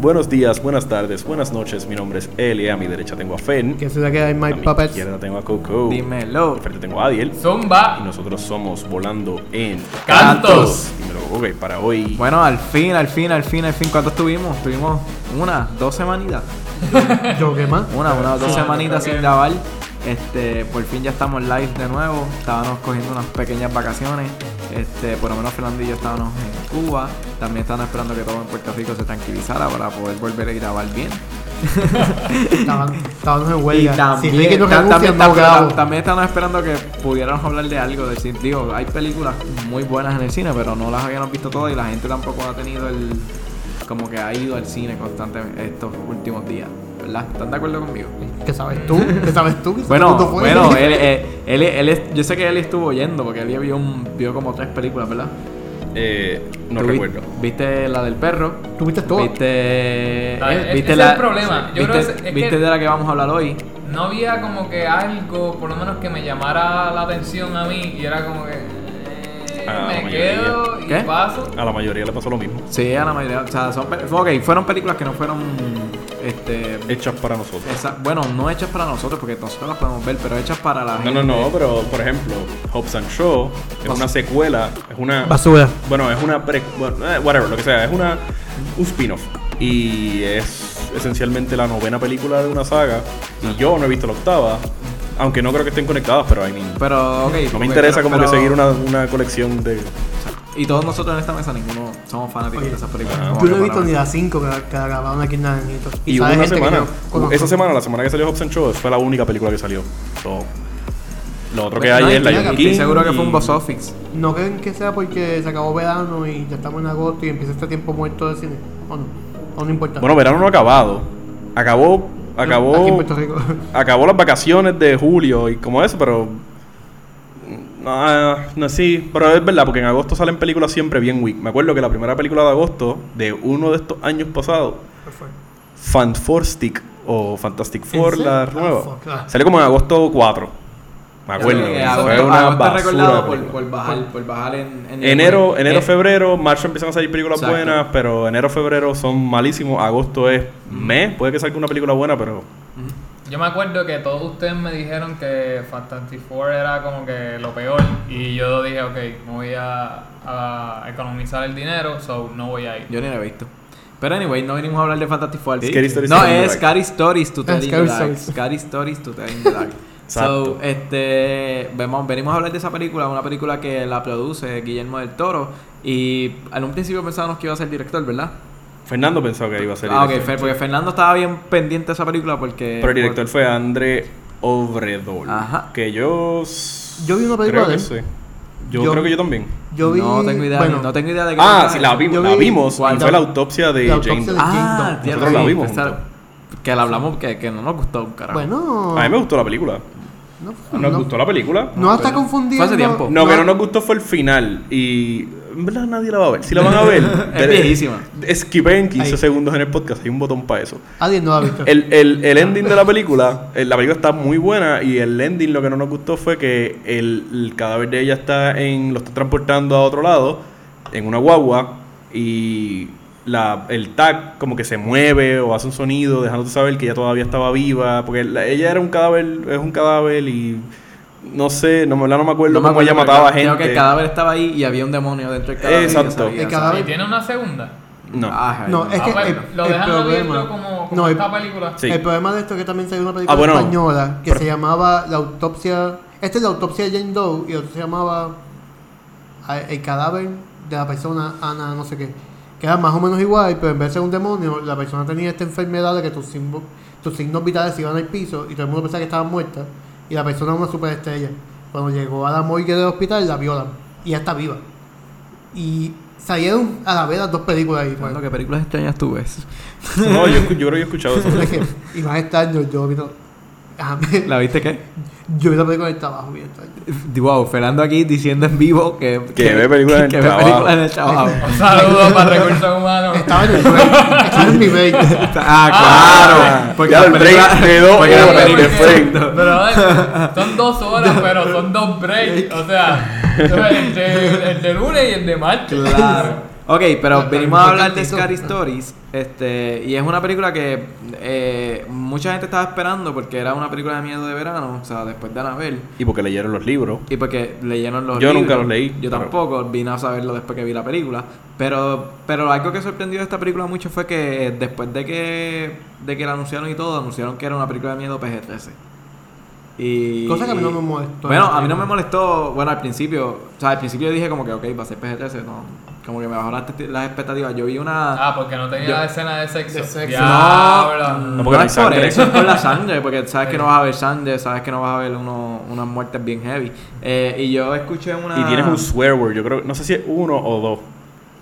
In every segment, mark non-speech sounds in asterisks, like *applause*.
buenos días, buenas tardes, buenas noches. Mi nombre es Eli. A mi derecha tengo a Fen. Que se que hay A My mi Puppets. izquierda tengo a Coco. Dímelo. Al frente tengo a Adiel. Y Zumba. nosotros somos Volando en Cantos. Dímelo, ok, para hoy. Bueno, al fin, al fin, al fin, al fin. ¿Cuánto estuvimos? Tuvimos una, dos semanitas. *laughs* Yo, ¿qué más? Una, una, dos Sí, semanitas sin grabar. Este, por fin ya estamos live de nuevo. Estábamos cogiendo unas pequeñas vacaciones. Este, por lo menos Fernando y yo estábamos en Cuba. También estaban esperando que todo en Puerto Rico se tranquilizara para poder volver a grabar bien. *laughs* Estaban, estábamos en Y huelga. también, si no también, no también- también estaban esperando que pudiéramos hablar de algo. De cine. Digo, hay películas muy buenas en el cine, pero no las habíamos visto todas y la gente tampoco ha tenido el. Como que ha ido al cine constantemente estos últimos días. ¿Verdad? ¿Están de acuerdo conmigo? ¿Qué sabes tú? ¿Qué sabes tú? ¿Qué Bueno, tú? bueno, *laughs* él, él, él, él es- yo sé que él estuvo oyendo porque él vio, un, vio como tres películas, ¿verdad? Eh, no recuerdo. ¿Viste la del perro? ¿Tú viste todo? ¿Viste, eh, es- ¿viste ese la, es el problema. Yo ¿viste, creo que es- es viste que- de la que vamos a hablar hoy? No había como que algo, por lo menos que me llamara la atención a mí y era como que eh, me mayoría. quedo y ¿Qué? paso. A la mayoría le pasó lo mismo. Sí, a la mayoría. O sea, son, ok, fueron películas que no fueron. Este, Hechas para nosotros. esa- bueno, no hechas para nosotros porque nosotros las podemos ver, pero hechas para la No, gente. no, no, pero por ejemplo, Hobbs and Shaw es una secuela, es una. Basura. Bueno, es una. Pre, bueno, eh, whatever, lo que sea, es una. Un spin-off. Y es esencialmente la novena película de una saga. Y yo no he visto la octava. Aunque no creo que estén conectadas, pero I mean, Pero, ok. no me interesa pero- como pero- que seguir una, una colección de. Y todos nosotros en esta mesa, ninguno somos fanáticos Oye, de esas películas. Como Yo no he visto ni las 5 que, que grabaron aquí en Naranjito. Y hubo sabes una semana. yo. Esa semana, la semana que salió Hobbs and Shaw, fue la única película que salió. So, lo otro que No, hay y es la Lion estoy King seguro que fue un y- box office. ¿No creen que sea porque se acabó verano y ya estamos en agosto y empieza este tiempo muerto de cine? ¿O no? ¿O no importa? Bueno, verano no ha acabado. Acabó. Acabó. Aquí en Puerto Rico. acabó las vacaciones de julio y como eso, pero. No, no, sí, pero es verdad, porque en agosto salen películas siempre bien weak. Me acuerdo que la primera película de agosto de uno de estos años pasados, ¿Qué fue? Fantastic o Fantastic Four, la Ah, nueva, ah. salió como en agosto 4. Me acuerdo. Fue agosto- una agosto es basura. recordado por, por bajar, por bajar en, en Enero, en- enero, en- febrero, marzo empiezan a salir películas Exacto. buenas, pero enero, febrero son malísimos. Agosto es mes, puede que salga una película buena, pero Yo me acuerdo que todos ustedes me dijeron que Fantastic Four era como que lo peor y yo dije, ok, no voy a, a economizar el dinero, so no voy a ir. Yo ni la he visto. Pero anyway, no venimos a hablar de Fantastic Four. Scary Stories no, es. *laughs* Scary Stories to Tell in the Scary Dark. Scary Stories to Tell in the Dark. Exacto. So, este, vemos, venimos a hablar de esa película, una película que la produce Guillermo del Toro. Y en un principio pensábamos que iba a ser director, ¿verdad? Fernando pensó que iba a ser Ah, ok. Fer- porque Fernando estaba bien pendiente de esa película porque... Pero el director fue André Obredol. Ajá. Que yo. Yo vi una película creo de que él. sí. Yo, Yo- creo que yo también. Yo vi. No tengo idea, bueno, no tengo idea de qué Ah, sí, la, vimos Yo la vi- vimos. ¿Cuál? Y fue la autopsia de La Jane autopsia Doe. Ah, Nosotros la vimos esa-. Que la hablamos que, que no nos gustó un carajo. Bueno. A mí me gustó la película. No, Nos no- gustó la película. No está fue hace tiempo. No, que no nos gustó fue el final. Y. En verdad nadie la va a ver. Si la van a ver. *laughs* Es viejísima. Skipen 15 Ahí. segundos en el podcast. Hay un botón para eso. Alguien no la ha visto. El, el, el ending de la película, eh, la película está muy buena y el ending lo que no nos gustó fue que el, el cadáver de ella está en, lo está transportando a otro lado, en una guagua, y la, el tag como que se mueve o hace un sonido dejándote saber que ella todavía estaba viva, porque la- ella era un cadáver, es un cadáver y no sé, no, me- no me acuerdo No me cómo ella acuerdo, mataba pero Creo que gente. el cadáver estaba ahí y había un demonio dentro del cadáver. y Exacto. sabía, El cadáver- ¿Y sabía. tiene una segunda? No. Ah, No, es Ah, que bueno, el, lo el dejan problema. abierto como, como no, el, esta película. Sí. el problema de esto es que también salió una película Ah, bueno. española que Pero- se llamaba La autopsia. Esta es la autopsia de Jane Doe y otra se llamaba El cadáver de la persona Ana, no sé qué. Que era más o menos igual, pero en vez de ser un demonio, la persona tenía esta enfermedad de que tus, tus signos vitales se iban al piso y todo el mundo pensaba que estaba muerta. Y la persona era una superestrella. Cuando llegó a la morgue del hospital, la violan. Y ya está viva. Y salieron a la vez las dos películas ahí. Fernando, ¿Qué películas extrañas tú ves? No, yo, yo creo que he escuchado *laughs* eso. Es y más extraño, yo vi, no- ajá, ¿La viste qué? yo vi la película del trabajo, bien extraño. Wow, Fernando aquí diciendo en vivo que, Que ve películas en el que ve trabajo. películas en el trabajo. *laughs* Un saludo para recursos humanos. Estaba en el break, estaba en mi break. *laughs* ah, claro. Ya el break de dos porque la horas película- break. Pero a ver, son dos horas, pero son dos breaks. O sea, *laughs* el de, el de lunes y el de martes. Claro. Ok, pero Pero venimos a hablar de. Scary Stories. Este, y es una película que eh, mucha gente estaba esperando porque era una película de miedo de verano, o sea, después de Annabelle. Y porque leyeron los libros. Y porque leyeron los Yo libros. nunca los leí, Yo pero- tampoco, vine a saberlo después que vi la película. Pero, pero algo que sorprendió de esta película mucho fue que después de que, de que la anunciaron y todo, anunciaron que era una película de miedo PG-13. Y, Cosa que a mí no me molestó. Bueno, a mí no me molestó, bueno, al principio, o sea, al principio yo dije como que, ok, va a ser PG-13, no, como que me bajó las, las expectativas. Yo vi una... Ah, porque no tenía Yo- escena de sexo. de sexo. No, No, porque no es por eso, es por la sangre, porque sabes que no vas a ver sangre, sabes que no vas a ver uno, unas muertes bien heavy. Eh, y yo escuché una... Y tienes un swear word. Yo creo, no sé si es uno o dos.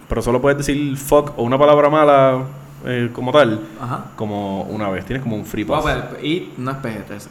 Pero solo puedes decir fuck o una palabra mala eh, como tal. Ajá. Como una vez. Tienes como un free pass. Pues, y no es PG-13.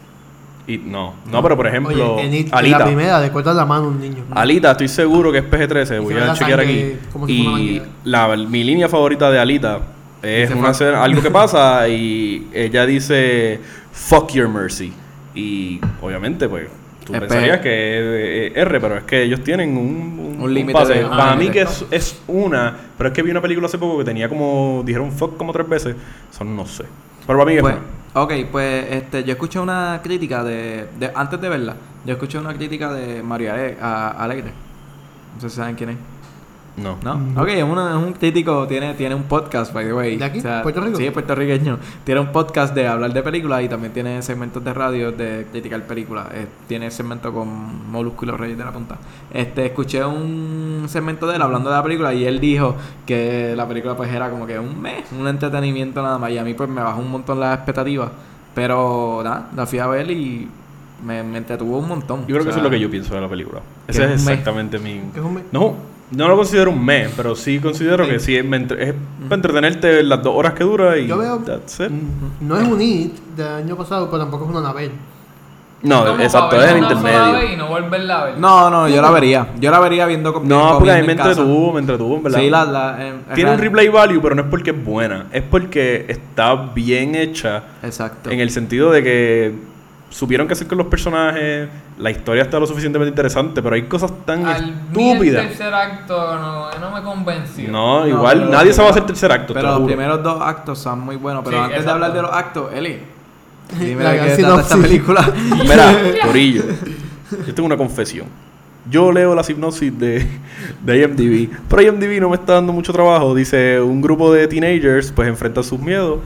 Y no. No, pero por ejemplo, Oye, en, It, en Alita. la primera le cortas la mano a un niño. Alita, estoy seguro que es PG-13. Voy a chequear aquí. como Y la, mi línea favorita de Alita es una escena- algo que *laughs* pasa y ella dice fuck your mercy. Y obviamente, pues, tú Es pensarías que es R, pero es que ellos tienen un, Un límite pase. de- Para ah, mí límite. que es, es una, pero es que vi una película hace poco que tenía como, dijeron fuck como tres veces. Son no sé. Pero para mí es Pues, una. Ok, pues este, yo escuché una crítica de, de- Antes de verla, yo escuché una crítica de Mario Ale- a- Alegre. No sé si saben quién es. No. ¿No? Mm. Ok, es un crítico, tiene, tiene un podcast, by the way. ¿De aquí? ¿Puerto Rico? Sí, es puertorriqueño. Tiene un podcast de hablar de películas y también tiene segmentos de radio de criticar películas. Eh, tiene segmento con Molúsculo Reyes de la Punta. Este, escuché un segmento de él hablando de la película y él dijo que la película pues era como que un mes, un entretenimiento nada más. Y a mí pues me bajó un montón las expectativas. Pero nada, la fui a ver y me, me entretuvo un montón. Yo creo O que eso es lo que yo pienso de la película. Ese es exactamente mi... Que es un mes. No, no lo considero un mes, pero sí considero que sí es, me entre- es para entretenerte las dos horas que dura y Yo veo. that's it. No es un IT del año pasado, pero tampoco es una Anabel. No, Como exacto, es el intermedio. Y no volverla a ver. No, no, yo la vería. Yo la vería viendo con No, porque a mí me en entretuvo, me entretuvo, en verdad. Sí, la, la, eh, Tiene un replay value, pero no es porque es buena, es porque está bien hecha Exacto. en el sentido de que supieron qué hacer con los personajes, la historia está lo suficientemente interesante, pero hay cosas tan Al mí el estúpidas. tercer acto no, no me convenció. No, No, igual nadie los se va a hacer tercer acto, Pero lo los primeros dos actos son muy buenos. Pero Sí, antes de hablar de los actos, Eli, *laughs* dime La qué trata esta película. *laughs* Mira, *laughs* Corillo, yo tengo una confesión. Yo leo la hipnosis de, de IMDb, pero IMDb no me está dando mucho trabajo. Dice, un grupo de teenagers pues enfrenta sus miedos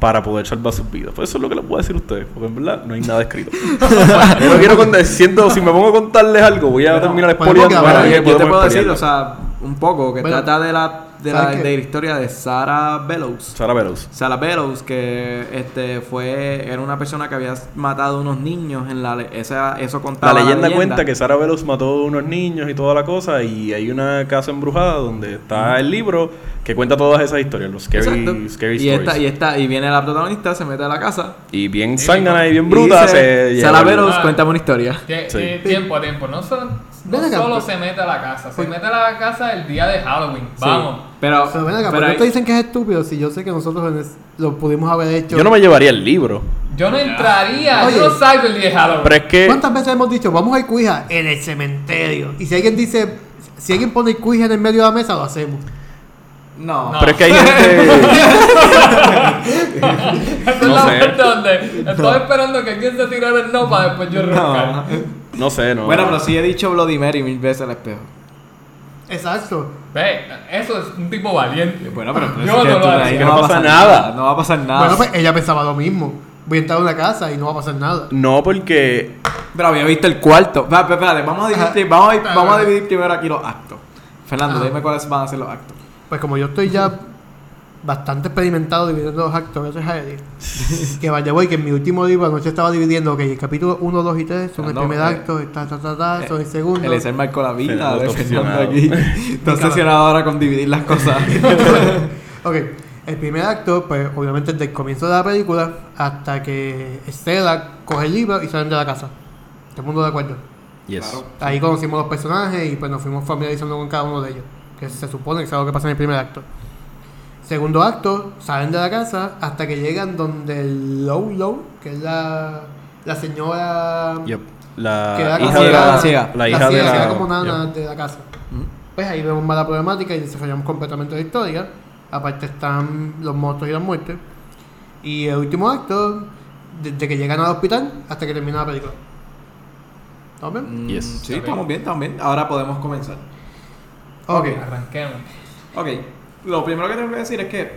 para poder salvar sus vidas. Pues eso es lo que les voy a decir a ustedes, porque en verdad no hay nada escrito. *laughs* yo no quiero contar, siento, si me pongo a contarles algo, voy a terminar podemos spoileando. Bueno, yo te puedo decir, o sea, un poco, que Bueno, trata de la, de la, de la historia de Sarah Bellows. Sara Veloz. Sarah Bellows, que este fue era una persona que había matado unos niños en la esa eso La contaba leyenda cuenta que Sara Veloz mató a unos niños y toda la cosa, y hay una casa embrujada donde está el libro que cuenta todas esas historias, los scary, scary y stories. esta, y esta y viene la protagonista se mete a la casa Y bien Sí, zángana y bien y bruta dice, se lleva Sarah el- Bellows Ah. cuéntame una historia Sí. Tiempo a tiempo. No, solo- no Ven acá, pues. solo se mete a la casa, se mete a la casa el día de Halloween. Vamos. pero, ven acá, pero ¿por qué hay- te dicen que es estúpido? Si yo sé que nosotros es- lo pudimos haber hecho. Yo no me llevaría el libro. Yo no entraría, Oye. yo no salgo el día de Halloween. Pero es que. ¿Cuántas veces hemos dicho, vamos al cuija en el cementerio? Y si alguien dice, si alguien pone cuija en el medio de la mesa, lo hacemos. No, No. Pero es que hay gente. Esa es la sé. parte donde estoy esperando que alguien se tirara el no para después yo roncar. no. No sé, no. bueno pero sí he dicho Bloody Mary mil veces al espejo Exacto. Ve, eso es un tipo valiente. bueno pero, Yo no lo haría. Que no va a pasa pasar nada. no va a pasar nada Bueno, pues ella pensaba lo mismo. Voy a entrar a una casa y no va a pasar nada. No, porque. pero había visto el cuarto espérate, vamos a dividir, vamos, a, vamos a dividir primero aquí los actos Fernando Ajá. dime cuáles van a ser los actos Pues como yo estoy ya bastante experimentado dividiendo los actos, gracias a Eddie. que vaya, voy, que en mi último libro anoche estaba dividiendo, ok, el capítulo 1, 2 y 3 son el No, primer eh, acto, ta, ta, ta, ta, son el segundo. El Ezer marcó la vida Fernando de *laughs* está Fernando obsesionado. aquí. Está obsesionado ahora con dividir las cosas. *laughs* Ok, el primer acto, pues obviamente desde el comienzo de la película hasta que Estela coge el libro y salen de la casa. ¿Todo el mundo de acuerdo? Yes. Claro. Ahí conocimos los personajes y pues nos fuimos familiarizando con cada uno de ellos. Que se supone que es algo que pasa en el primer acto. Segundo acto, salen de la casa hasta que llegan donde Low Low, que es la, la señora Yep. La que era hija de la, la ciega. La hija de ciega, que la. era como nana Yep. de la casa. pues ahí vemos más la problemática y desarrollamos completamente la historia. Aparte están los monstruos y las muertes. Y el último acto, desde que llegan al hospital hasta que termina la película. ¿Estamos bien? Mm, Yes. Sí, estamos bien, estamos bien. Ahora podemos comenzar. Ok. Arranquemos. Ok, lo primero que tengo que decir es que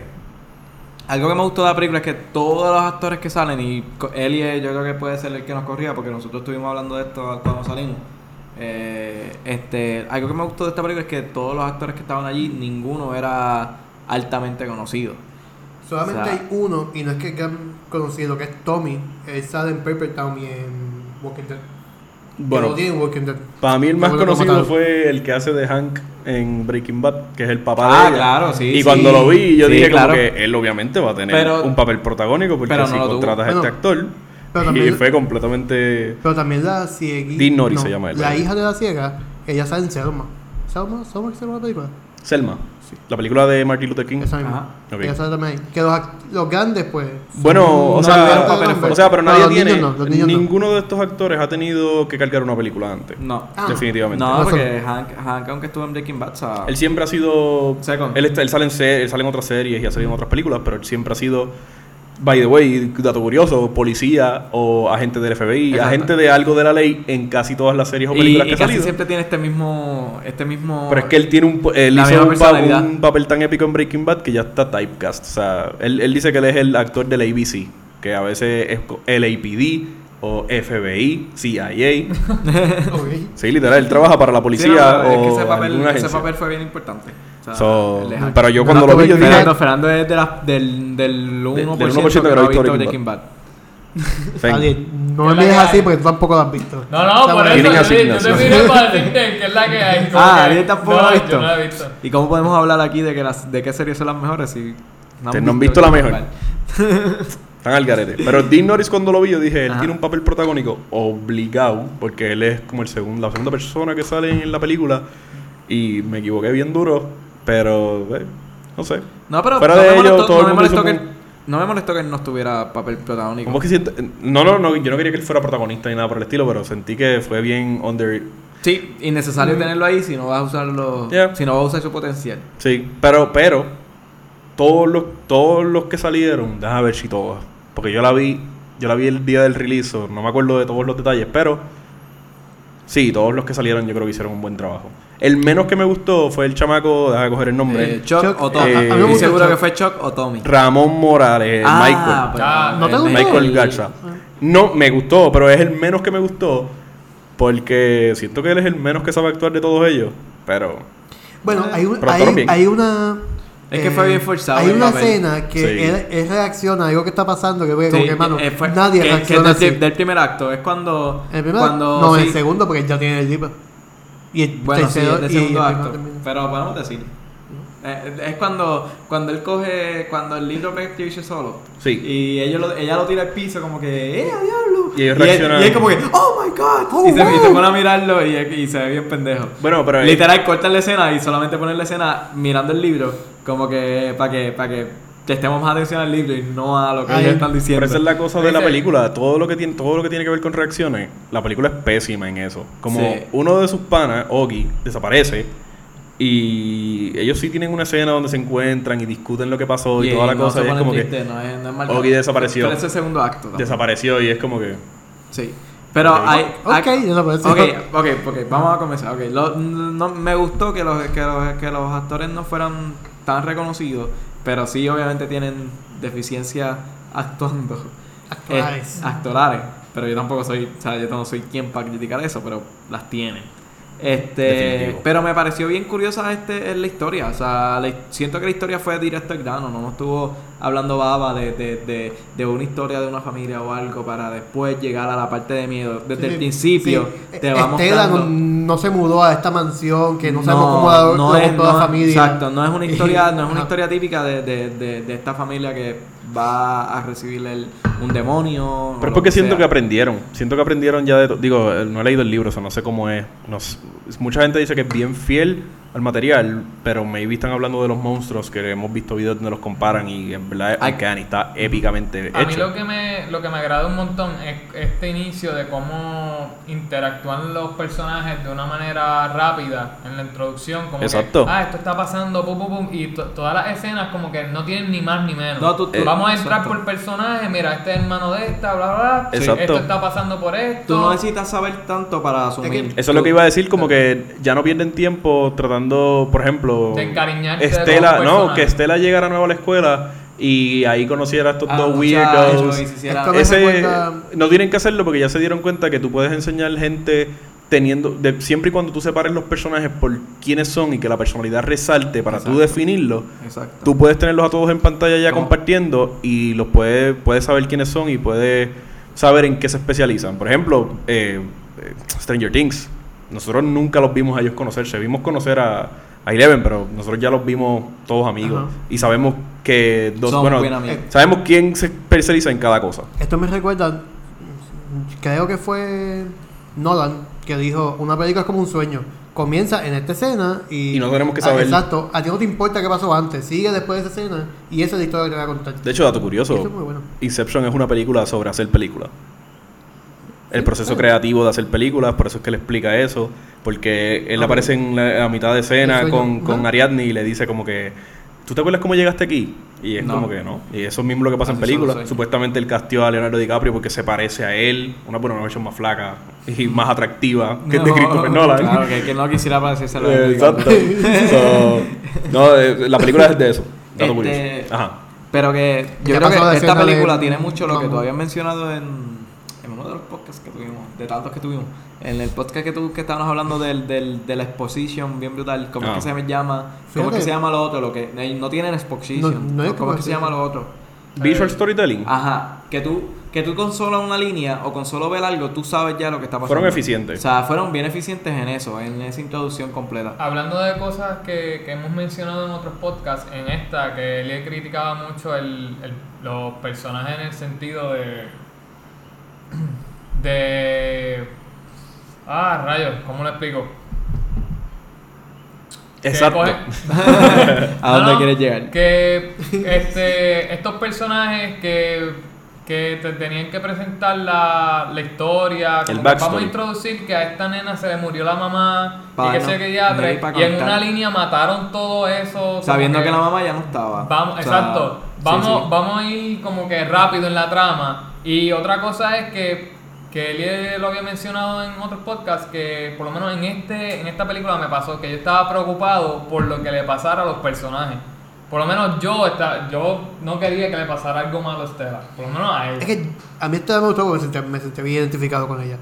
algo que me gustó de la película es que todos los actores que salen, y Elie yo creo que puede ser el que nos corría porque nosotros estuvimos hablando de esto cuando salimos. Eh, este, algo que me gustó de esta película es que todos los actores que estaban allí, ninguno era altamente conocido. Solamente O sea- hay uno, y no es que gran conocido, que es Tommy. Él sale en Paper Town y en Walking Dead. Bueno, para mí el más conocido fue el que hace de Hank en Breaking Bad, que es el papá Ah, de ella. claro, sí, Y sí. cuando lo vi, yo Sí, dije claro. como que él obviamente va a tener Pero- un papel protagónico porque no si tuvo. contratas a este Bueno, actor pero y también- fue completamente Pero también la ciega. Dean se llama él. La hija de la ciega, ella sale en Selma. ¿Selma? ¿Selma que se Selma, la película de Martin Luther King. Esa misma. Ajá, ok. Ella sale también ahí. Que los, los grandes, pues. Bueno, o no sea, papeles nombres. o sea, pero nadie los tiene niños no, los niños no. ninguno de estos actores ha tenido que cargar una película antes. No. Ah. Definitivamente. No, porque Hank, Hank, aunque estuvo en Breaking Bad, sea, Él siempre ha sido. Second. Él, está- él sale en se- él sale en otras series y ha salido en otras películas, pero él siempre ha sido. By the way, dato curioso, policía o agente del FBI, Exacto. agente de algo de la ley en casi todas las series o y, películas y que ha casi salido. siempre tiene este mismo, este mismo. Pero es que él tiene un él hizo un, pa- personalidad. un papel tan épico en Breaking Bad que ya está typecast. O sea, él, él dice que él es el actor del ABC, que a veces es LAPD o FBI, CIA. *laughs* Sí, literal, él trabaja para la Sí, policía no, pero es o que ese papel, ese papel fue bien importante. O sea, So, Hank. pero yo cuando no, lo vi yo dije, Fernando, Fernando es de la- del, del 1% del 1% que no ha visto Breaking *laughs* Bad. No ¿Qué me la que así porque tú tampoco lo has visto. No, no, por eso yo te, yo te asignación. miré para decirte que es la que hay. *laughs* Ah, que- tampoco no, la ha visto. Yo no la he visto. ¿Y cómo podemos hablar aquí de que las, de qué series son las mejores si no han visto la Breaking mejor. Están al garete. Pero Dean *laughs* Norris cuando lo vi yo dije, él Ajá. tiene un papel protagónico obligado, porque él es como el segundo, la segunda persona que sale en la película. Y me equivoqué bien duro, pero eh, no sé. No, pero Fuera no, de me ello, molestó, todo no el me mundo molestó hizo que no me molestó que él no tuviera papel protagónico. ¿Cómo es que siento? No, no, no, yo no quería que él fuera protagonista ni nada por el estilo, pero sentí que fue bien under. Sí, innecesario tenerlo ahí si no vas a usarlo, Yeah. si no vas a usar su potencial. Sí, pero, pero, todos los, todos los que salieron, déjame ver si todas. Porque yo la vi, yo la vi el día del release, so no me acuerdo de todos los detalles, pero sí, todos los que salieron yo creo que hicieron un buen trabajo. El menos que me gustó fue el chamaco, déjame coger el nombre, Eh, Chuck, Chuck, o Tommy. eh, a mí me Estoy gusta seguro Chuck. que fue Chuck o Tommy. Ramón Morales, Ah, Michael. pues, Ah, ¿no te gustó? Michael el- Garza. No, me gustó, pero es el menos que me gustó. Porque siento que él es el menos que sabe actuar de todos ellos. Pero. Bueno, hay, un- Pero hay, actuaron bien. hay una. Es que fue bien forzado Hay el una escena que Sí. él, él reacciona a algo que está pasando. Que ve como Sí, que, mano, eh, fue- nadie que- que reacciona es del, así. del primer acto. Es cuando. ¿El primero? cuando no, sí. el segundo, porque él ya tiene el libro. Y el Bueno, sí, tercero, y el segundo primero acto. también. Pero podemos decir. Eh, es cuando, cuando él coge. Cuando el libro ve que dice solo. Sí. Y ellos lo- ella lo tira al piso, como que. ¡Eh, a diablo! Y ellos reaccionan- Y él, como que. ¡Oh my god! y, se, y se pone a mirarlo y, y se ve bien pendejo. Bueno, pero. Literal, corta la escena y solamente poner la escena mirando el libro, como que para que para que prestemos más atención al libro y no a lo que Ay, ellos están diciendo. Pero esa es la cosa de la película. Todo lo que tiene, todo lo que tiene que ver con reacciones, la película es pésima en eso. Como Sí. uno de sus panas, Ogi, desaparece. Y ellos sí tienen una escena donde se encuentran y discuten lo que pasó y, toda la no cosa. y es como que no es, no es mal- Ogi desapareció. Pero ese segundo acto. también. desapareció y es como que. Sí. Pero Ok. hay. Ok, hay- desapareció. Ok, ok, ok, vamos a comenzar. Okay. Lo- no, me gustó que los, que, los, que los actores no fueran tan reconocidos, pero sí, obviamente, tienen deficiencia actuando. Actorales. Eh, actorales. Pero yo tampoco soy, o sea, yo no soy quien para criticar eso, pero las tienen. Este, Definitivo. pero me pareció bien curiosa este la historia, o sea, la- siento que la historia fue directo al grano, no nos estuvo hablando baba de, de, de, de una historia de una familia o algo para después llegar a la parte de miedo. Desde el principio sí. te va Estela mostrando no, no se mudó a esta mansión que no sabemos cómo la, no es, montó la no- familia. Exacto, no es una *laughs* historia, no es una historia típica de, de, de, de esta familia que va a recibir el- un demonio. Pero es porque siento sea. que aprendieron. Siento que aprendieron ya de... Digo, eh, no he leído el libro, o sea, no sé cómo es. Mucha gente dice que es bien fiel al material, pero maybe están hablando de los monstruos que hemos visto videos donde los comparan y en verdad Uncanny está épicamente A mí hecho. lo que me lo que me agrada un montón es este inicio de cómo interactúan los personajes de una manera rápida en la introducción, como Exacto. que ah, esto está pasando pum pum pum y to- todas las escenas como que no tienen ni más ni menos. No, tú- tú- Vamos a entrar exacto. por personaje, mira, este es hermano de esta, bla bla bla. Exacto. Esto está pasando por esto. Tú no necesitas saber tanto para asumir. Eso es lo que iba a decir, como que ya no pierden tiempo tratando, por ejemplo, De encariñarte Estela, no, que Estela llegara nuevo a la escuela y ahí conociera a estos Ah, dos weirdos. Ese, no tienen que hacerlo porque ya se dieron cuenta que tú puedes enseñar gente teniendo, de- siempre y cuando tú separes los personajes por quiénes son y que la personalidad resalte para tú Exacto. definirlo, Exacto. tú puedes tenerlos a todos en pantalla ya ¿Cómo? compartiendo y los puedes, puedes saber quiénes son y puedes saber en qué se especializan. Por ejemplo, eh, eh, Stranger Things. Nosotros nunca los vimos a ellos conocerse. Vimos conocer a, a Eleven, pero nosotros ya los vimos todos amigos. Ajá. Y sabemos que dos, Son bueno, amigos. sabemos quién se especializa en cada cosa. Esto me recuerda, creo que fue Nolan que dijo, una película es como un sueño. Comienza en esta escena y... Y no tenemos que Ah, saber- exacto, a ti no te importa qué pasó antes, sigue después de esa escena y esa es la historia que te voy a contar. De hecho, dato curioso, Eso es muy bueno. Inception es una película sobre hacer películas. El proceso creativo de hacer películas, por eso es que le explica eso, porque él Ah, aparece en la, a mitad de escena con, con. Ariadne y le dice como que, ¿tú te acuerdas cómo llegaste aquí? Y es No. como que no. Y eso es mismo lo que pasa en Así los películas. Supuestamente él castió a Leonardo DiCaprio porque se parece a él, una, bueno, una versión más flaca y más atractiva que el de No, Christopher Nolan. Claro, que, que no quisiera parecerse a lo Eh, Exacto. So, no, eh, la película es de eso. Dato Este, curioso. Ajá. Pero que ¿Qué yo creo que esta de- película tiene mucho lo que tú habías mencionado en, en uno de los podcasts que tuvimos, de tantos que tuvimos. En el podcast que tú que estábamos hablando del, del, de la exposition bien brutal, ¿cómo Ah. es que se llama? ¿Cómo es que se llama lo otro? Lo que eh, no tienen exposition. No- no es ¿Cómo como es que se llama lo otro? Visual storytelling. Ajá, que tú que tú con solo una línea o con solo ver algo, tú sabes ya lo que está pasando. Fueron eficientes. O sea, fueron bien eficientes en eso, en esa introducción completa. Hablando de cosas que, que hemos mencionado en otros podcasts, en esta que le criticaba mucho el, el- los personajes en el sentido de. De. Ah, rayos, ¿cómo lo explico? Exacto. cogen- *laughs* *laughs* ¿A dónde No, quieres llegar? Que este, estos personajes que, que te tenían que presentar la, la historia, El vamos a introducir que a esta nena se le murió la mamá Pa' y que no- sé que ya no y en una línea mataron todo eso. Sabiendo que la mamá ya no estaba. Vamos, O sea, exacto. sí, Vamos, sí. vamos a ir como que rápido en la trama. Y otra cosa es que, que él lo había mencionado en otros podcasts, que por lo menos en este, en esta película me pasó que yo estaba preocupado por lo que le pasara a los personajes. Por lo menos yo esta- yo no quería que le pasara algo malo a Estela. Por lo menos a él. Es que a mí esta me gustó porque me sentí, me sentí bien identificado con ella.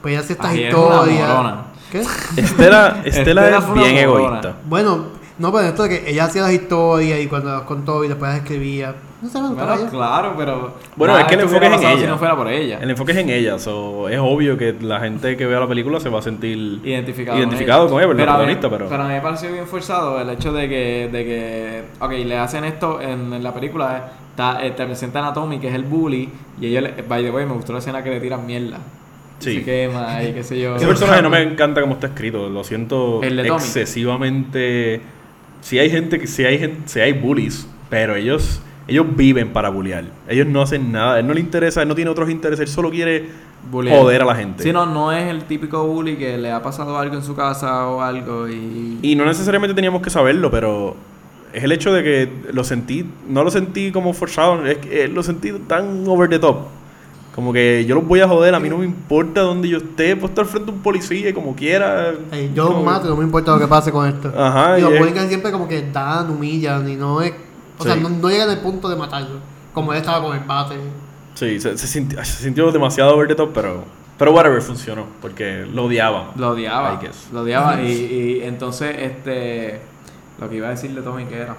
Pues ella hace estas Ay, una historias. Estela, Estela *laughs* Estela es bien morona. egoísta. Bueno, no, pero esto de que ella hacía las historias y cuando las contó y después las escribía. No sé, me gustaba Bueno, claro, pero. Bueno, nada es que el enfoque es en ella. Si no fuera por ella. El enfoque es en ella, so, es obvio que la gente que vea la película se va a sentir Identificado, identificado con ella, la pero a mí- protagonista, pero, Pero a mí me pareció bien forzado el hecho de que, de que ok, le hacen esto en, en la película, está, eh, te presentan a Tommy, que es el bully, y ella, le- by the way, me gustó la escena que le tiran mierda. Sí. Se quema y qué sé yo. ese personaje no me encanta como está escrito, lo siento El de Tommy. excesivamente si hay gente que si hay gente, si hay bullies, pero ellos ellos viven para bullear. Ellos no hacen nada, él no le interesa, él no tiene otros intereses, él solo quiere Bullying. joder a la gente. Sí, no, no es el típico bully que le ha pasado algo en su casa o algo y... Y no necesariamente teníamos que saberlo, pero es el hecho de que lo sentí, no lo sentí como forzado, es que eh, lo sentí tan over the top. Como que yo los voy a joder, a mí no me importa donde yo esté, puedo estar frente a un policía y como quiera. Yo los mato, no me importa lo que pase con esto. Ajá, y los casi siempre como que dan, humillan y no es. O sea, no, no llegan al punto de matarlo. Como él estaba con el bate. Sí, se, se sintió, se sintió demasiado over the top, pero, pero whatever, funcionó, porque lo odiaban. Lo odiaba. I guess. Lo odiaba *laughs* y, y entonces, este... Lo que iba a decir de Tommy que era...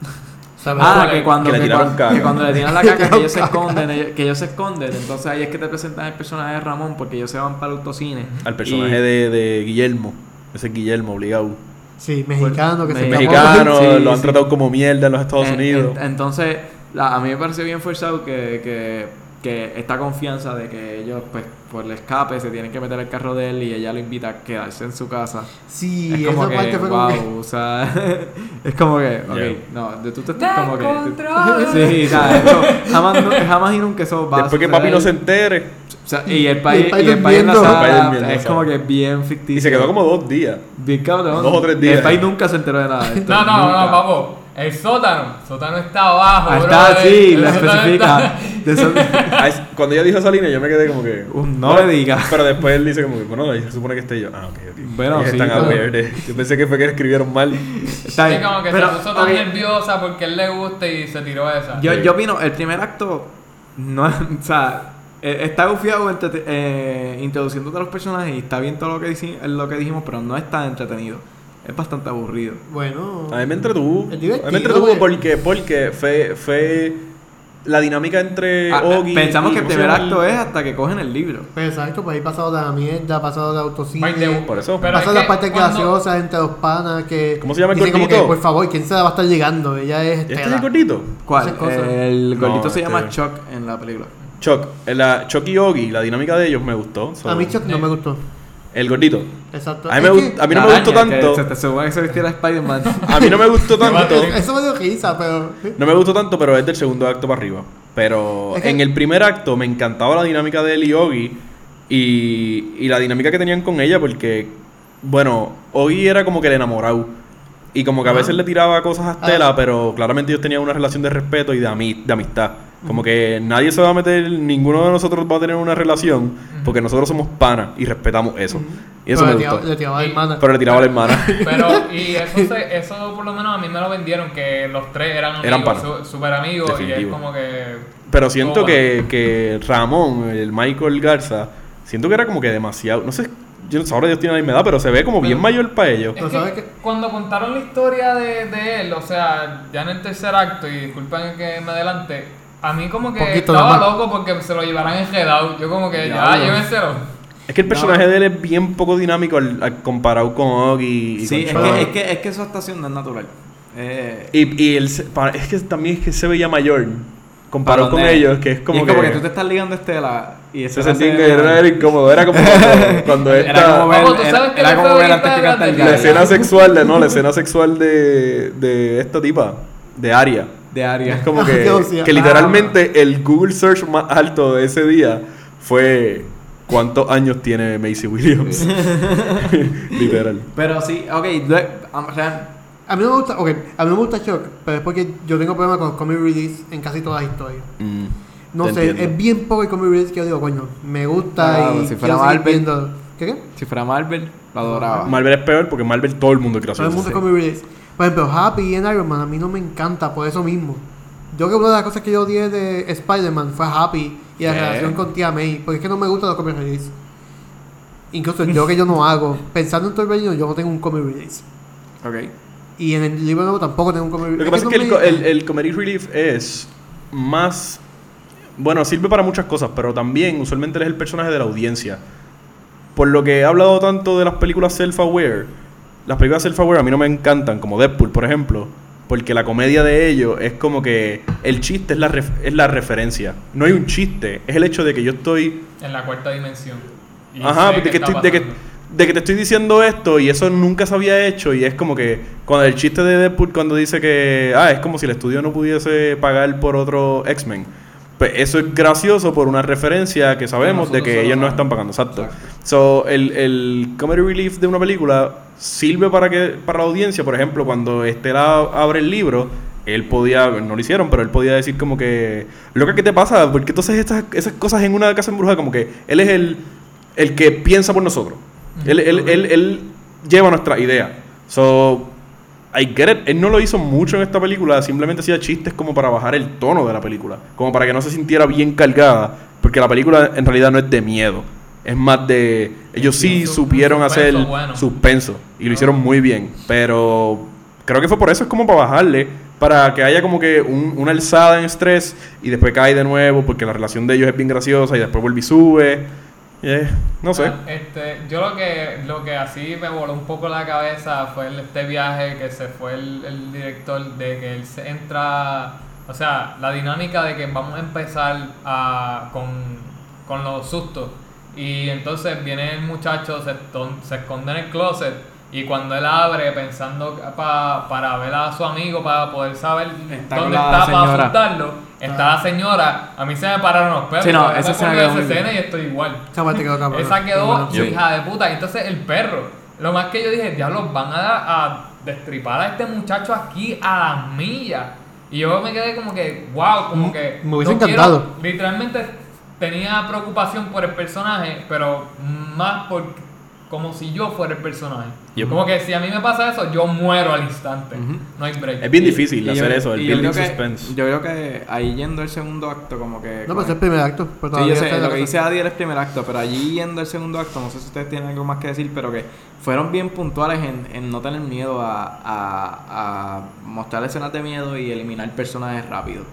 *laughs* ¿sabes? Ah, que- cuando, que le que cuando le tiran la caca, que *laughs* ellos se esconden, ellos- que ellos se esconden. Entonces ahí es que te presentan el personaje de Ramón, porque ellos se van para el autocine. Al personaje Y- de, de Guillermo, ese Guillermo obligado. Sí, mexicano que se Mexicano. Sí, lo han sí. tratado como mierda en los Estados En- Unidos. en- entonces, la- a mí me parece bien forzado que, que, que esta confianza de que ellos, pues, por el escape se tienen que meter al carro de él y ella lo invita a quedarse en su casa. Sí, es como esa que, parte fue wow, como que... o sea, *laughs* es como que, ok, Yeah. no, de tú te estás como que... *laughs* Sí, o sea, eso, jamás, no- jamás y nunca eso va a Después que papi no se entere. O sea, y el país, Y el país y el país en la sala, El es ¿sabes? como que bien ficticio. Y se quedó como dos días. Bien cabrón. dos o tres días. El país nunca se enteró de nada de *laughs* esto. No, no, nunca. no, papo. El sótano. El sótano está abajo, Ah, bro. está, sí, El lo sótano especifica. está- *laughs* Cuando ella dijo esa línea, yo me quedé como que. *laughs* Uh, no le digas. Pero después él dice como que, bueno, se supone que esté yo. Ah, ok, ok. Bueno, sí, están pero- aware de- Yo pensé que fue que escribieron mal. Está Sí, como que Pero, se puso tan nerviosa porque él le gusta y se tiró esa. Yo, Sí. yo opino, el primer acto no *laughs* o sea, eh, está gufiado eh, introduciéndote a los personajes y está bien todo lo que, dici- lo que dijimos, pero no es tan entretenido. Es bastante aburrido. Bueno... A mí me entretuvo. Es A mí me entretuvo porque, porque fue, fue la dinámica entre Ah, Oggy pensamos y- que el ¿cómo se primer acto es hasta que cogen el libro. Pues exacto, pues ahí pasado de la mierda, pasado de autocine... Por eso. Pero Pasa es las que partes cuando- graciosas entre los panas que... ¿Cómo se llama el como que, gordito? por favor, ¿quién se la va a estar llegando? Ella es ¿Este es el gordito? ¿Cuál? El gordito No, se llama este- Chuck en la película. Chuck. eh, La, Chuck y Oggy, la dinámica de ellos me gustó. so- A mí Chuck no me gustó. El gordito. Exacto. A mí, me Es gust- que- a mí no me gustó tanto. Se te supone que se vistiera Spider-Man. A mí no me gustó tanto. *laughs* Eso me dio risa, pero... No me gustó tanto, pero es del segundo acto para arriba. Pero Es que- en el primer acto me encantaba la dinámica de él y Oggy y, y la dinámica que tenían con ella porque, bueno, Oggy era como que el enamorado. Y como que a veces le tiraba cosas a. Stella, pero claramente ellos tenían una relación de respeto y de, ami- de amistad. Como que nadie se va a meter, ninguno de nosotros va a tener una relación porque nosotros somos panas y respetamos eso. Y eso pero me le tiraba- gustó. Le tiraba a la hermana. Pero le tiraba a la hermana. *laughs* Pero, y eso, se- eso por lo menos a mí me lo vendieron, que los tres eran amigos, Eran panas. su- súper amigos, y es como que... Pero siento Oh, que, que Ramón, el Michael Garza, siento que era como que demasiado. No sé, yo no sabré Dios tiene la misma edad, pero se ve como bien Pero- mayor para ellos. Es Pero que ¿sabes qué? cuando contaron la historia de, de él, o sea, ya en el tercer acto, y disculpen que me adelante, a mí como que Poquito estaba loco porque se lo llevaran enredado. Yo como que, ya, Diablo. llévenselo. Es que el personaje de él es bien poco dinámico al, al- comparado con Oggy y Sí, con es Chuck. que, es, que, es que su actuación no es natural. Eh, Y, y él se- pa- es que también es que se veía mayor comparado con ¿dónde? ellos, que es como y es que, como que tú te estás ligando a Estela y se Estela sentía se- que era, era incómodo. Era como cuando, cuando Era esta- como ver, tú era, sabes que era como ver antes que el la escena sexual de no, la escena sexual de, de esta tipa, de Aria. De. Es como *laughs* que, que literalmente el Google search más alto de ese día fue ¿cuántos años tiene Macy Williams? *laughs* Literal. Pero sí, ok, um, A mí no me gusta, ok, a mí no me gusta Chuck, pero es porque yo tengo problemas con comic release en casi todas las historias. Mm, No sé, entiendo. es bien poco el comic release que yo digo, coño, me gusta y si fuera Marvel. viendo. ¿Qué qué? si fuera Marvel, lo adoraba. Marvel es peor porque Marvel todo el mundo es Todo gracioso. el mundo es comic release. Por ejemplo, Happy en Iron Man a mí no me encanta por eso mismo. Yo creo que una de las cosas que yo odié de Spider-Man fue Happy y la ¿Qué? relación con Tía May, porque es que no me gustan los comic release. Incluso yo que yo no hago, *laughs* pensando en Torbellino, yo no tengo un comic release. Ok. Y en el libro nuevo tampoco tengo un comic release. Lo que pasa es que el, me- el, el comedy relief es más. Bueno, sirve para muchas cosas, pero también usualmente es el personaje de la audiencia. Por lo que he hablado tanto de las películas self-aware, las películas self-aware a mí no me encantan, como Deadpool, por ejemplo, porque la comedia de ellos es como que el chiste es la, es la referencia. No hay un chiste, es el hecho de que yo estoy En la cuarta dimensión. Y Ajá, de que, estoy, de, que, de que te estoy diciendo esto y eso nunca se había hecho y es como que cuando el chiste de Deadpool cuando dice que ah, es como si el estudio no pudiese pagar por otro X-Men. Pues eso es gracioso por una referencia que sabemos de que ellos no están pagando. Exacto. Exacto. So, el, el comedy relief de una película sirve para que para la audiencia, por ejemplo, cuando Estela abre el libro, él podía, no lo hicieron, pero él podía decir como que, loca, ¿qué te pasa? ¿Por qué entonces estas, esas cosas en una casa embrujada? Como que él es el, el que piensa por nosotros. Él, él, él, él lleva nuestra idea. So, I get it. Él no lo hizo mucho en esta película, simplemente hacía chistes como para bajar el tono de la película, como para que no se sintiera bien cargada, porque la película en realidad no es de miedo, es más de ellos sí supieron suspenso hacer bueno. suspenso y lo hicieron muy bien, pero creo que fue por eso es como para bajarle, para que haya como que un- una alzada en estrés y después cae de nuevo porque la relación de ellos es bien graciosa y después vuelve y sube. No sé. Ah, Este, yo lo que, lo que así me voló un poco la cabeza fue este viaje que se fue el, el director de que él se entra, o sea, la dinámica de que vamos a empezar a, con, con los sustos y entonces viene el muchacho, se, se esconde en el closet y cuando él abre pensando pa- para ver a su amigo, para poder saber Está dónde está para asustarlo, está la señora, a mí se me pararon los pelos. Sí, no, esa escena quedó esa escena y estoy igual. Esa parte quedó cabrón. Esa quedó Bueno. Sí. hija de puta. Y entonces el perro. Lo más que yo dije, diablos, van a, a destripar a este muchacho aquí a las millas. Y yo me quedé como que, wow, como Mm, que. me hubiese no quiero- encantado. literalmente tenía preocupación por el personaje, pero más por como si yo fuera el personaje. Yep. Como que si a mí me pasa eso, yo muero al instante. No hay break. Es bien difícil y hacer yo- eso, el yo building que- suspense. Yo creo que ahí yendo el segundo acto, como que. No, pero es el primer acto. Pero Sí, yo sé, lo que dice Adi era el primer acto, pero allí yendo el segundo acto, no sé si ustedes tienen algo más que decir, pero que fueron bien puntuales en, en no tener miedo a, a, a mostrar escenas de miedo y eliminar personajes rápido.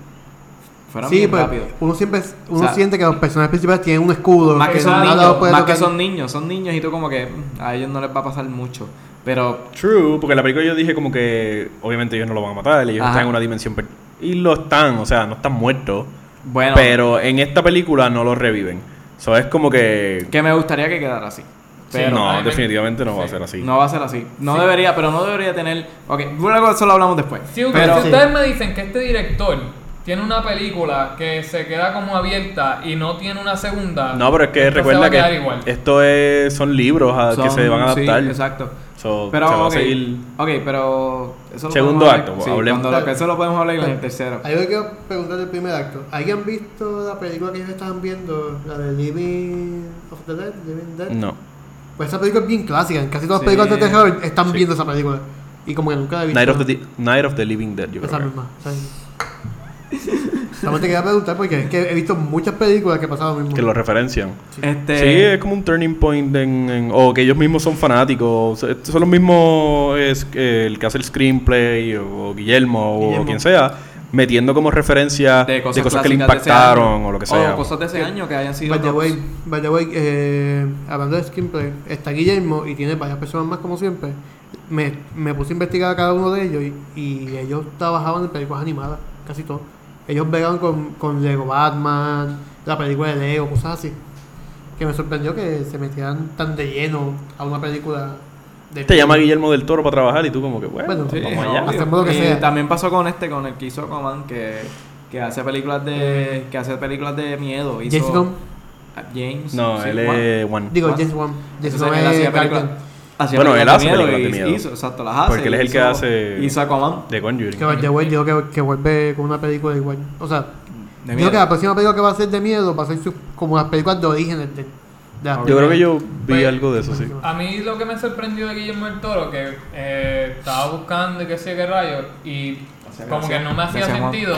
Fueron Sí, bien pues rápidos. uno siempre uno O sea, siente que los personajes principales tienen un escudo. Más que son los niños, más que son niños, son niños y tú como que mm, a ellos no les va a pasar mucho. Pero True, porque en la película yo dije como que obviamente ellos no lo van a matar, ellos Ajá. están en una dimensión per- y lo están, o sea, no están muertos, bueno, pero en esta película no lo reviven. So es como que que me gustaría que quedara así. Pero no, definitivamente no va a ser así. no va a ser así. No Sí. debería, pero no debería tener. Ok, luego eso lo hablamos después. Sí, pero si ustedes me dicen que este director tiene una película que se queda como abierta y no tiene una segunda. No, pero es que recuerda que igual. esto es, son libros a- que son- se van a sí, adaptar. exacto. So, Pero, se va ok, a seguir. ok, pero eso lo Segundo podemos hablar- acto, sí, hablemos. cuando lo que eso lo podemos hablar en el tercero. Ahí quiero preguntar del primer acto. ¿Alguien ha visto la película que ellos estaban viendo? La de Living of the Dead? Living Dead? No. Pues esa película es bien clásica. En casi todas las Sí. películas de terror están Sí. viendo esa película. Y como que nunca la he visto. Night of, the, Night of the Living Dead, yo creo. Esa que. misma. esa misma. Solamente quería preguntar porque es que he visto muchas películas que pasaban lo mismo. Que lo referencian. Este, Sí, es como un turning point en, en- o que ellos mismos son fanáticos. son los mismos es, eh, el que hace el screenplay o, Guillermo, Guillermo. o quien sea, metiendo como referencia de cosas, que le impactaron o lo que sea. O cosas de ese año que hayan sido. By the way, by the way eh, hablando de screenplay, está Guillermo y tiene varias personas más como siempre. Me, me puse a investigar a cada uno de ellos y, y ellos trabajaban en películas animadas, casi todos. Ellos vegaban con, con Lego Batman, la película de Lego, cosas así. Que me sorprendió que se metieran tan de lleno a una película de Te llama Guillermo del Toro para trabajar y tú como que, bueno, Bueno, Sí, vamos allá. obvio. Hacemos lo que Y sea. también pasó con este, con el que hizo Coman, que, que hace películas de. que hace películas de miedo. Hizo, James Gunn. Ah, James. No, sí, él es Juan. Digo. James Wan. James Entonces, Wan él es hacía películas- Bueno, él hace miedo películas de y miedo. Hizo, exacto, las hace. Porque él es el que hizo- hace- Hizo Aquaman. De Conjuring. Que way que, que vuelve con una película igual. O sea, De que la próxima película que va a ser de miedo va a ser su- como las películas de orígenes de, de Yo creo que yo vi Pues, algo de eso, sí. A mí lo que me sorprendió de Guillermo del Toro, que eh, estaba buscando y qué sé qué rayos, y como que no me hacía Gracias, sentido,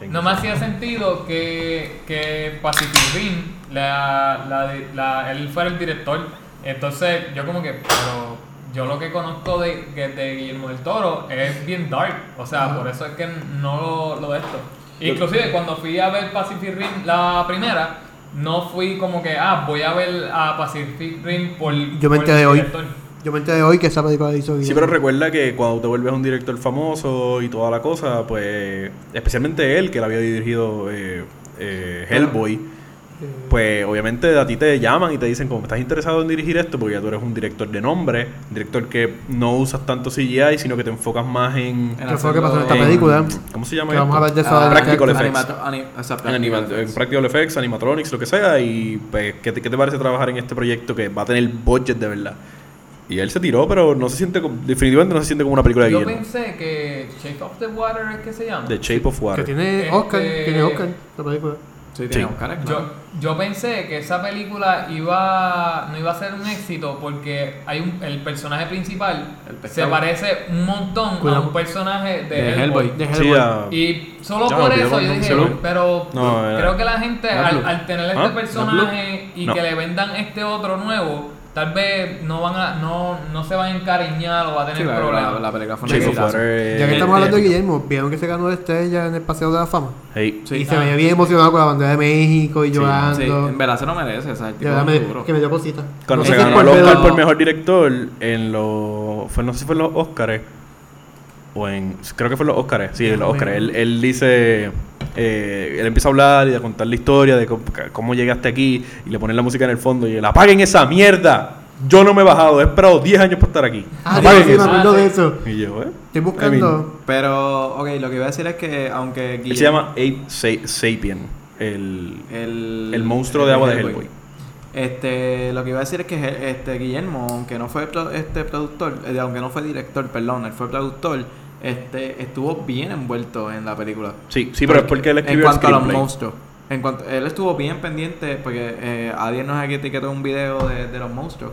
Thank no you. me hacía sentido que, que Pacific Rim, la, la, la- él fuera el director. Entonces yo como que, pero yo lo que conozco de, que de Guillermo del Toro es bien dark, o sea, por eso es que no lo, lo de esto. Inclusive cuando fui a ver Pacific Rim la primera, no fui como que, ah, voy a ver a Pacific Rim por, Yo me enteré el hoy. director. Yo me enteré hoy que esa película la hizo Sí, Guillermo. pero recuerda que cuando te vuelves un director famoso y toda la cosa, pues especialmente él, que le había dirigido eh, eh, Hellboy, pues obviamente a ti te llaman y te dicen como estás interesado en dirigir esto porque ya tú eres un director de nombre, un director que no usas tanto CGI, sino que te enfocas más en... En ¿Qué fue lo que pasó en esta en- película? ¿Cómo se llama Que vamos a esto? ver de eso Ah. Practical effects. animato- ani- exacto, En, anima- practical en effects. Practical Effects, Animatronics, lo que sea. Y pues, ¿qué te, qué te parece trabajar en este proyecto que va a tener budget de verdad? Y él se tiró, pero no se siente, como- definitivamente no se siente como una película de Yo Guillermo. pensé que Shape of the Water es que se llama. The Shape of Que Water. tiene Este- Oscar, tiene Oscar la película. Sí, tiene Sí. Oscar, claro. Yo, yo pensé que esa película iba no iba a ser un éxito porque hay un, el personaje principal El se parece un montón a un personaje de, De Hellboy. Hellboy. De Sí, Hellboy. Y solo por eso yo dije, pero No, era- creo que la gente al, al tener ¿Ah? este ¿No personaje y No. que le vendan este otro nuevo, tal vez no van a no, no se va a encariñar o va a tener Sí, la, problemas. la, la película fue un Shape of exitazo. Water. eh, Ya que estamos hablando de épico. Guillermo, vieron que se ganó la estrella en el Paseo de la Fama. Hey. Sí. y se Ah. veía bien emocionado con la bandera de México y Sí, llorando. Sí, en verdad se lo merece, o sea, el de tipo verdad es me, duro. que me dio cosita. Cuando No se ganó el Oscar por mejor director en los. Fue, no sé si fue en los Oscars. O en. Creo que fue en los Oscars. Sí, en los Oscars. Él, él dice. Eh, él empieza a hablar y a contar la historia de cómo, cómo llegaste aquí y le ponen la música en el fondo y él, apaguen esa mierda. Yo no me he bajado, he esperado 10 años para estar aquí. Ah, Apaguen sí, me eso". acuerdo de sí. eso. Y yo. Estoy buscando. Pero, ok, lo que iba a decir es que aunque Él Guillermo- se llama Ape Sa- Sapien, el, el, el monstruo de agua de Hellboy. Este, lo que iba a decir es que este Guillermo, aunque no fue pro- este productor, eh, aunque no fue director, perdón, él fue productor, este estuvo bien envuelto en la película. Sí, sí, pero es porque él escribió en el cuanto a los monstruos. En cuanto, él estuvo bien pendiente porque eh, Adiel nos etiquetó un video de, de los monstruos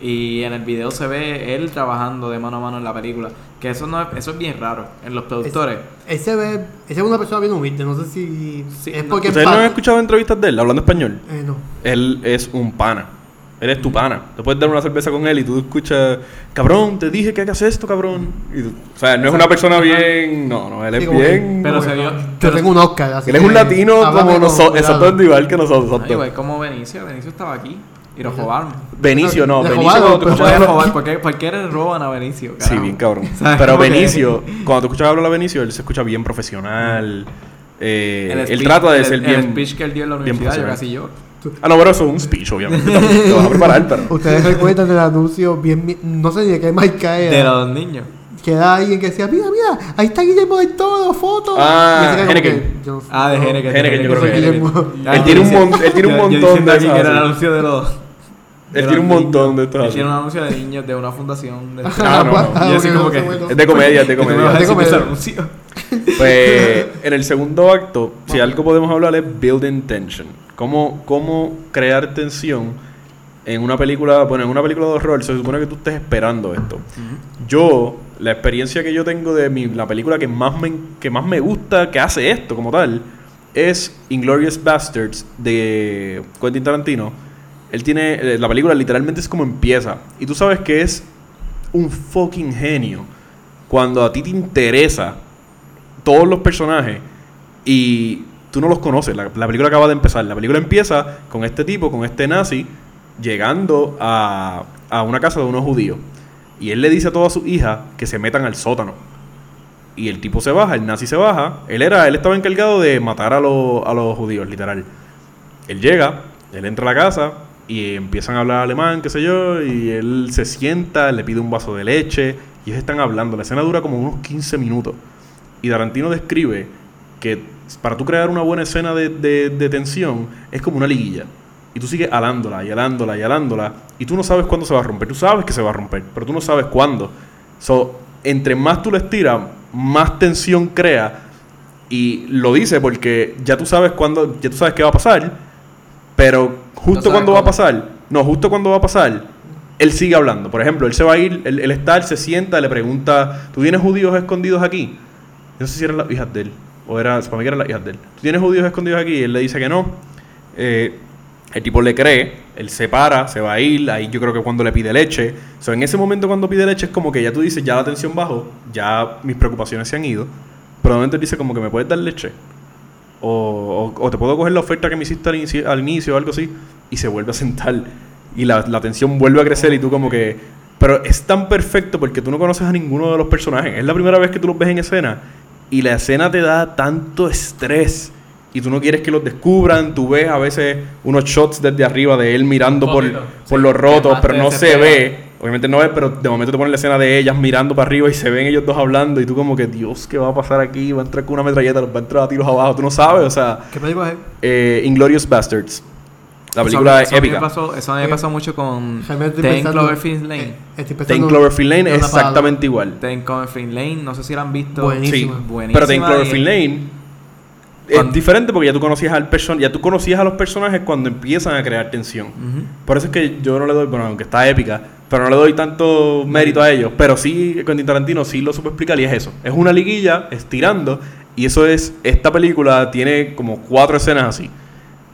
y en el video se ve él trabajando de mano a mano en la película. Que eso no es, eso es bien raro en los productores. Ese ve, ese es una persona bien humilde, no sé si Sí, es porque ¿Ustedes no han escuchado entrevistas de él hablando español? Eh, no. Él es un pana. Él es tu pana. Te puedes dar una cerveza con él y tú escuchas, cabrón, te dije que hagas esto, cabrón. Y tú- o sea, no es una persona bien. No, no, él es Sí, como que- bien. Pero se vio- Yo pero- tengo un Oscar, así él es un latino como nosotros, exactamente igual que nosotros. igual como Benicio, Benicio estaba aquí y lo robaron. Benicio, no, Benicio cuando tú pero escuchas Voy a hablar- robar, ¿por qué, por qué le roban a Benicio? Sí, bien cabrón. *laughs* Pero Benicio, cuando tú escuchas hablar a Benicio, él se escucha bien profesional. eh, El él speech- trata de el- ser bien. El speech que él dio en la bien universidad, yo casi yo. Ah, no, pero eso es un speech, obviamente. Te vas a preparar, pero. Ustedes recuerdan el anuncio bien, no sé ni de qué marca era. De los niños. Que era alguien que decía, mira, mira, ahí está Guillermo del Toro, foto. Ah, Henneken. Ah, de. Henneken. Henneken, yo creo que es Guillermo. Ah, Él tiene un él tiene un yo- yo montón de aquí esas que era el así. anuncio de los... de Él tiene un niños. montón de estos Él tiene un anuncio de niños de una fundación. De Ah, no, no. Y así bueno, como no sé, que- bueno. Es de comedia, es de ¿Qué tú me vas comedia. decir de anuncio? Pues *laughs* en el segundo acto, si algo podemos hablar es building tension. Cómo, cómo crear tensión en una película, bueno, en una película de horror, se supone que tú estés esperando esto. Yo, la experiencia que yo tengo de mi, la película que más, me, que más me gusta, que hace esto como tal, es Inglorious Bastards de Quentin Tarantino. Él tiene, eh, la película literalmente es como empieza. Y tú sabes que es un fucking genio cuando a ti te interesa todos los personajes y tú no los conoces. La, la película acaba de empezar. La película empieza con este tipo, con este nazi, llegando a, a una casa de unos judíos. Y él le dice a todas sus hijas que se metan al sótano. Y el tipo se baja, el nazi se baja. Él era, él estaba encargado de matar a, a los judíos, literal. Él llega, él entra a la casa y empiezan a hablar alemán, qué sé yo, y él se sienta, le pide un vaso de leche y ellos están hablando. La escena dura como unos 15 minutos. Y Tarantino describe que para tú crear una buena escena de, de- de tensión es como una liguilla. Y tú sigues alándola y alándola y alándola. Y tú no sabes cuándo se va a romper. Tú sabes que se va a romper, pero tú no sabes cuándo. So, entre más tú lo estiras, más tensión crea. Y lo dice porque ya tú sabes cuándo, ya tú sabes qué va a pasar. Pero justo cuando va a pasar, no, justo cuando va a pasar, él sigue hablando. Por ejemplo, él se va a ir, él, él está, él se sienta, le pregunta, ¿tú tienes judíos escondidos aquí? No sé si eran las hijas de él. O era, para mí que eran las hijas de él. ¿Tú tienes judíos escondidos aquí? Y él le dice que no. Eh, el tipo le cree, él se para, se va a ir. Ahí yo creo que cuando le pide leche. So, en ese momento cuando pide leche es como que ya tú dices, ya la tensión bajó, ya mis preocupaciones se han ido. Pero de momento él dice como que me puedes dar leche. O, o- o te puedo coger la oferta que me hiciste al inicio, al inicio o algo así. Y se vuelve a sentar. Y la, la tensión vuelve a crecer y tú como que... Pero es tan perfecto porque tú no conoces a ninguno de los personajes. Es la primera vez que tú los ves en escena. Y la escena te da tanto estrés. Y tú no quieres que los descubran. Tú ves a veces unos shots desde arriba de él mirando por, por sí, los rotos, pero no se ve. Obviamente no ve, pero de momento te ponen la escena de ellas mirando para arriba y se ven ellos dos hablando. Y tú como que, Dios, ¿qué va a pasar aquí? Va a entrar con una metralleta, los va a entrar a tiros abajo. Tú no sabes, o sea... ¿Qué película es? Eh, Inglorious Bastards. La película es eso épica. pasó- eso a mí me pasó mucho con Ten pensando- Cloverfield Lane. eh, Ten Cloverfield Lane es exactamente igual. Ten Cloverfield Lane, no sé si la han visto. Buenísima. Sí, Buenísima pero Ten Cloverfield Lane es Cuando- diferente porque ya tú conocías al person ya tú conocías a los personajes cuando empiezan a crear tensión. Por eso es que yo no le doy, bueno, aunque está épica, pero no le doy tanto mérito a ellos. Pero sí, Quentin Tarantino sí lo supo explicar y es eso. Es una liguilla estirando y eso es, esta película tiene como cuatro escenas así.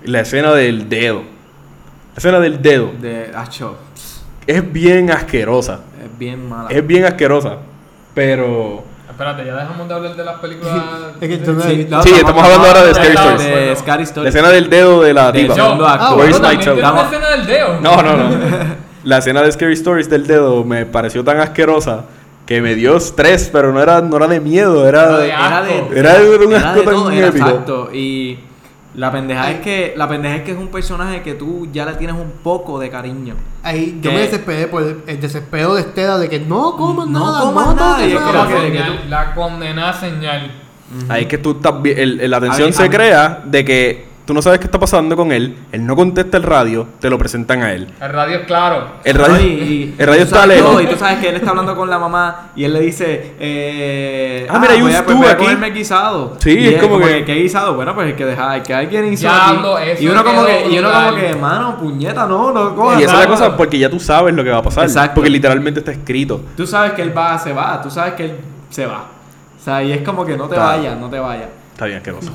La escena del dedo. La escena del dedo De Acho. es bien asquerosa. Es bien mala. Es bien asquerosa. Pero... Espérate, ya dejamos de hablar de las películas. *laughs* Es que tú no- Sí, no, Sí, estamos hablando ahora de Scary Stories. De Scary La Stories. escena del dedo de la acto. Ah, bueno, una Vamos. escena del dedo. No, no, no. *laughs* La escena de Scary Stories del dedo me pareció tan asquerosa que me dio estrés, pero no era, no era de miedo, era de de... asco. Era de un era asco de tan todo, era épico. Exacto. Y la pendeja es que la pendeja es que es un personaje que tú ya le tienes un poco de cariño. Ahí yo me desesperé por el, el desespero de Estela de que no coman No nada, coman no nada, toquen y es La, señal, la condenada señal. Ahí es que tú estás bien- el- el- la tensión A se a crea de que tú no sabes qué está pasando con él, él no contesta el radio, te lo presentan a él. El radio es claro. El radio, No, y- *laughs* y- el radio está sabes lejos. todo, y tú sabes que él está hablando con la mamá y él le dice, eh, Ah, mira, hay un stew aquí. comerme guisado. Sí, Y es él como que- ¿qué guisado? Bueno, pues hay que dejar, hay que alguien hizo Diablo, aquí. Y uno como que, y uno como que, mano, puñeta, no, no cojas Y esa es la nada". cosa porque ya tú sabes lo que va a pasar. Exacto. Porque literalmente está escrito. Tú sabes que él va, se va, tú sabes que él se va. O sea, y es como que no te vayas, no te vayas. Está bien asqueroso.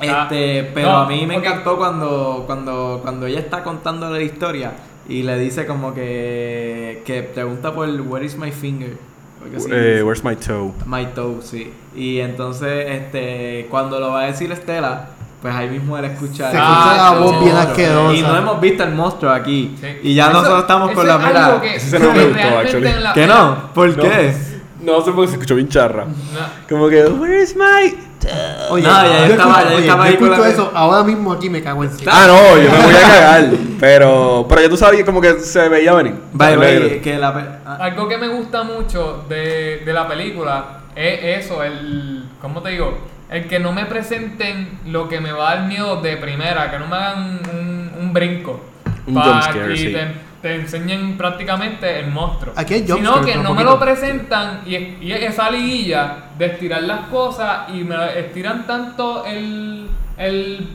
Ah, Este, pero no, a mí me encantó cuando, cuando, cuando ella está contando la historia y le dice como que, que pregunta por Where is my finger. Así Eh, where's my toe? My toe, sí. Y entonces, este, cuando lo va a decir Estela, pues ahí mismo él escucha. Se el- escucha la el voz bien asquerosa. Y no hemos visto el monstruo aquí. Sí. Y ya Eso- nosotros estamos con la mira. que- que gustó, realmente actually. en la- ¿Qué en la- no? ¿Por No. qué? No sé por qué se escuchó bien charra. No. Como que, where's my Oye, No, ya yo estaba- escucho, ya oye, estaba yo ahí con la- eso, ahora mismo aquí me cago encima. Ah, no, yo me voy a *laughs* cagar. Pero, pero ya tú sabías como que se veía venir. By the Se way, veía- que la. pe- ah, Algo que me gusta mucho de, de la película es eso, el. ¿Cómo te digo? El que no me presenten lo que me va a dar miedo de primera, que no me hagan un, un brinco. Un Pa- jumpscare, y sí. te, te enseñen prácticamente el monstruo. Aquí hay Sino que no me lo presentan y, es- y es esa liguilla de estirar las cosas y me estiran tanto el, el,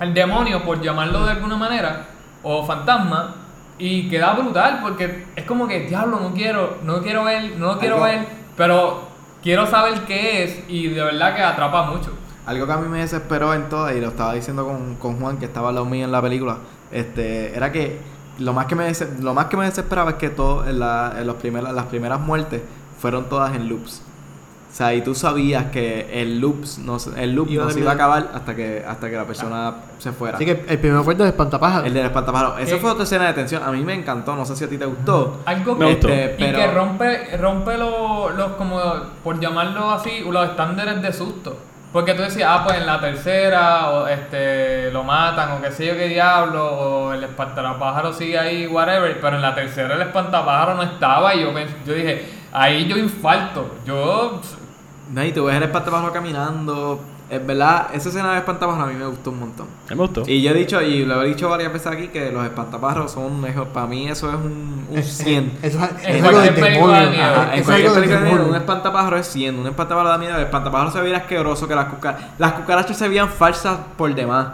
el demonio, por llamarlo de alguna manera, o fantasma, y queda brutal porque es como que, diablo, no quiero, no quiero ver, no lo quiero Algo- ver, pero quiero saber qué es y de verdad que atrapa mucho. Algo que a mí me desesperó en toda, y lo estaba diciendo con, con Juan, que estaba lado mío en la película, este, era que lo más que me, lo más que me desesperaba es que todo, en la, en los primeras, las primeras muertes fueron todas en loops. O sea, y tú sabías que el loops no, se- el loop no se iba a acabar hasta que, hasta que la persona se fuera. Así que el primero fue el del espantapájaros. El del espantapájaro. Esa ¿Qué? fue otra escena de tensión. A mí me encantó. No sé si a ti te gustó. Algo que. Este, y que rompe, rompe los, los, como, por llamarlo así, los estándares de susto. Porque tú decías, ah, pues en la tercera, o este, lo matan, o qué sé yo qué diablo, o el espantapájaro sigue ahí, whatever. Pero en la tercera el espantapájaro no estaba, y yo, yo dije, ahí yo infarto. Yo, No, y tú ves el espantapájaro caminando. Es verdad, esa escena del espantapájaro a mí me gustó un montón. Me gustó. Y yo he dicho, y lo he dicho varias veces aquí, que los espantapájaros son, mejor- para mí eso es un, un 100. *laughs* Eso es, En es algo de demonio. Ajá, en es cualquier película de un espantapájaro es 100, un espantapájaro da miedo, el espantapájaro se veía asqueroso que las cucarachas. Las cucarachas se veían falsas por demás.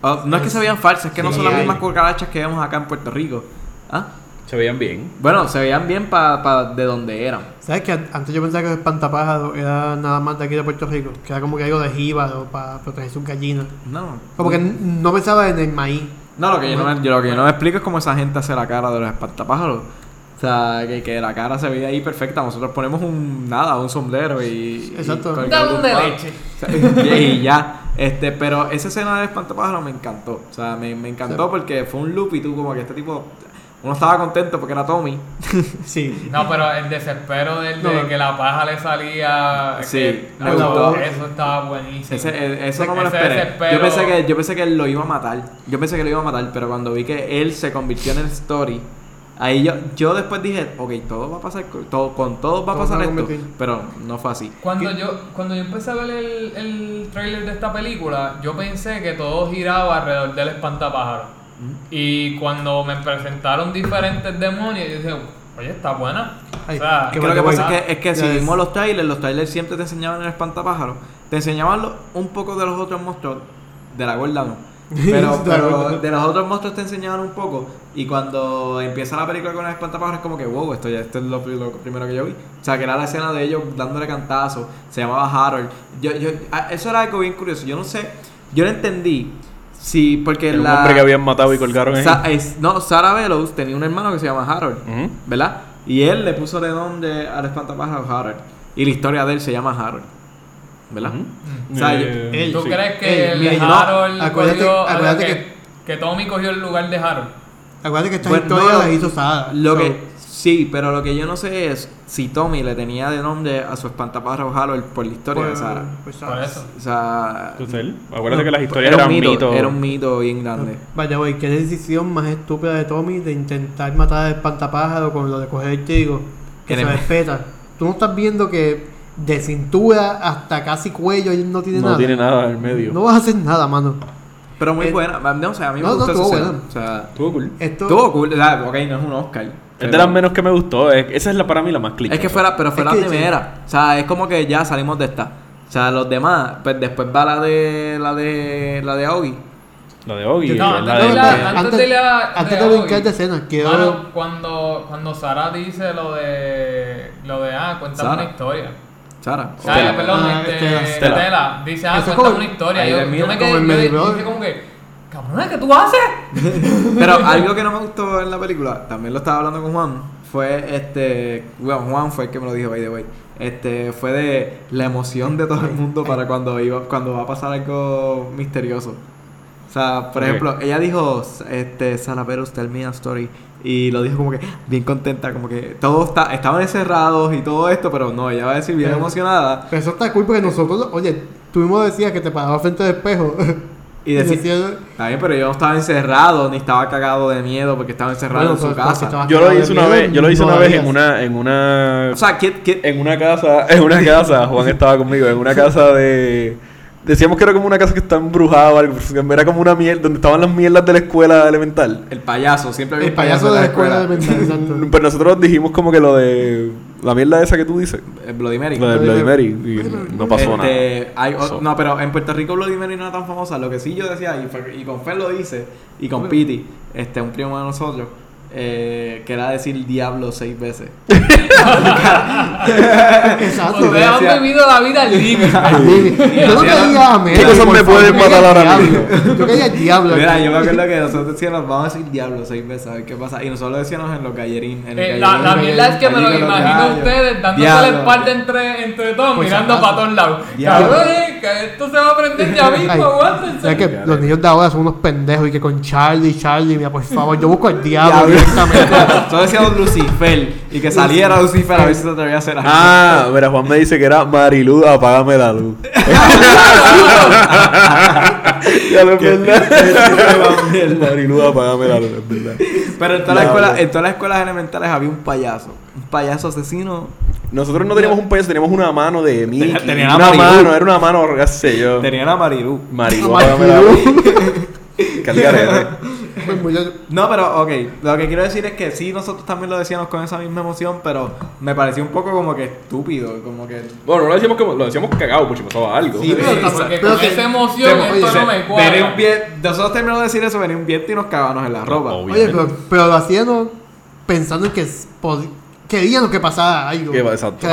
Oh, no es que se veían falsas, es que no son las hay. mismas cucarachas que vemos acá en Puerto Rico. ¿Ah? Se veían bien. Bueno, se veían bien para de donde eran. ¿Sabes que an- antes yo pensaba que los espantapájaros era nada más de aquí de Puerto Rico? Que era como que algo de jíbaro para proteger sus gallinas. No. Como que no pensaba en el maíz. No, lo que, yo no, me, yo, lo que yo no me explico es cómo esa gente hace la cara de los espantapájaros. O sea, que, que la cara se veía ahí perfecta. Nosotros ponemos un nada, un sombrero y. Exacto. y Galón de leche. O sea, *laughs* y ya. Este, pero esa escena del espantapájaro me encantó. O sea, me, me encantó Sí. porque fue un loop y tú, como que este tipo. Uno estaba contento porque era Tommy. *laughs* Sí. no, pero el desespero del de No. que la paja le salía. Sí, que- me eso, gustó. eso estaba buenísimo. Ese, eh, eso no me lo esperé. desespero- Yo pensé, que, yo pensé que él lo iba a matar. Yo pensé que lo iba a matar, pero cuando vi que él se convirtió en el story, ahí yo, yo después dije, ok, todo va a pasar, con- todo, con todos va a Todo pasar esto. convertir. Pero no fue así. Cuando yo, cuando yo empecé a ver el, el trailer de esta película, yo pensé que todo giraba alrededor del espantapájaro. Y cuando me presentaron diferentes demonios, yo dije, oye, está buena. Ay, o sea, qué Es que lo que bueno, pasa es que, es que si vimos los trailers, los trailers siempre te enseñaban el espantapájaro. Te enseñaban lo- un poco de los otros monstruos, de la gorda no. *laughs* Pero, pero de los otros monstruos te enseñaban un poco. Y cuando empieza la película con el espantapájaro es como que, wow, esto ya esto es lo, lo primero que yo vi. O sea, que era la escena de ellos dándole cantazos. Se llamaba Harold. Yo, yo, ah, eso era algo bien curioso. Yo no sé, yo no entendí. Si, porque Era un la. hombre que habían matado y colgaron ahí. Sa- es- no, Sarah Veloz tenía un hermano que se llama Harold. Ujú. ¿verdad? Y él le puso de nombre al espantapájaro Harold. Y la historia de él se llama Harold. ¿Verdad? Ujú. O sea, yo- Eh, él- ¿Tú sí. crees que Ey, el mira, no, Harold acuérdate- cogió- acuérdate que, que- que Tommy cogió el lugar de Harold? Acuérdate que esta Bueno, historia no, la hizo Sara. Lo So, que. Sí, pero lo que yo no sé es si Tommy le tenía de nombre a su espantapájaros Harold por la historia de Pues- Sara. pues, Por eso. O sea, Entonces acuérdate que las historias era un eran mito, mitos. era un mito bien grande. Vaya, güey, qué decisión más estúpida de Tommy de intentar matar al espantapájaro con lo de coger el trigo. Que se respeta. Tú no estás viendo que de cintura hasta casi cuello él no tiene no nada. tiene nada en medio. No vas a hacer nada, mano. Pero muy Eh, buena. No, o sea, a mí no, me no, gustó esa estuvo buena. O sea, Estuvo cool. Esto, estuvo cool. O sea, ok, no es un Oscar. Es pero- de las menos que me gustó. es- esa es la para mí la más click. Es que fue la, pero fue Es la sí. primera. O sea, es como que ya salimos de esta. O sea, los demás, pues después va la de la de la de Augie. La de Ogi. No, la antes de, la, antes, de la. antes de de brincar de escena, mano, cuando, cuando Sara dice lo de. Lo de, ah, cuéntame Sara. una historia. Sara. Stella. perdón, Ah, este, Stella. Stella. Stella. Dice, ah, cuéntame como- una historia. Yo, yo me como quedé, el yo dije como que, cabrón, ¿qué tú haces? *laughs* Pero algo que no me gustó en la película, también lo estaba hablando con Juan, fue este. Bueno, Juan fue el que me lo dijo, by the way. Este, fue de la emoción de todo el mundo para cuando iba, cuando va a pasar algo misterioso. O sea, por Ok. ejemplo, ella dijo, este, Salaperos, tell me a story. Y lo dijo como que bien contenta, como que todos está, estaban encerrados y todo esto, pero no, ella va a decir bien Pero- emocionada. Pero eso está cool porque nosotros, oye, tú mismo decías que te parabas frente al espejo. *laughs* Y decir, bien, pero yo no estaba encerrado, ni estaba cagado de miedo porque estaba encerrado Bueno, en su casa. Yo lo hice una miedo, vez, yo lo hice no una vez en una, en una O sea, ¿qué, qué, en una casa, en una casa, Juan estaba conmigo, en una *laughs* casa de decíamos que era como una casa que está embrujada o algo, porque era como una mierda, donde estaban las mierdas de la escuela elemental. El payaso, siempre había El payaso de la escuela elemental, exacto. Pero nosotros dijimos como que lo de la mierda esa que tú dices, El Bloody Mary. lo de Bloody Mary, y no pasó nada. Este, hay o- Pasó. no, pero en Puerto Rico Bloody Mary no era tan famosa. Lo que sí yo decía, y con Fer lo dice, y con Piti, este, un primo de nosotros, eh, que era decir diablo seis veces. *laughs* Exacto. Ustedes han vivido la vida al límite. *laughs* Yo no quería a Mela, ¿Qué cosas me pueden quería matar ahora al mismo? diablo. Yo quería el diablo. Mira, yo me acuerdo que nosotros decíamos, vamos a decir diablo seis veces, a ver qué pasa. Y nosotros lo decíamos en los gallerín. En el Eh, la, la mierda es que me lo imagino a ustedes dándose la espalda entre, entre todos, Pues mirando acaso. para todos lados. Diablo. Esto se va a prender ya *laughs* mismo, aguántense. ¿Sabes que los niños de ahora son unos pendejos y que con Charlie, Charlie, mira, por favor, yo busco al diablo directamente. *laughs* Nosotros decíamos Lucifer. Y que saliera Lucifer a ver si se atrevía a hacer algo. Ah, mira, Juan me dice que era Marilu, apágame la luz. *laughs* ya lo es verdad. Marilu, apágame la luz, es verdad. Pero en todas, las Diablo. escuelas, en todas las escuelas elementales había un payaso. Un payaso asesino. Nosotros no teníamos un payaso, teníamos una mano de Mickey. Tenía- tenía la una Marilu. mano, era una mano, qué sé yo. Tenían *laughs* *laughs* a Marilu. Marilu, Marilu. la No, pero ok. Lo que quiero decir es que sí, nosotros también lo decíamos con esa misma emoción, pero me pareció un poco como que estúpido. Como que. Bueno, no lo decíamos como, lo decíamos cagado, porque pasaba algo. Sí, pero Sí, tampoco- porque pero con que- esa emoción se- esto se- no me venía cuadra. un viento- nosotros terminamos de decir eso, venía un viento y nos cagábamos en la ropa. Oye, pero, pero lo hacían pensando en que s- pod- querían que pasara algo. Que va, exacto.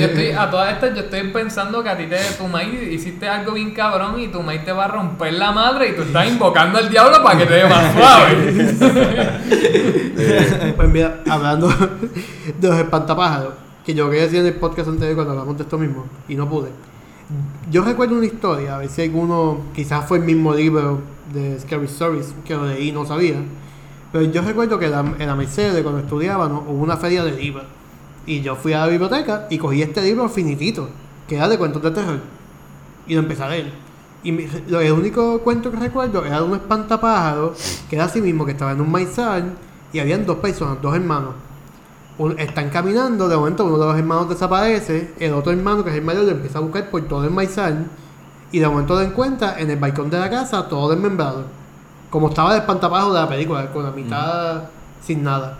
Yo estoy, a todas estas yo estoy pensando que a ti te, tu maíz hiciste algo bien cabrón y tu maíz te va a romper la madre y tú estás invocando al diablo para que te dé más suave. *laughs* Pues mira, hablando de los espantapájaros, que yo quería decir en el podcast anterior cuando hablamos de esto mismo, y no pude. Yo recuerdo una historia, a ver si alguno, quizás fue el mismo libro de Scary Stories que lo leí y no sabía, pero yo recuerdo que en la, Mercedes, cuando estudiábamos, hubo una feria de libros. Y yo fui a la biblioteca y cogí este libro finitito, que era de cuentos de terror, y lo empecé a leer. Y mi- lo, el único cuento que recuerdo era de un espantapájaro, que era así mismo, que estaba en un maizal, y habían dos personas, dos hermanos. Están caminando, de momento uno de los hermanos desaparece, el otro hermano, que es el mayor, lo empieza a buscar por todo el maizal, y de momento lo encuentra en el balcón de la casa, todo desmembrado. Como estaba el espantapájaro de la película, con la mitad sin nada.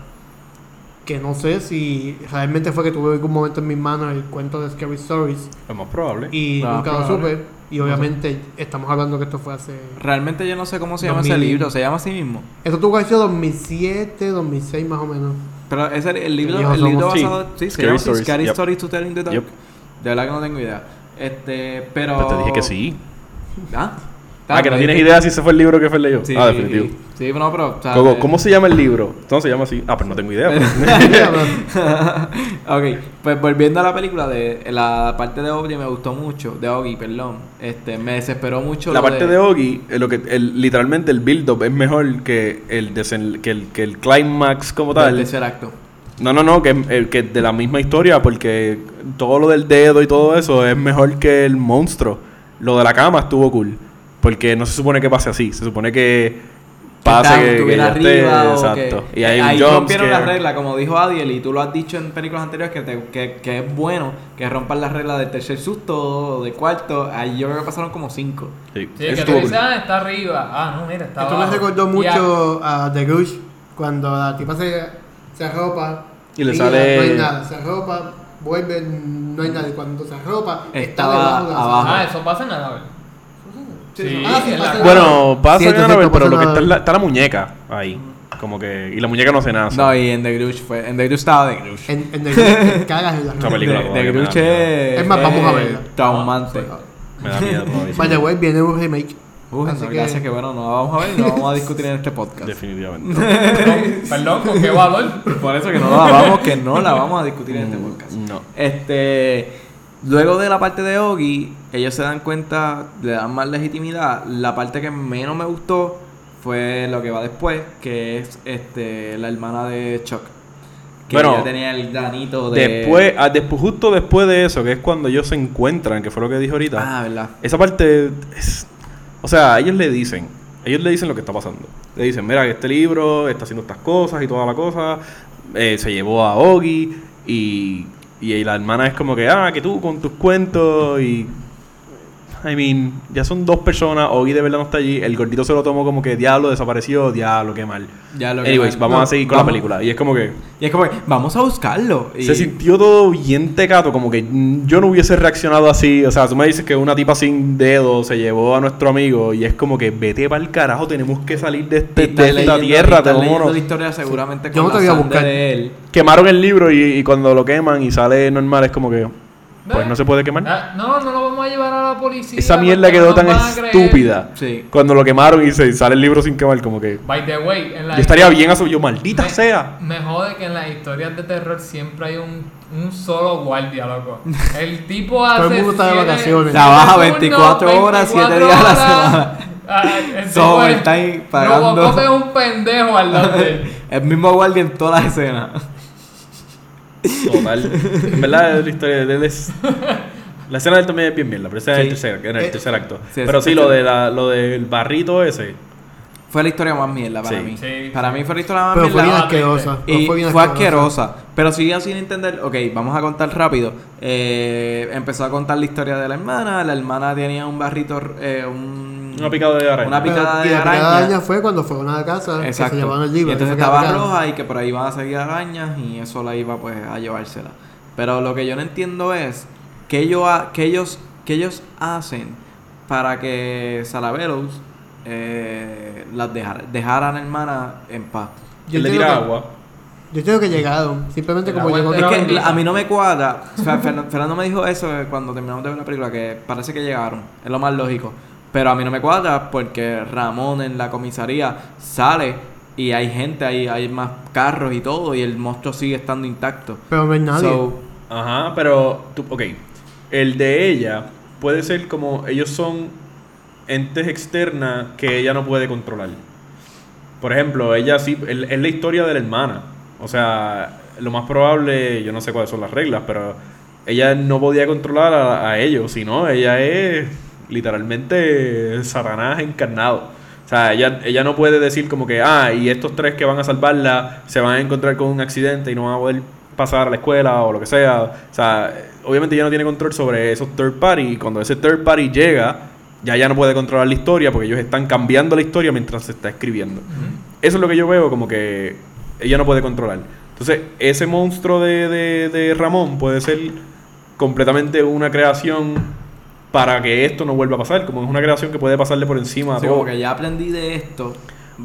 Que no sé si realmente fue que tuve algún momento en mis manos el cuento de Scary Stories Es más probable. y Ah, nunca lo probable. supe. Y obviamente estamos hablando que esto fue hace. Realmente yo no sé cómo se llama ese 2000. libro, se llama así mismo. Esto tuvo que haber sido 2007, 2006 más o menos. Pero ese, el libro, el libro somos. Sí. basado. Sí, Scary Stories, Scary yep. Stories to Tell in the Dark. Yep. De verdad que no tengo idea. Este, pero. Pues te dije que sí. ¿Ah? Ah, que no tienes idea si ese fue el libro que fue leyó. Sí, ah, definitivo. Sí, no, pero. o sea, ¿Cómo, eh, cómo se llama el libro? ¿Cómo se llama así? Ah, pero no tengo idea. pues. *laughs* ok, pues volviendo a la película, de la parte de Oggy me gustó mucho, de Oggy, perdón. Este, me desesperó mucho. La lo parte de Ogi, eh, lo que, el, literalmente el build-up es mejor que el, desen- que el, que el climax como tal. tercer acto. No, no, no, que, eh, que de la misma historia, porque todo lo del dedo y todo eso es mejor que el monstruo. Lo de la cama estuvo cool. Porque no se supone que pase así. Se supone que pase que, que esté- arriba o Exacto. que- Y hay ahí un jump rompieron la scare. regla, como dijo Adiel, y tú lo has dicho en películas anteriores, que, te- que, que es bueno que rompan la regla del tercer susto o de cuarto. Ahí yo creo que pasaron como cinco. Sí, Sí, que tú dices, ah, está arriba. Ah, no, mira, está Esto me abajo. recordó Y a- mucho a The Gush cuando la tipa se, se arropa Y le sale- No hay nada, se arropa, vuelve, no hay nada. Y cuando se arropa, está la abajo. sábana. Ah, eso pasa en Annabelle. Sí, Ah, sí, pasa. Bueno, pasa Sí, no pero pasa lo que nada. está, es la, está la muñeca ahí. Como que. Y la muñeca no hace nada. No, y en The Grudge fue. En The Grudge estaba The Grudge. En, en te cagas en la Esa película The, todavía The me da Grudge miedo. es. Es más, vamos a verla. Traumante. Me da miedo *laughs* todavía. By the way, viene un remake. Uy, Así no, que- gracias que bueno, no la vamos a ver y no vamos a discutir en este podcast. Definitivamente. *laughs* Perdón, Perdón, ¿con qué valor? Por eso que no la vamos, que no la vamos a discutir en este podcast. No. Este, luego de la parte de Ogi, ellos se dan cuenta, le dan más legitimidad. La parte que menos me gustó fue lo que va después, que es este la hermana de Chuck. Que Bueno, ella tenía el granito de Después, ah, después, justo después de eso, que es cuando ellos se encuentran, que fue lo que dije ahorita. Ah, verdad. Esa parte es... O sea, ellos le dicen, ellos le dicen lo que está pasando. Le dicen, mira, que este libro está haciendo estas cosas y toda la cosa. eh, se llevó a Ogi y, y la hermana es como que, ah, que tú con tus cuentos y... I mean, ya son dos personas, Ogi de verdad no está allí, el gordito se lo tomó como que diablo, desapareció, diablo, qué mal. Ya lo que Anyways, mal. vamos No, a seguir con vamos. la película. Y es como que... Y es como que, vamos a buscarlo. Y Se sintió todo bien tecato, como que mm, yo no hubiese reaccionado así. O sea, tú me dices que una tipa sin dedo se llevó a nuestro amigo y es como que vete para el carajo, tenemos que salir de, este, de estás esta leyendo- tierra, leyendo la historia seguramente Yo con no te la voy a buscar. de él. Quemaron el libro y, y cuando lo queman y sale normal es como que, pues no se puede quemar. Ah, No, no lo vamos a llevar a la policía. Esa mierda quedó no tan a estúpida. Sí. Cuando lo quemaron y se sale el libro sin quemar, como que... By the way, en la Yo estaría bien asustado, yo maldita me, sea. Me jode que en las historias de terror siempre hay un, un solo guardia, loco. El tipo hace. *laughs* Todo el mundo está de vacaciones. Trabaja siete turnos, 24 horas, 7 días a la semana. Ah, *laughs* So, es- overtime pagando. Robocop es un pendejo al lado de él. *laughs* El mismo guardia en todas las escenas. Total. En verdad, la historia de él es. La escena de él también es bien mierda, pero ese es el tercer, era el Eh, tercer acto. sí, pero sí, lo, de la, lo del barrito ese. Fue la historia más mierda para Sí. mí. Sí. Para mí fue la historia más Pero fue bien mierda. asquerosa. Y fue bien fue asquerosa. Pero sigue sin entender. Ok, vamos a contar rápido. Eh, empezó a contar la historia de la hermana. La hermana tenía un barrito. eh, un, Una picada de araña. Una Pero- picada y de la picada de araña. fue cuando fueron a la casa que Exacto. se llevaron el libro. y entonces fue estaba picada. roja y que por ahí iban a seguir arañas y eso la iba pues a llevársela. Pero lo que yo no entiendo es que ellos, ha- que ellos, que ellos hacen para que Salaveros eh, las dejara, dejaran hermana en paz. Él le tira que- agua. Yo creo que llegaron. Simplemente como llegó Es que la- a mí no me cuadra. O sea, Fer- Fernando me dijo eso eh, cuando terminamos de ver la película, que parece que llegaron. Es lo más lógico. Pero a mí no me cuadra porque Ramón en la comisaría sale y hay gente ahí, hay más carros y todo, y el monstruo sigue estando intacto. Pero no hay nadie. So, Ajá, pero. Tú, ok. El de ella puede ser como. Ellos son entes externas que ella no puede controlar. Por ejemplo, ella sí. Es la historia de la hermana. O sea, lo más probable. Yo no sé cuáles son las reglas, pero. Ella no podía controlar a, a ellos, sino ella es literalmente Satanás encarnado. O sea, ella, ella no puede decir como que, ah, y estos tres que van a salvarla se van a encontrar con un accidente y no van a poder pasar a la escuela o lo que sea. O sea, obviamente ella no tiene control sobre esos third party y cuando ese third party llega, ya ella no puede controlar la historia porque ellos están cambiando la historia mientras se está escribiendo. Eso es lo que yo veo como que ella no puede controlar. Entonces, ese monstruo de, de, de Ramón puede ser completamente una creación para que esto no vuelva a pasar, como es una creación que puede pasarle por encima a todo. como que ya aprendí de esto.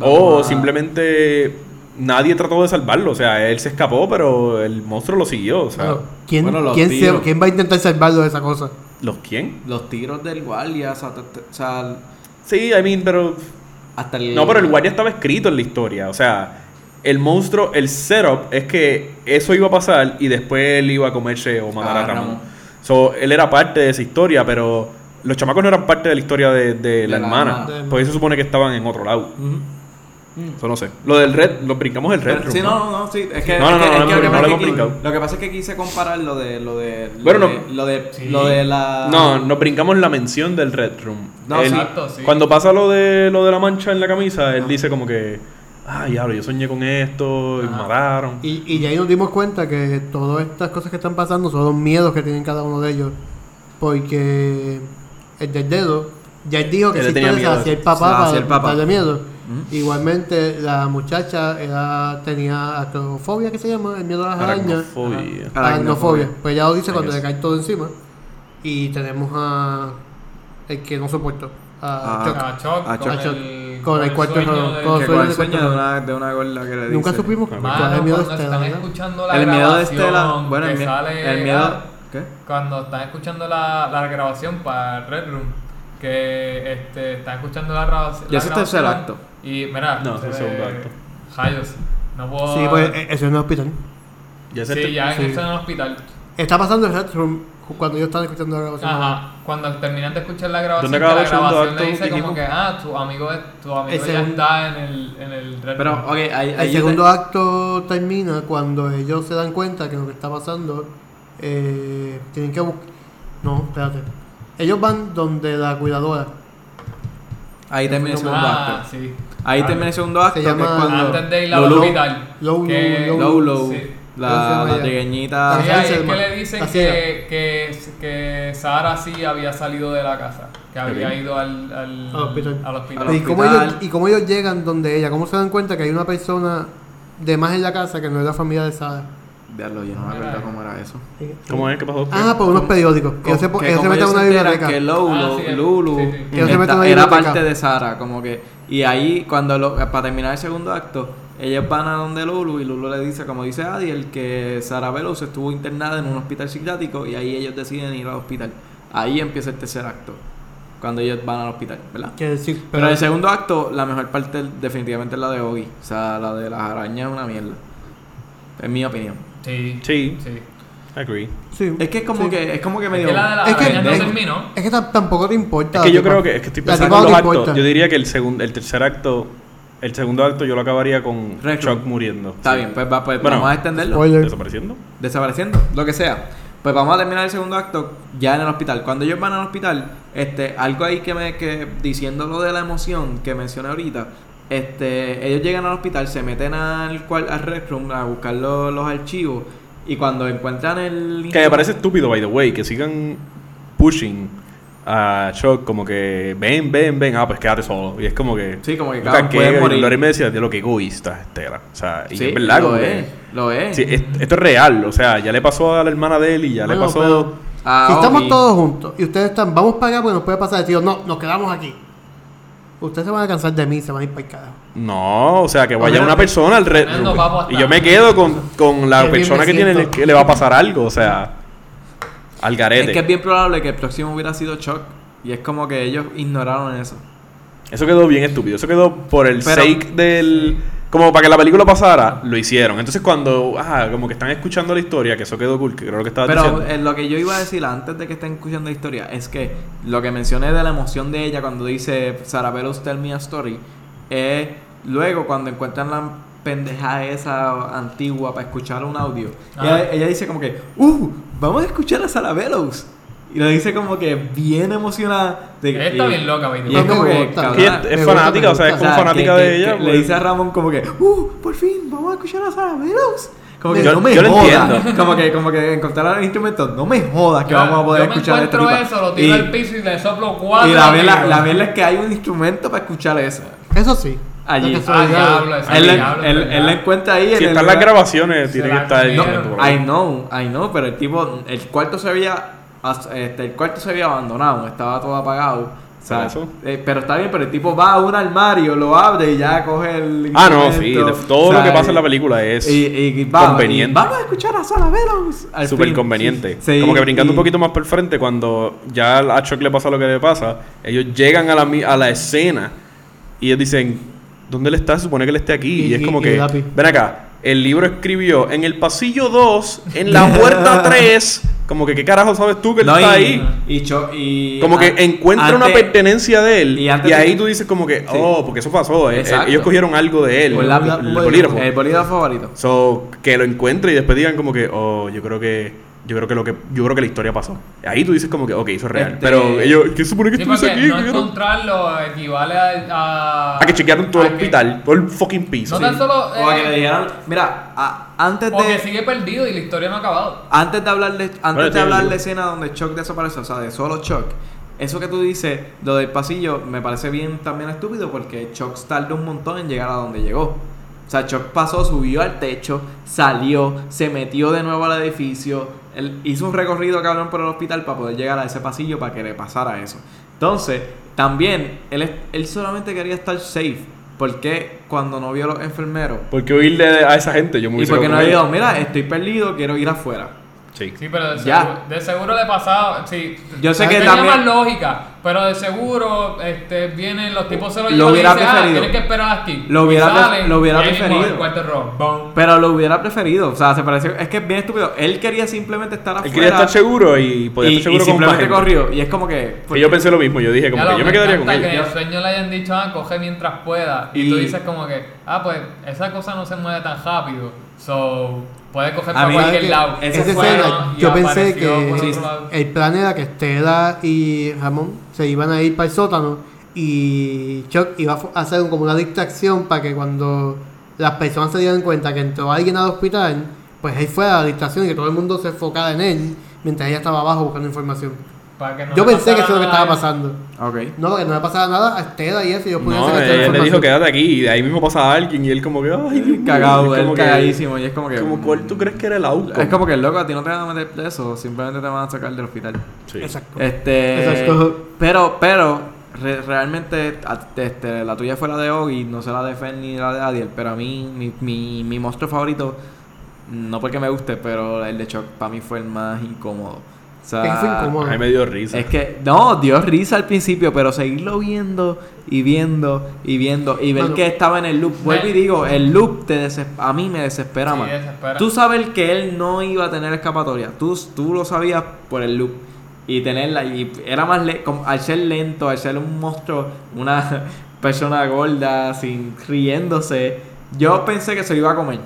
O a- simplemente nadie trató de salvarlo, o sea, él se escapó, pero el monstruo lo siguió, o sea, Bueno, ¿quién, Bueno, quién, se-. ¿quién va a intentar salvarlo de esa cosa? ¿Los quién? Los tiros del guardia, o sea, o Sí, I mean, pero hasta el... no, pero el guardia estaba escrito en la historia, o sea, el monstruo, el setup es que eso iba a pasar y después él iba a comerse o matar Ah, a Ramón. Ramón. So, él era parte de esa historia, pero los chamacos no eran parte de la historia de, de la, la hermana, hermana. porque se supone que estaban en otro lado. Ujú. Eso no sé. Lo del Red, lo brincamos el Red Pero- Room. sí, no, no, sí. Es que, No, no, es que- no, es no, que no, lo que no pasa lo es hemos que- brincado. Lo que pasa es que quise comparar lo de lo de lo Bueno, de, no. lo de Sí. lo de la No, nos brincamos la mención del Red Room. No, Él- exacto, sí. Cuando pasa lo de lo de la mancha en la camisa, él dice como que, ah, diablo, yo soñé con esto y me Ajá. mataron. Y, y ya ahí nos dimos cuenta que todas estas cosas que están pasando son los miedos que tienen cada uno de ellos. Porque el del dedo, ya él dijo que Él si le tenía miedo. hacia el Se papá para el papá. darle miedo. Ujú. Igualmente la muchacha era, tenía acrofobia, que se llama, el miedo a las arañas. Aracnofobia. Aracnofobia. Pues ya lo dice cuando le cae todo encima. Y tenemos a el que no soportó. A Ah. A Chuck, A el, Con el cuarto sueño error, del- con que sueño con el de sueño de cuarto. una, de una gorda que le dice. Nunca supimos Ah, cuál es el miedo de Estela, están ¿verdad? escuchando la El miedo de Estela, bueno, el, miedo ¿Qué? cuando están escuchando la, la grabación para Red Room, que este, están escuchando la, la Ya ese es tercer grabación acto. Y mira, No, es eh, segundo acto. Rayos, no puedo. Sí, pues eh, eso es en el hospital. Ya es Sí, ya en sí. eso en el hospital. Está pasando el Red Room cuando ellos están escuchando la grabación. Ajá, cuando terminan de escuchar la grabación, ¿Dónde que acaba la el segundo grabación acto, le dice como que, ah, tu amigo, es- tu amigo El ya está en el, en el Red Pero, Room. ok, ahí, ahí El yo segundo te- acto termina cuando ellos se dan cuenta que lo que está pasando eh, tienen que buscar. No, espérate. Ellos van donde la cuidadora. Ahí termina el segundo ah, acto. sí. Ahí Ah, termina el segundo acto, Se que es llama- cuando Antes de ir al Lolo- hospital. Low, que- low, Low Low, Sí. ¿Cómo se la, la trigueñita. Sí, es que le dicen que, que, que Sara sí había salido de la casa, que había ido al, al, Al hospital. al hospital. Al ¿Y cómo, ellos, ¿Y cómo ellos llegan donde ella? ¿Cómo se dan cuenta que hay una persona de más en la casa que no es la familia de Sara? Veanlo, yo no me acuerdo cómo era eso. ¿Cómo es? ¿Qué pasó? Ah, por unos periódicos. Que se, Que se una biblioteca. Que Lulu, Ah, sí, Lulu sí, sí. Que ellos se meten a una esta- era parte de Sara, como que. Y ahí, cuando lo- para terminar el segundo acto, ellos van a donde Lulu y Lulu le dice, como dice Adiel, que Sara Veloz estuvo internada en un hospital psiquiátrico y ahí ellos deciden ir al hospital. Ahí empieza el tercer acto, cuando ellos van al hospital, ¿verdad? Que sí, Pero pero el segundo acto, la mejor parte definitivamente es la de Ogi. O sea, la de las arañas es una mierda. En mi opinión. Sí. Sí. sí. Agree. sí. Es que es como Sí. que es como que Es medio que la de las Es que- no es- terminó. Es que tam- tampoco te importa. Es que yo tipo. creo que es que estoy La pensando tipa en no los te actos. importa. Yo diría que el segundo, el tercer acto, el segundo acto yo lo acabaría con. Chuck muriendo. Está Sí. bien, pues, va, pues Bueno, vamos a extenderlo. Spoiler. Desapareciendo. Desapareciendo, lo que sea. Pues vamos a terminar el segundo acto ya en el hospital. Cuando ellos van al hospital, este, algo ahí que me, que diciendo lo de la emoción que mencioné ahorita, este, ellos llegan al hospital, se meten al cual, al restroom a buscar los, los archivos y cuando encuentran el Que me parece estúpido, by the way, que sigan pushing a Chuck como que ven, ven, ven, ah, pues quédate solo. Y es como que. Sí, como que, cabrón, que morir. Lori me decía, de lo que egoísta. O sea, y Sí, es verdad, lo como es, que- lo es. Sí, es- esto es real, o sea, ya le pasó a la hermana de él y ya le pasó. pero Ah, si estamos todos juntos y ustedes están, vamos para allá porque nos puede pasar el tío, no, nos quedamos aquí. Ustedes se van a cansar de mí, se van a ir para el carajo. No, o sea, que vaya una persona al hasta- Y yo me quedo con, con la persona que tiene que le va a pasar algo, o sea, al Es garete. que es bien probable que el próximo hubiera sido Chuck y es como que ellos ignoraron eso. Eso quedó bien estúpido. Eso quedó por el Pero- sake del. Como para que la película pasara, lo hicieron. Entonces, cuando. Ah, como que están escuchando la historia, que eso quedó cool, que creo que estabas Pero diciendo. eh, lo que yo iba a decir antes de que estén escuchando la historia es que lo que mencioné de la emoción de ella cuando dice Sarah Veloz tell me a story es luego cuando encuentran la pendeja esa antigua para escuchar un audio. Ella, ella dice como que, ¡Uh! Vamos a escuchar a Sarah Veloz. Y lo dice como que bien emocionada. de que- Ella está y- bien loca, Y es como que, ella fanática, o sea, es como o sea, fanática que- de que- ella. que pues. Le dice a Ramón como que, ¡Uh! Por fin, vamos a escuchar a Sarah Veloz. Como que Yo- no me yo lo jodas. entiendo. Como que, como que encontrar el instrumento, no me jodas que Yo- vamos a poder yo me escuchar tipa. eso, lo tiro Y- al piso y le soplo cuatro. Y la mierda, la es que hay un instrumento para escuchar eso. Eso sí. Allí. Ah, diablo, Él, diablo, él, ¿verdad? él la encuentra ahí. Si en están las grabaciones, tiene que estar. ahí. I know, I know, pero el tipo, el cuarto se había, as- este, el cuarto se había abandonado, estaba todo apagado. O sea, eh, pero está bien, pero el tipo va a un armario, lo abre y ya coge el. Ah, no, sí. de- todo O sea, lo que pasa en la película es. y, y- y conveniente. vamos a escuchar a Sara Veloz. Súper conveniente. Sí, como que brincando un poquito más por el frente, cuando ya a Chuck le pasa lo que le pasa, ellos llegan a la, a la escena y ellos dicen, ¿dónde él está? Se supone que él esté aquí. Y, es como que, ven acá, el libro escribió en el pasillo 2, en la *laughs* puerta 3, Como que, ¿qué carajo sabes tú que él No, está y, ahí? y, Cho- y- Como que encuentra una pertenencia de él. y ahí de- tú dices como que, Sí. oh, porque eso pasó. eh, eh, ellos cogieron algo de él. El Un bolígrafo. El bolígrafo favorito. So, que lo encuentre y después digan como que, oh, yo creo que, yo creo que lo que, yo creo que la historia pasó. Ahí tú dices como que, ok, eso es real. Este- Pero ellos, ¿qué se supone que Sí, estuviese porque aquí? no encontrarlo equivale a... A, A que chequearon todo el que- hospital, todo el fucking piso. No tan solo... O a que eh, le dijeran, mira, a- antes o que de sigue perdido y la historia no ha acabado. antes de hablar de antes Bueno, de hablar de escena donde Chuck desaparece, o sea, de solo Chuck, eso que tú dices, lo del pasillo, me parece bien también estúpido porque Chuck tardó un montón en llegar a donde llegó. O sea, Chuck pasó, subió al techo, salió, se metió de nuevo al edificio, él hizo un recorrido cabrón por el hospital para poder llegar a ese pasillo para que le pasara eso. Entonces, también, él, él solamente quería estar safe. ¿Por qué cuando no vio a los enfermeros? ¿Por qué oírle a esa gente? Yo me Y porque no ha mira, estoy perdido, quiero ir afuera. Sí. Sí, pero de Ya. seguro, de seguro le pasaba. Sí, Yo sé que tenía también- más lógica, pero de seguro este, vienen los tipos se lo Lo llevan y hubiera dicen, ah, preferido. tienes que esperar aquí. Lo hubiera Y pre- salen, lo hubiera y preferido. Pero lo hubiera preferido. O sea, se pareció. Es que es bien estúpido. Él quería simplemente estar Él afuera. quería estar seguro y podía y, estar seguro y con simplemente gente. corrió. Y es como que. Que yo pensé lo mismo. Yo dije como Ya que lo, yo me quedaría con él. que el sueño le hayan dicho, ah, coge mientras pueda. Y, Y- tú dices como que, ah, pues esa cosa no se mueve tan rápido. So, puede coger para cualquier lado. ese esa fue- escena, yo pensé que Sí. el plan era que Estela y Ramón se iban a ir para el sótano y Chuck iba a hacer como una distracción para que cuando las personas se dieran cuenta que entró alguien al hospital, pues ahí fuera la distracción y que todo el mundo se enfocara en él mientras ella estaba abajo buscando información. Para que no Yo pensé que eso es lo que estaba pasando. Ok. No, que no le pasara nada a Estela y eso, yo pudiera No, la él le dijo quédate aquí y de ahí mismo pasa alguien y él como que ay Dios mío", Cagado, él cagadísimo. Y es como que. como cuál tú crees que era el auto Es como que loco, a ti no te van a meter preso. Simplemente te van a sacar del hospital. sí. Exacto. Este. Exacto. Pero, pero. re- realmente. Este, la tuya fue la de Oggy. No sé la de Fen ni la de Adiel. Pero a mí, mi, mi, mi monstruo favorito. No porque me guste, pero el de Chuck para mí fue el más incómodo. O sea, Es que fue incómodo. a mí me dio risa Es que, no, dio risa al principio, pero seguirlo viendo y viendo y viendo y ver Bueno. que estaba en el loop. Vuelvo y digo, el loop te a mí me desespera Sí, más. desespera. Tú sabes que él no iba a tener escapatoria. Tú, tú lo sabías por el loop. Y tenerla, y era más le como- al ser lento, al ser un monstruo, una *laughs* persona gorda, sin riéndose. Yo pensé que se lo iba a comer.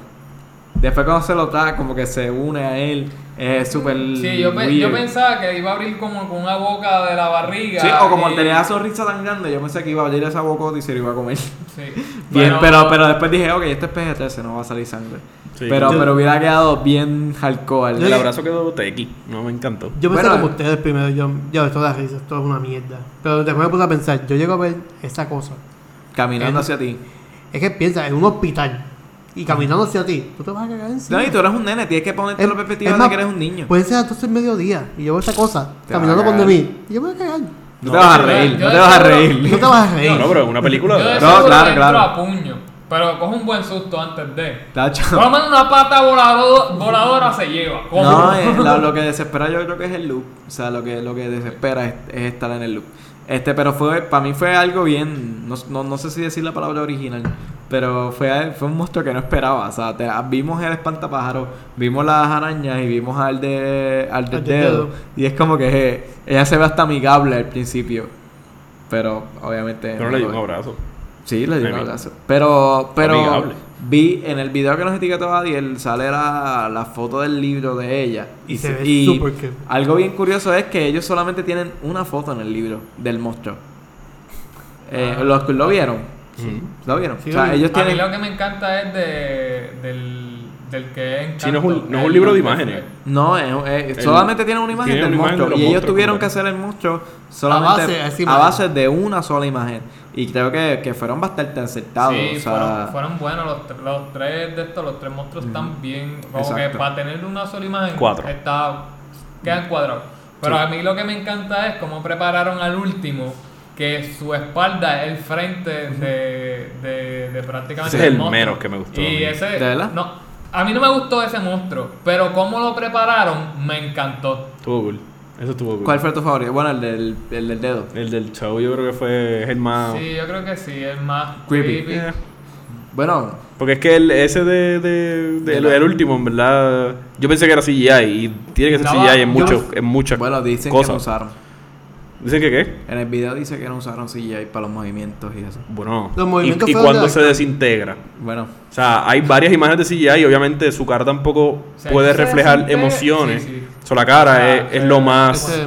Después cuando se lo trae, como que se une a él, es súper Sí, yo, pe- yo weird. pensaba que iba a abrir como con una boca de la barriga. Sí, o como y- tenía la sonrisa tan grande, yo pensé que iba a abrir esa bocota y se lo iba a comer. Sí. *laughs* Bien, Bueno, pero, pero después dije, ok, este es PG-13, no va a salir sangre. Sí. pero, Yo- pero hubiera quedado bien hardcore. el abrazo quedó tequi no me encantó Yo pensé Bueno, como ustedes primero, yo, yo esto da risa, esto es una mierda. Pero después me puse a pensar, yo llego a ver esa cosa. Caminando El- hacia ti. Es que piensa, en un hospital y caminando hacia ti, tú te vas a cagar encima. No, y tú eres un nene, tienes que ponerte Es- la perspectiva de que eres un niño. Puede ser entonces mediodía y yo veo esa cosa Te caminando cagar. mí y yo me voy a cagar. No No, te vas a reír, no te vas a reír. No te vas a reír. no pero es una película Yo No, claro, claro. a puño, pero coge un buen susto antes de. Tacho. Por lo menos una pata volado- voladora se lleva. ¿Cómo? No, eh, lo, lo que desespera yo creo que es el loop. O sea, lo que, lo que desespera es, es estar en el loop. Este, pero fue, para mí fue algo bien, no, no, no sé si decir la palabra original, pero fue, fue un monstruo que no esperaba. O sea, te- vimos el espantapájaro, vimos las arañas y vimos al de, al de Al dedo. dedo. Y es como que eh, ella se ve hasta amigable al principio. Pero obviamente. pero no le dio un abrazo Sí, le dio un abrazo. Pero, pero Amigable. vi en el video que nos etiquetó Adiel, sale la, la foto del libro de ella. Y se se- ve y algo bien curioso es que ellos solamente tienen una foto en el libro del monstruo. Eh, Ah. ¿lo, ¿Lo vieron? ¿Lo vieron? Sí, o sea, lo ellos A mí tienen... lo que me encanta es de, del, del que es Sí, no es un- no es un el- libro de imágenes. No, es- es- El- solamente tienen una imagen tienen del una imagen de monstruo. Y ellos tuvieron que hacer el monstruo solamente base a base de una sola imagen. Y creo que, que fueron bastante acertados. Sí, o sea, fueron, fueron buenos los, los tres de estos, los tres monstruos están bien. Como que para tener una sola imagen, Cuatro. Está, quedan cuadrados. Pero a mí lo que me encanta es cómo prepararon al último, que su espalda es el frente de, de, de prácticamente. Ese es el monstruo. menos que me gustó Y ese, ¿De verdad? No, a mí no me gustó ese monstruo, pero cómo lo prepararon me encantó. estuvo cool eso estuvo cool ¿Cuál fue tu favorito? Bueno, el del, el del dedo. el del show yo creo que fue es el más Sí, yo creo que sí, es más Creepy. creepy. Eh, Bueno, Porque es que el, ese de, de, de- De la- el último, en verdad, yo pensé que era CGI y tiene que ser No, CGI en, yo- mucho, en muchas bueno, dicen cosas. que no usaron. ¿Dicen que qué? En el video dice que no usaron CGI para los movimientos y eso. Bueno, Los y, movimientos y fueron cuando de se desintegra. Bueno, O sea, hay varias imágenes de CGI y obviamente su cara tampoco sea, puede reflejar emociones. sí, sí. So, la cara Ah, es, es lo más Se- se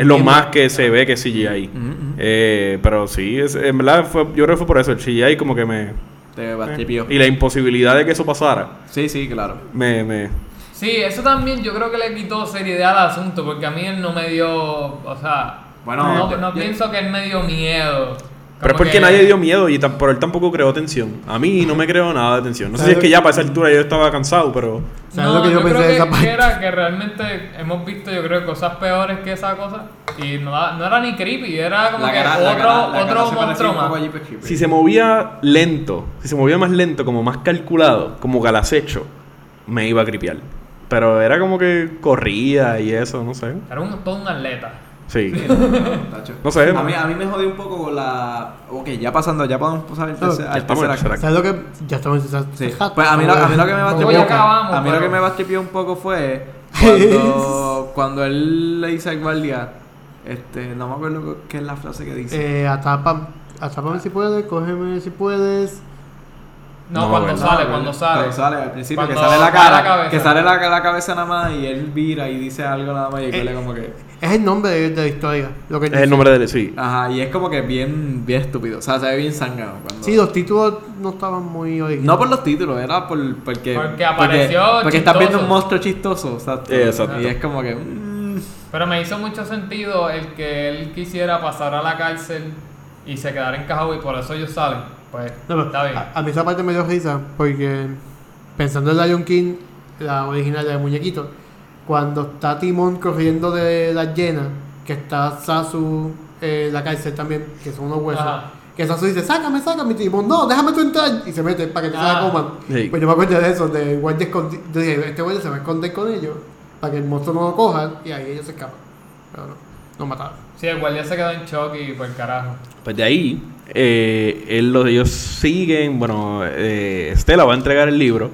es lo entiende. más que se ve que es CGI. Eh, pero sí, es, en verdad fue, yo creo que fue por eso. El CGI como que me... te bastripió. Y la imposibilidad de que eso pasara, Sí, sí, claro. me... me Sí, eso también yo creo que le quitó seriedad al asunto, porque a mí él no me dio, o sea, Bueno, no, yo- no yo- pienso que él me dio miedo. Pero es porque que- nadie dio miedo y pero él tampoco creó tensión. A mí no me creó nada de tensión. No sé si es que ya para esa altura yo estaba cansado, pero... ¿Sabes No, lo que yo pensé creo de esa que, parte? que era que realmente hemos visto, yo creo, cosas peores que esa cosa. Y no, era ni creepy, era como La que cara- otro, la cara- la cara otro monstruo más. Si se movía lento, si se movía más lento, como más calculado, como galacecho, me iba a gripear. Pero era como que corría y eso, no sé. Era un, todo un atleta. Sí. *laughs* No sé. A mí, a mí me jodió un poco con la. Ok, ya pasando, ya podemos pasar al No, tercer, ya al estamos tercer en acto. ¿Sabes lo que.? Ya estamos en Sí. Pues a mí, lo, a mí lo que me bastripió a mí lo que me bastripió un poco fue *laughs* cuando, cuando él le dice al guardia, este, no me acuerdo qué es la frase que dice. Eh, atápame si puedes, cógeme si puedes. No, No, cuando sale, cuando sale. Cuando sale al principio, que sale la la cara, cabeza. que sale la, la cabeza nada más y él vira y dice algo nada más y él Eh, como que... Es el nombre de, de la historia. Lo que Es el nombre del... Sí. Ajá, y es como que bien, bien estúpido, o sea, se ve bien sangrado cuando... Sí, los títulos no estaban muy originales. No por los títulos, era por, porque... Porque apareció Porque, porque estás viendo un chistoso. monstruo chistoso, exacto. Eh, exacto. Y es como que... mm, Pero me hizo mucho sentido el que él quisiera pasar a la cárcel y se quedara encajado y por eso ellos salen. Pues No, pero está bien. A, a mí esa parte me dio risa porque pensando en Lion King, la original del muñequito, cuando está Timón corriendo de las llenas, que está Sasu en la cárcel también, que son unos huesos. Ajá. Que Sasu dice, sácame, sácame, Timón, no, déjame tú entrar. Y se mete para que no se la coman. Sí. Pues yo me acuerdo de eso, de guardia escondido. Yo dije, este guardia se va a esconder con ellos para que el monstruo no lo coja y ahí ellos se escapan. Pero no, no mataron. Sí, el guardia se quedó en shock y por carajo. Pues de ahí, eh, él, los, ellos siguen, bueno, eh, Estela va a entregar el libro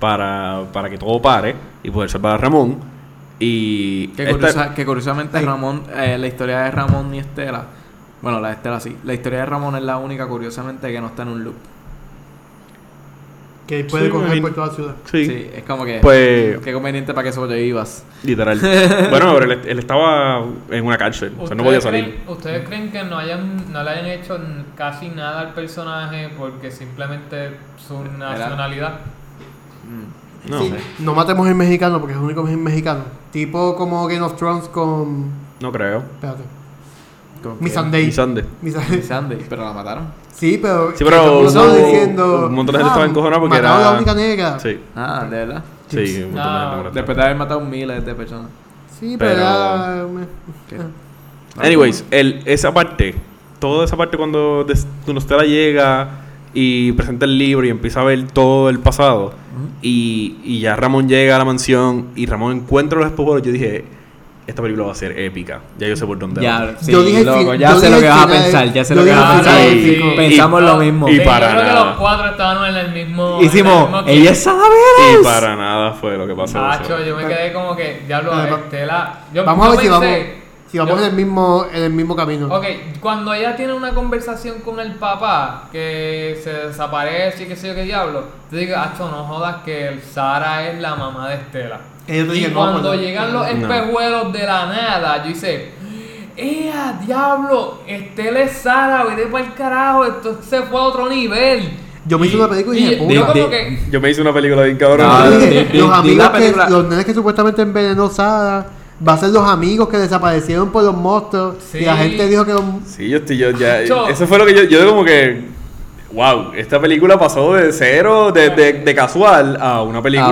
para, para que todo pare y poder salvar a Ramón. Y Que, esta- curiosa- que curiosamente Ay. Ramón, eh, la historia de Ramón y Estela, bueno, la de Estela sí, la historia de Ramón es la única curiosamente que no está en un loop. Que puede Sí, coger por toda la ciudad. sí, Sí, es como que Pues- qué conveniente para que sobrevivas. literal. *laughs* bueno, pero él, él estaba en una cárcel, o sea, no podía salir. creen, ¿Ustedes creen que no, hayan, no le hayan hecho casi nada al personaje porque simplemente su nacionalidad? Mm. No, Sí, no matemos al mexicano porque es el único mexicano. Tipo como Game of Thrones con. no creo. Espérate. Con Miss Sunday. Y Sande. Miss Miss Sunday, pero la mataron. Sí, pero. Sí, pero hubo- estaba diciendo. un montón de gente estaba encojonada porque era- la única negra. Sí, Ah, de verdad. sí, un montón de gente por Después de haber matado miles de personas. Sí, pero. Pero- era- ¿Qué? Ah. Anyways, el, esa parte, toda esa parte cuando, des- cuando Stella llega y presenta el libro y empieza a ver todo el pasado, y, y ya Ramón llega a la mansión y Ramón encuentra los espejuelos, yo dije, esta película va a ser épica. Ya yo sé por dónde va. Ya, sí, Yo dije loco, ya yo sé dije lo que vas a pensar, ya sé lo que vas a pensar. Y. Pensamos lo mismo. Y para yo creo que nada. los cuatro estaban en el mismo. Hicimos, el mismo ella es. Y para nada fue lo que pasó. Nacho, yo me quedé como que, diablo, Estela. Yo, Vamos a ver si vamos, si vamos yo- en, el mismo, en el mismo camino. Ok, cuando ella tiene una conversación con el papá que se desaparece y qué sé yo qué diablo, te digo, Acho, no jodas que Sara es la mamá de Estela. Ellos te Y dicen, cuando llegan los No. espejuelos de la nada, yo hice, ¡Ea, diablo! Estela es Sara, vete para el carajo, esto se fue a otro nivel. Yo me hice una película y dije, yo de- que, Yo me hice una película bien cabrón. No, di- los amigos que, los nenes que supuestamente envenenó Sara, va a ser los amigos que desaparecieron por los monstruos. Sí. Y la gente dijo que los, Sí, yo estoy, yo ya. Eso fue lo que yo, yo como que. Wow, esta película pasó de cero, de, de, de casual, a una película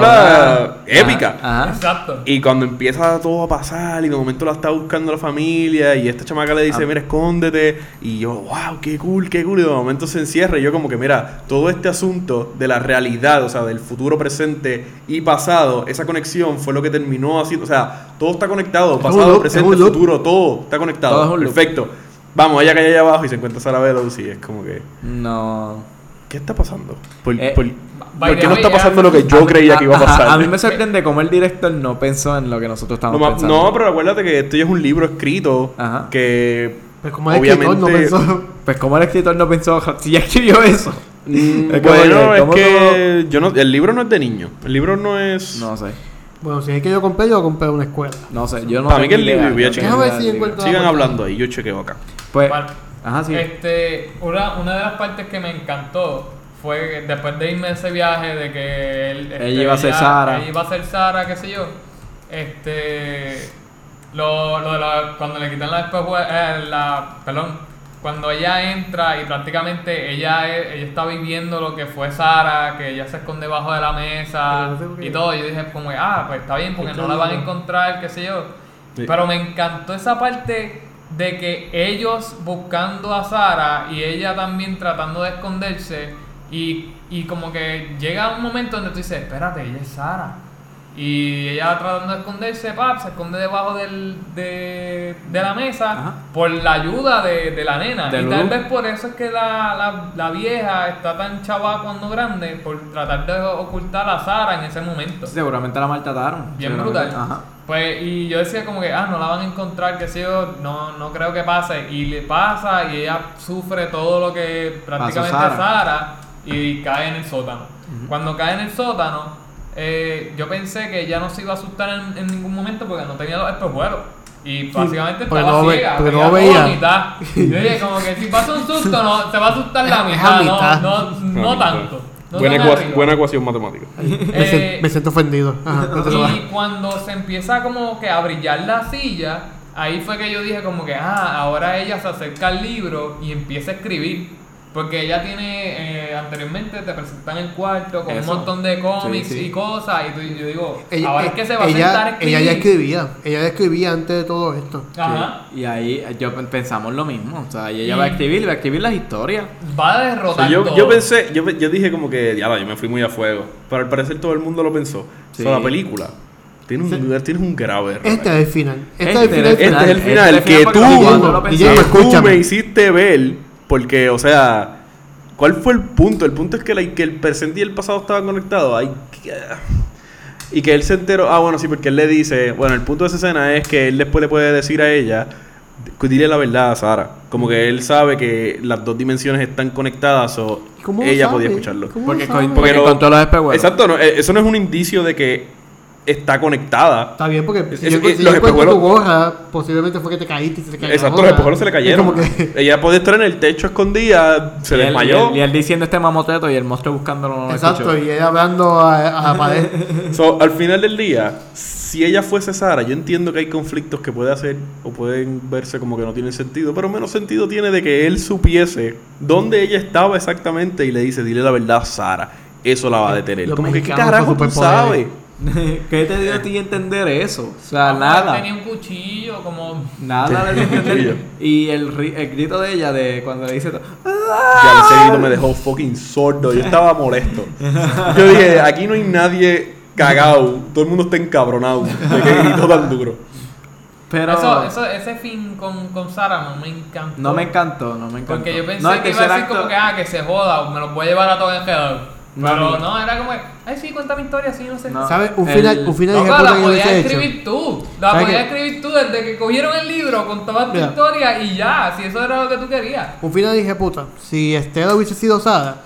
Ahora- épica. Ajá. ajá. exacto. Y cuando empieza todo a pasar y de momento la está buscando la familia y esta chamaca le dice, Ah. mira, escóndete. Y yo, wow, qué cool, qué cool. Y de momento se encierra y yo como que, mira, todo este asunto de la realidad, o sea, del futuro presente y pasado, esa conexión fue lo que terminó haciendo, o sea, todo está conectado, pasado, presente, futuro, todo está conectado. Todo es. Perfecto. Vamos, ella cae allá abajo y se encuentra Sara Bellows y es como que... No. ¿qué está pasando? ¿Por, Eh, por- by por qué no está pasando lo que yo creía que iba a pasar? A mí me sorprende cómo el director no pensó en lo que nosotros No, estábamos ma- pensando. no, pero acuérdate que esto ya es un libro escrito Ajá. que Pues como el escritor no obviamente pensó. Pues como el escritor no pensó, si ya escribió eso. Mm, Es bueno, que, es ¿cómo que yo no, el libro no es de niño. El libro no es. No sé, Bueno, si es que yo compré, yo compré una escuela. no sé, yo no Para mí que el libro- voy a no chequear. Sigan hablando ahí, yo chequeo acá. Pues, Vale. ajá, sí. Este, una, una de las partes que me encantó fue después de irme a ese viaje de que él, este, Ella iba a ser Sara. ella iba a ser Sara, qué sé yo. Este, lo, lo de la, cuando le quitan la, espejue- eh, la, perdón, cuando ella entra y prácticamente ella, ella está viviendo lo que fue Sara, que ella se esconde debajo de la mesa no y todo. Yo dije como, ah, pues está bien porque no la van a encontrar, qué sé yo. Sí. Pero me encantó esa parte de que ellos buscando a Sara y ella también tratando de esconderse y, y como que llega un momento donde tú dices, espérate, ella es Sara. Y ella tratando de esconderse, pap, se esconde debajo del, de, de la mesa Ajá. por la ayuda de, de la nena. De y tal vez por eso es que la, la, la vieja está tan chava cuando grande, por tratar de ocultar a Sara en ese momento. Seguramente la maltrataron. Bien brutal. Ajá. Pues, y yo decía como que, ah, no la van a encontrar, que sé yo, no, no creo que pase. Y le pasa y ella sufre todo lo que prácticamente Sara. Sara y cae en el sótano. Cuando cae en el sótano, eh, yo pensé que ella no se iba a asustar en, en ningún momento porque no tenía los espejuelos. Y básicamente estaba no ve- ciega, porque veía no veía. la mitad. Yo dije como que si pasa un susto, no, se va a asustar la mitad, no, no, no tanto. No buena, ecuación matemática. *laughs* Me, Eh, me siento ofendido. Ajá, y cuando se empieza como que a brillar la silla, ahí fue que yo dije como que, ah, ahora ella se acerca al libro y empieza a escribir. Porque ella tiene, eh, anteriormente te presentan el cuarto con Eso. un montón de cómics Sí, sí. y cosas. Y tú- yo digo, Ella, ahora es que se va a sentar a escribir. ella ya escribía. Ella ya escribía antes de todo esto. Ajá. Sí. Y ahí eh, yo pen- pensamos lo mismo. O sea, y ella Y- va a escribir, va a escribir las historias. Va a O sea, derrotar yo, todo. yo pensé, yo, yo dije como que, ya yo me fui muy a fuego. Pero al parecer todo el mundo lo pensó. Sí. O sea, la película. Tiene un, tienes un grave error. Este es el final. Este, Este es el final. era el Este es el Este final es el que final tú, pensamos- que tú escúchame. me hiciste ver. Porque, o sea, ¿cuál fue el punto? El punto es que, la- que el presente y el pasado estaban conectados. Ay, que- y que él se enteró. Ah, bueno, sí, porque él le dice. Bueno, el punto de esa escena es que él después le puede decir a ella. Dile la verdad a Sara. Como que él sabe que las dos dimensiones están conectadas o ¿Cómo lo ella sabe? podía escucharlo. ¿Cómo Porque, con, porque Porque no- con todos los espejuelos. Exacto, no, eh, eso no es un indicio de que está conectada. Está bien, porque si Es- yo, es- si los yo espejuelos- tu gorra, posiblemente fue que te caíste y se te cayó. Exacto, los espejuelos se le cayeron. como que- *laughs* Ella puede estar en el techo escondida, se y él, desmayó. y él- y él diciendo este mamoteto y el monstruo buscándolo no lo Exacto, escuchó. y ella hablando a, a la pared. *laughs* So, al final del día, si ella fuese Sara, yo entiendo que hay conflictos que puede hacer o pueden verse como que no tienen sentido, pero menos sentido tiene de que él supiese dónde ella estaba exactamente y le dice, dile la verdad a Sara. Eso la va a detener. Los como que, ¿qué carajo tú sabes? *laughs* ¿Qué te dio a ti entender eso? O sea, Ah, nada. Tenía un cuchillo como... Nada le entender. Cuchillo. Y el, ri- el grito de ella de cuando le dice todo, Ya ese grito me dejó fucking sordo. Yo estaba molesto. Yo dije, aquí no hay nadie cagado. Todo el mundo está encabronado. De que gritó tan duro. Pero Eso, eso, ese fin con, con Sara no me encantó. no me encantó, no me encantó. Porque yo pensé No, el que iba a decir como que, ah, que se joda, me los voy a llevar a todos enredados. No, Pero no. era como, ay, sí, cuenta mi historia, sí, no sé. No. ¿Sabes? Un El- final, un final No, de puta la que yo podías hubiese hecho. escribir tú. La ¿Sabes podías qué? escribir tú desde que cogieron el libro, contabas tu Mira. historia y ya, si eso era lo que tú querías. Un final dije, puta, si Estela hubiese sido Sara,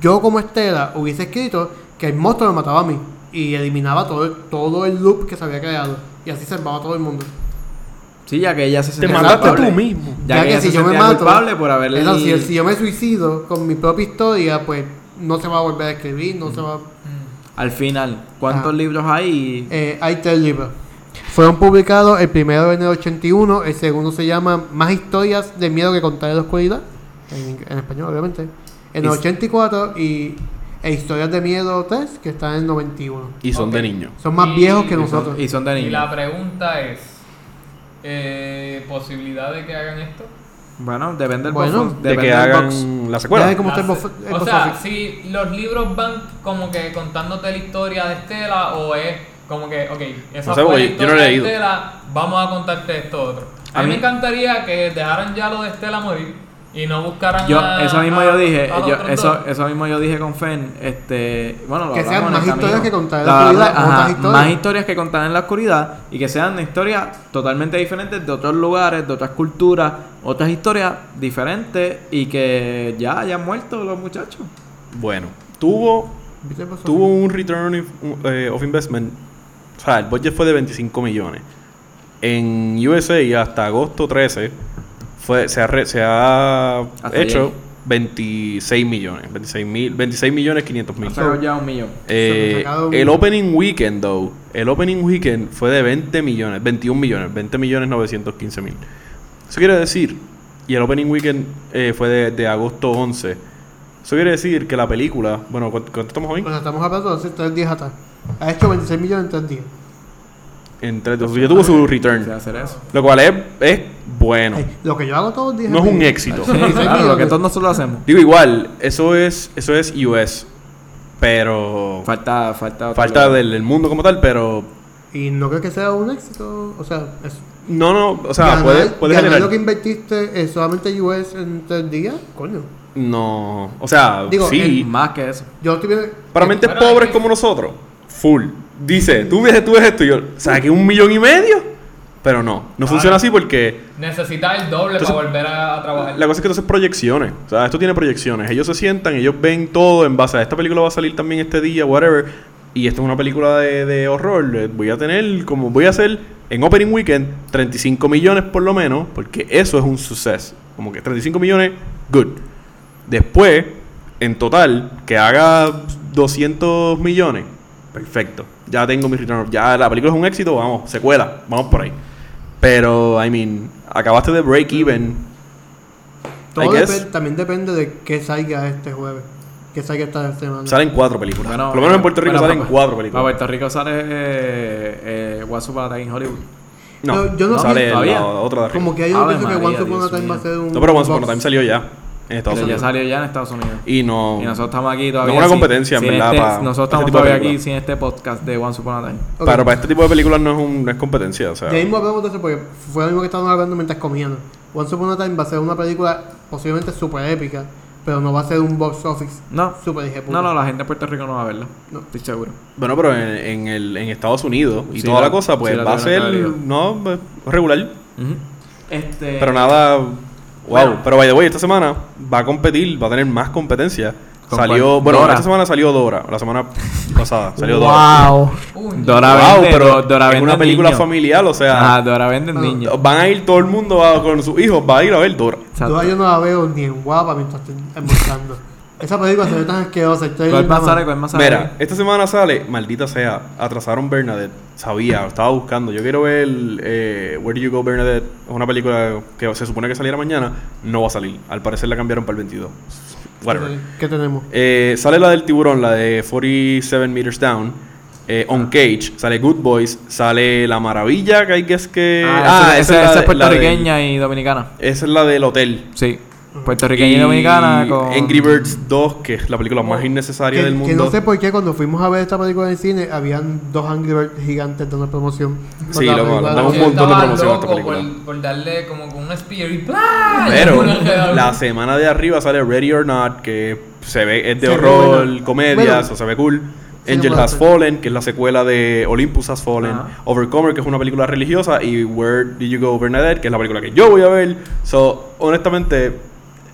yo como Estela hubiese escrito que el monstruo me mataba a mí y eliminaba todo el, todo el loop que se había creado y así salvaba a todo el mundo. Sí, ya que ella se Te sentía mataste culpable. tú mismo. Ya, que, ella se sentía culpable por haberle... Eso, si, si yo me suicido con mi propia historia, pues no se va a volver a escribir, no se va Al final, ¿cuántos Ah. libros hay? Eh, hay tres libros. Fueron publicados el primero en el 81, el segundo se llama Más historias de miedo que contar en la oscuridad, en, en español obviamente, en el Y- 84 y e Historias de Miedo 3, que está en el 91. Y son de niños. Son más Y- viejos que y son- nosotros. Y son de Y niños. la pregunta es, eh, ¿posibilidad de que hagan esto? Bueno, depende del Bueno, box- De que del hagan box. la secuela. ve cómo está el La box- se- el o sea, office. si los libros van como que contándote la historia de Estela o es como que, ok, esa No sé, fue la yo historia no de. Estela, vamos a contarte esto otro. A, A mí me encantaría que dejaran ya lo de Estela morir y no buscaran Yo, a- eso mismo a- yo dije, a yo- eso, eso mismo yo dije con Fen, este, bueno, lo Que sean más historias que contar en la hablamos- oscuridad, ajá, otras historias. Más historias que contar en la oscuridad y que sean historias totalmente diferentes de otros lugares, de otras culturas, otras historias diferentes y que ya hayan muerto los muchachos. Bueno, tuvo, tuvo un return of, eh, of investment. O sea, el budget fue de 25 millones. En USA hasta agosto 13 fue, se ha, re- se ha Hasta hecho ayer. 26 millones. 26, mil, 26 millones 500 mil. Ya un millón. Eh, un- el opening weekend, though, el opening weekend fue de 20 millones, 21 millones, 20 millones 915 mil. Eso quiere decir, y el opening weekend eh, fue de, de agosto 11. Eso quiere decir que la película, bueno, ¿cuánto, cuánto estamos hoy? Bueno, estamos hablando de tres días atrás. Ha hecho 26 millones en tres días. En tres, ya tuvo su return. hacer eso. Lo cual es, es bueno. Ay, lo que yo hago todos los días. No es un éxito. Sí, 26 claro, lo que todos nosotros hacemos. Digo, igual, eso es, eso es US. Pero Falta, falta. otro falta del, del mundo como tal, pero Y no creo que sea un éxito. O sea, es, no, no, o sea, ganar, puede, puede ganar generar. lo que invertiste es solamente US en tres días. Coño. No, o sea, Digo, sí. Más que eso. Yo estoy viendo. Para mentes pobres como nosotros, full. Dice, tú ves, tú ves esto y yo, saqué un millón y medio. Pero no, no funciona así porque Necesitas el doble Entonces, para volver a, a trabajar. la cosa es que entonces proyecciones. O sea, esto tiene proyecciones. Ellos se sientan, ellos ven todo en base a esta película va a salir también este día, whatever. Y esto es una película de, de horror. eh, Voy a tener, como voy a hacer en Opening Weekend, 35 millones por lo menos, porque eso es un suceso. Como que 35 millones, good. Después, en total, que haga 200 millones, perfecto. Ya tengo mi return. of- Ya la película es un éxito, vamos, secuela, vamos por ahí. Pero, I mean, acabaste de break even. Todo también depende de qué salga este jueves. Que salga esta semana. Salen cuatro películas. Bueno, por lo menos en Puerto Rico bueno, salen cuatro Para películas. Puerto Rico sale eh, eh, What's Up a Time in Hollywood. No, Yo- yo no sale sé la todavía. otra de arriba. Como que Ave pienso que Once Upon a Dios Time va a ser un. No, pero Once Upon a. Time salió ya Estados Pero ya Unidos. salió ya en Estados Unidos. Y no. Y nosotros estamos aquí todavía. No es una sin- competencia, en sin verdad, este- pa- nosotros este estamos todavía aquí sin este podcast de Once Upon a Time. Pero para este tipo de películas no es, un, no es competencia. O sea, Ya mismo hablamos de eso porque fue lo mismo que estábamos hablando mientras comíamos. Once Upon a Time va a ser una película posiblemente super épica, pero no va a ser un box office No. super hijeputa. No, no, la gente de Puerto Rico no va a verla. No. Estoy seguro. bueno, pero en, en, el, en Estados Unidos y Sí, toda la- la cosa, pues sí, la va a ser. No, pues, regular. Este. Pero nada. Wow. Bueno. Pero by the way, esta semana va a competir, va a tener más competencia. ¿Con Salió. Bueno, Dora. esta semana salió Dora. La semana pasada salió Dora. ¡Wow! Dora Wow, vende, pero Do- Dora es vende una película niño. familiar, o sea. Ajá, Dora vende No. niños. Van a ir todo el mundo va- con sus hijos, va a ir a ver Dora. Exacto. Yo no la veo ni en guapa mientras estoy almorzando. Esa película se ve tan asquerosa. estoy ¿Cuál más sale? ¿Cuál más sale? Mira, esta semana sale, maldita sea, atrasaron Bernadette. Sabía, estaba buscando. Yo quiero ver eh, Where Do You Go Bernadette. Es una película que se supone que saliera mañana. No va a salir. Al parecer la cambiaron para el 22. Whatever. ¿Qué tenemos? Eh, sale la del tiburón, la de 47 Meters Down. Eh, on Cage, sale Good Boys, sale La Maravilla, que hay que es que. Ah, esa, esa- la esa de- es puertorriqueña y dominicana. esa es la del hotel. Sí. Puertorriqueña y, dominicana con. Angry Birds 2, que es la película más innecesaria Que, del que mundo. no sé por qué cuando fuimos a ver esta película en el cine habían dos Angry Birds gigantes dando promoción. Sí, película- damos un montón de promoción a esta película. Por, por darle como con un spear y ¡plá! Pero *laughs* la semana de arriba sale Ready or Not, que se ve, es de Se horror, buena. comedia, Bueno. o se ve cool. Angel Has. Fallen, que es la secuela de Olympus Has Fallen. Overcomer, que es una película religiosa. Y Where Did You Go Bernadette, que es la película que yo voy a ver. So, honestamente,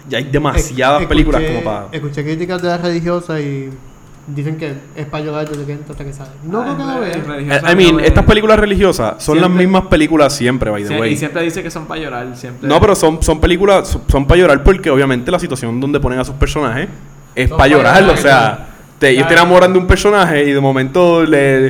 ya hay demasiadas Escuché- películas como para. Escuché críticas de la religiosa y dicen que es para llorar desde que entra hasta que sale. No creo que la vea. I mean, estas películas religiosas son las mismas películas siempre, by the way. y siempre dice que son para llorar. Siempre. No, pero son, son películas, son, son para llorar porque obviamente la situación donde ponen a sus personajes es para pa' llorar, llorar, o sea, te, ellos te enamoran de un personaje y de momento le,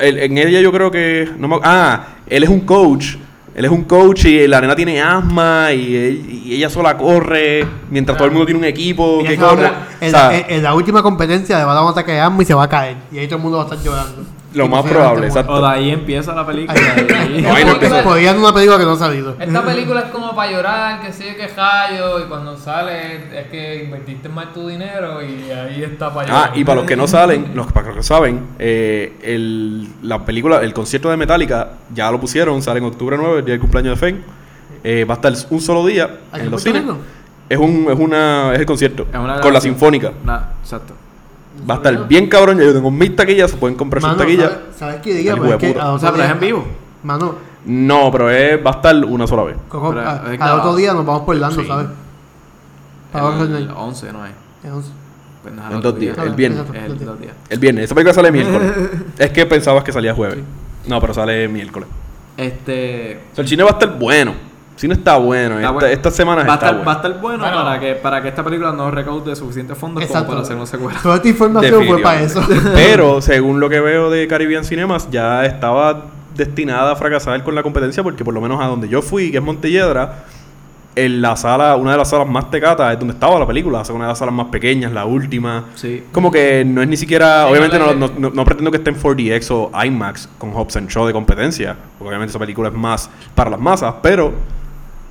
el- en ella yo creo que, no me- ah, él es un coach, él es un coach y la nena tiene asma y, y ella sola corre mientras todo el mundo tiene un equipo que corre. mo- O en, sea, la, en- en la última competencia le va a dar un ataque de asma y se va a caer. Y ahí todo el mundo va a estar llorando. Lo más probable, exacto. O de ahí empieza la película. Ay, de ahí- No, ahí no empieza. Ser una película que no ha salido. Esta película es como para llorar, que yo, que y cuando sale es que invertiste más tu dinero y ahí está para llorar. Ah, y para los que no salen, los, para los que saben, eh, el, la película, el concierto de Metallica, ya lo pusieron, sale en octubre 9, el día del cumpleaños de Fen. Eh, va a estar un solo día ¿Aquí en los cines. Es un, es una, es el concierto. Es una con la sinfónica. Nah, exacto. Va a estar bien cabrón. Ya yo tengo mis taquillas, se pueden comprar sus taquillas. ¿sabes, ¿sabes qué? Hijo Pues es que O sea, pero es día- en vivo. Mano, No, pero es, va a estar una sola vez. Coco, Pero a- es al grabado. otro día nos vamos por Orlando, Sí. ¿sabes? El Night. 11, ¿no es? Entonces, Pues no es En dos días, día. el viernes. El dos días. El viernes. Esa película sale miércoles. *laughs* es que pensabas que salía jueves. No, pero sale miércoles. Este. O sea, el cine va a estar bueno. El cine está bueno. Está Esta, bueno. Estas semanas va a está estar, bueno. va a estar bueno, Bueno. para, que, para que esta película no recaude suficientes fondos como para hacer una secuela. Toda esta información fue para eso. *laughs* Pero según lo que veo de Caribbean Cinemas, ya estaba destinada a fracasar con la competencia porque por lo menos a donde yo fui, que es Montelledra, en la sala, una de las salas más tecatas es donde estaba la película, o sea, una de las salas más pequeñas, la última. Sí. Como que no es ni siquiera, Sí, obviamente no no, no- no- no pretendo que esté en 4DX o IMAX con Hobbs and Shaw de competencia, porque obviamente esa película es más para las masas, pero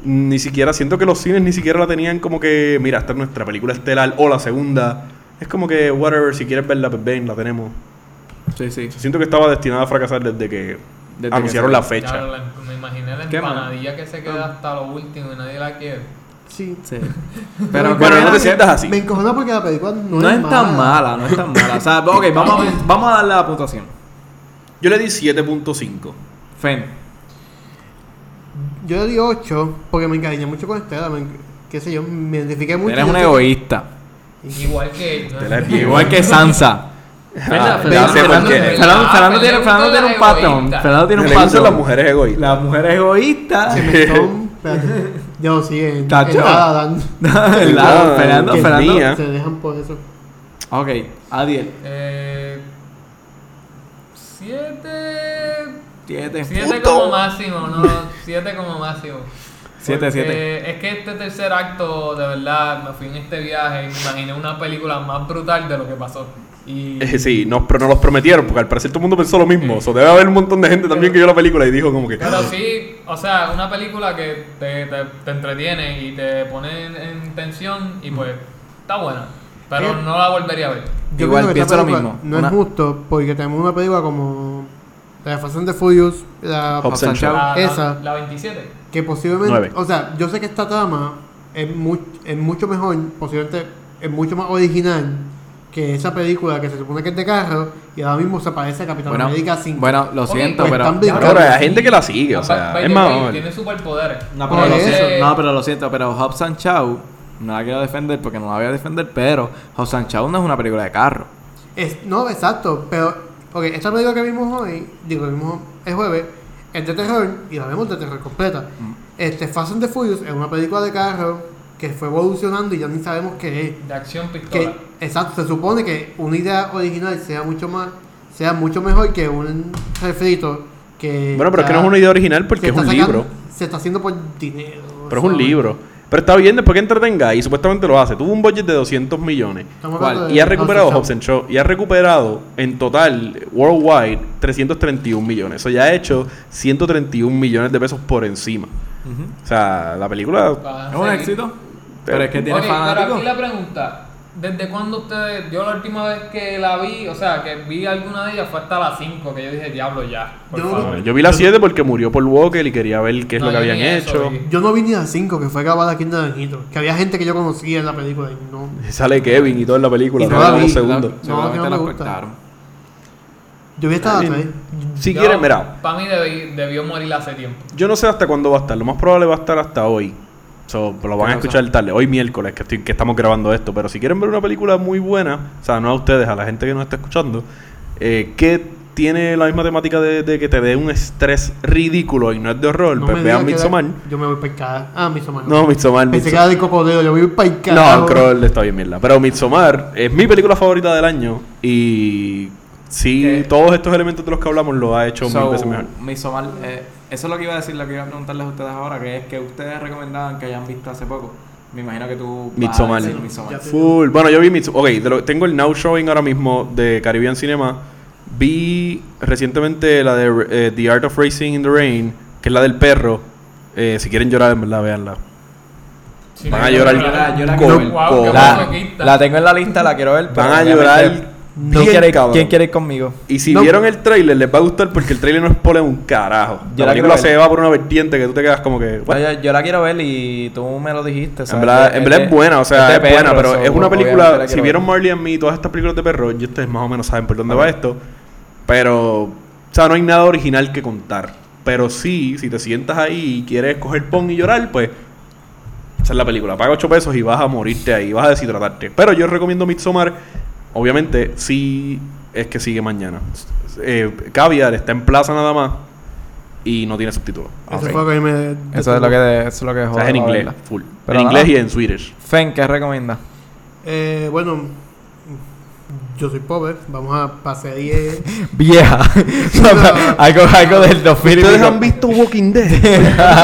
ni siquiera siento que los cines ni siquiera la tenían como que, mira, esta es nuestra película estelar o la segunda. Es como que, whatever, si quieres verla, pues ven, la tenemos. Sí, sí. Siento que estaba destinada a fracasar desde que Desde anunciaron que la fecha. Ya, la- me imaginé la empanadilla que se queda hasta lo último y nadie la quiere. Sí. Sí. *laughs* Pero, Pero, bueno, no te sientas así. Me encojona porque la película no, no es, es tan mala, no es tan mala. O sea, ok, vamos a, vamos a darle la puntuación. Yo le di 7.5. Fen. Yo le di 8 porque me encariñé mucho con Estela. Me, qué sé yo, me identifiqué mucho. Eres Yo un egoísta. Igual que él. ¿no? Igual que Sansa. *laughs* Ah, Fernando, ya sé por Fernando- qué. Fernando- Fernando pero tiene, Fernando tiene un las patrón. egoístas. Fernando tiene un gustan las patrón. mujeres egoístas. La mujer egoísta. Se me están- *laughs* espérate, Ya lo siguen. Tacho. En lado, *laughs* Ah, Fernando, Fernando. Se dejan por eso. Ok, Adiel. Eh, siete. Siete. Siete Puto. como máximo, no, siete como máximo. Siete, Porque siete. Es que este tercer acto, de verdad, me fui en este viaje y me imaginé una película más brutal de lo que pasó. Y Eh, sí, nos, pero nos los prometieron, porque al parecer todo el mundo pensó lo mismo. O sea, debe haber un montón de gente también que vio la película y dijo como que... Pero sí, o sea, una película que te, te, te entretiene y te pone en, en tensión y pues está buena. Pero Eh, no la volvería a ver. Yo Igual, pienso lo mismo. No Una- es justo porque tenemos una película como la de Fast and the Furious, la, Hobbs and Shaw. La, la- Esa. la 27. que posiblemente, Nueve. o sea, yo sé que esta trama es, mu- es mucho mejor, posiblemente es mucho más original que esa película que se supone que es de carro y ahora mismo se parece a Capitán Bueno, América 5. bueno, lo siento, pero. Ahora, hay gente que la sigue, o sea, es más... Tiene superpoderes. No, pero, lo siento, no, pero lo siento, pero Hobbs and Shaw, no la quiero defender porque no la voy a defender, pero Hobbs and Shaw no es una película de carro. Es- no, exacto, pero ok, esta película que vimos hoy, digo, que vimos el jueves, es de terror y la vemos de terror completa. Este Fast and the Furious es una película de carro que fue evolucionando y ya ni sabemos qué es. De acción Que, pistola. exacto, se supone que una idea original sea mucho más, sea mucho mejor que un refrito que. Bueno, pero es que no es una idea original porque es un sacando- libro. Se está haciendo por dinero. Pero es un libro. Pero está bien después que entretenga y supuestamente lo hace. Tuvo un budget de 200 millones. ¿Cuál? Y ha recuperado Hobbs and Shaw. Y ha recuperado en total, worldwide, 331 millones. Eso ya ha hecho 131 millones de pesos por encima. O sea, la película... Es un éxito. Pero es que tiene Ok, pero aquí la pregunta. ¿Desde cuándo ustedes.? Yo la última vez que la vi, o sea, que vi alguna de ellas fue hasta las 5, que yo dije, diablo, ya. Por Yo- favor. Yo vi la 7 porque murió Paul Walker y quería ver qué es No, lo que habían hecho. vi. Yo no vi ni a 5, que fue grabada aquí en Naranjito. Que había gente que yo conocía en la película y no. *laughs* Sale Kevin y todo en la película. Y no la vi. segundos. Seguramente No, que no me gusta. Yo vi hasta I la mean, 3. Si Yo- quieres, mira, Para mí debi- debió morir hace tiempo. yo no sé hasta cuándo va a estar. Lo más probable va a estar hasta hoy. So, lo van a ¿Qué escuchar tarde. Hoy miércoles que, estoy, que estamos grabando esto. Pero si quieren ver una película muy buena, o sea, no a ustedes, a la gente que nos está escuchando, eh, que tiene la misma temática de, de que te dé un estrés ridículo y no es de horror, No pues me vean Midsommar. era- Yo me voy para. Ah, Midsommar. No, Midsommar. Pensé que Midsommar. era de cocodrilo. Yo voy para el. No, Crawl está bien mierda. Pero Midsommar es mi película favorita del año y sí, ¿Qué? todos estos elementos de los que hablamos lo ha hecho So, mil veces mejor. Midsommar, eh, eso es lo que iba a decir, lo que iba a preguntarles a ustedes ahora, que es que ustedes recomendaban que hayan visto hace poco. Me imagino que tú Midsommar. Full. Bueno, yo vi Midsommar. Ok, lo- tengo el now showing ahora mismo de Caribbean Cinema. Vi recientemente la de eh, The Art of Racing in the Rain, que es la del perro. Eh, si quieren llorar, en verdad, veanla. Sí, Van no, a llorar yo la- yo la con. Wow, tengo en la lista, la quiero ver. pero Van a llorar ¿Quién Bien quiere, ir- cabrón. ¿Quién quiere ir conmigo? Y si No. vieron el trailer, les va a gustar porque el trailer no expone un carajo. Yo la la película se va por una vertiente que tú te quedas como que. "What?". Yo, yo la quiero ver y tú me lo dijiste. En verdad, en verdad es buena, o sea, es buena, pero es una película. la Si vieron ver. Marley and Me y todas estas películas de perro, ustedes más o menos saben por dónde va esto. Pero, o sea, no hay nada original que contar. Pero sí, si te sientas ahí y quieres coger pon y llorar, pues. Esa es la película. Paga 8 pesos y vas a morirte ahí, vas a deshidratarte. Pero yo recomiendo Midsommar. Obviamente, sí es que sigue mañana. Eh, Caviar está en plaza nada más y no tiene subtítulos. Eso Ok. fue lo que me... Eso es lo que, eso es lo que O sea, es en inglés, verla. full. Pero en inglés nada. y en Swedish. Fen, ¿qué recomienda? Eh, bueno, yo soy pobre. Vamos a pasar ahí. *laughs* Vieja. *laughs* algo, algo del 2000 y *laughs* ¿Ustedes han visto Walking Dead?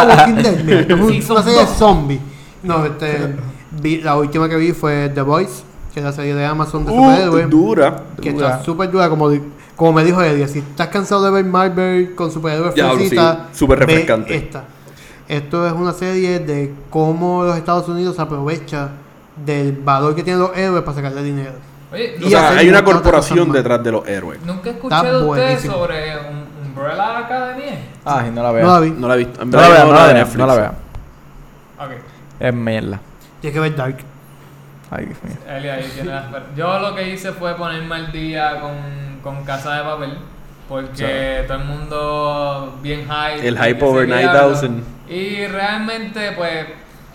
Walking Dead, mira, esto es un- Season una serie de dos. zombies. No, este, vi- la última que vi fue The Voice, que es la serie de Amazon de Uh, superhéroes. dura. que dura. está súper dura, como, como me dijo Eddie. Si estás cansado de ver Marvel con superhéroes fresita, sí, súper ve refrescante. Esta. Esto es una serie de cómo los Estados Unidos aprovecha del valor que tienen los héroes para sacarle dinero. Oye, O Y sea, hacer hay una corporación detrás de los héroes. nunca escuché de ustedes buenísimo. sobre Umbrella Academy. Ay, no la No veo. la vi. No la he visto. No la veo, no la de veo. No la veo. Ok. Es mierda. Tienes que ver Dark. Ay, Dios mío. Eli ahí tiene las per- Yo lo que hice fue ponerme al día con, con Casa de Papel. Porque todo el mundo bien hype. El hype over seguía algo. 9000. Y realmente, pues,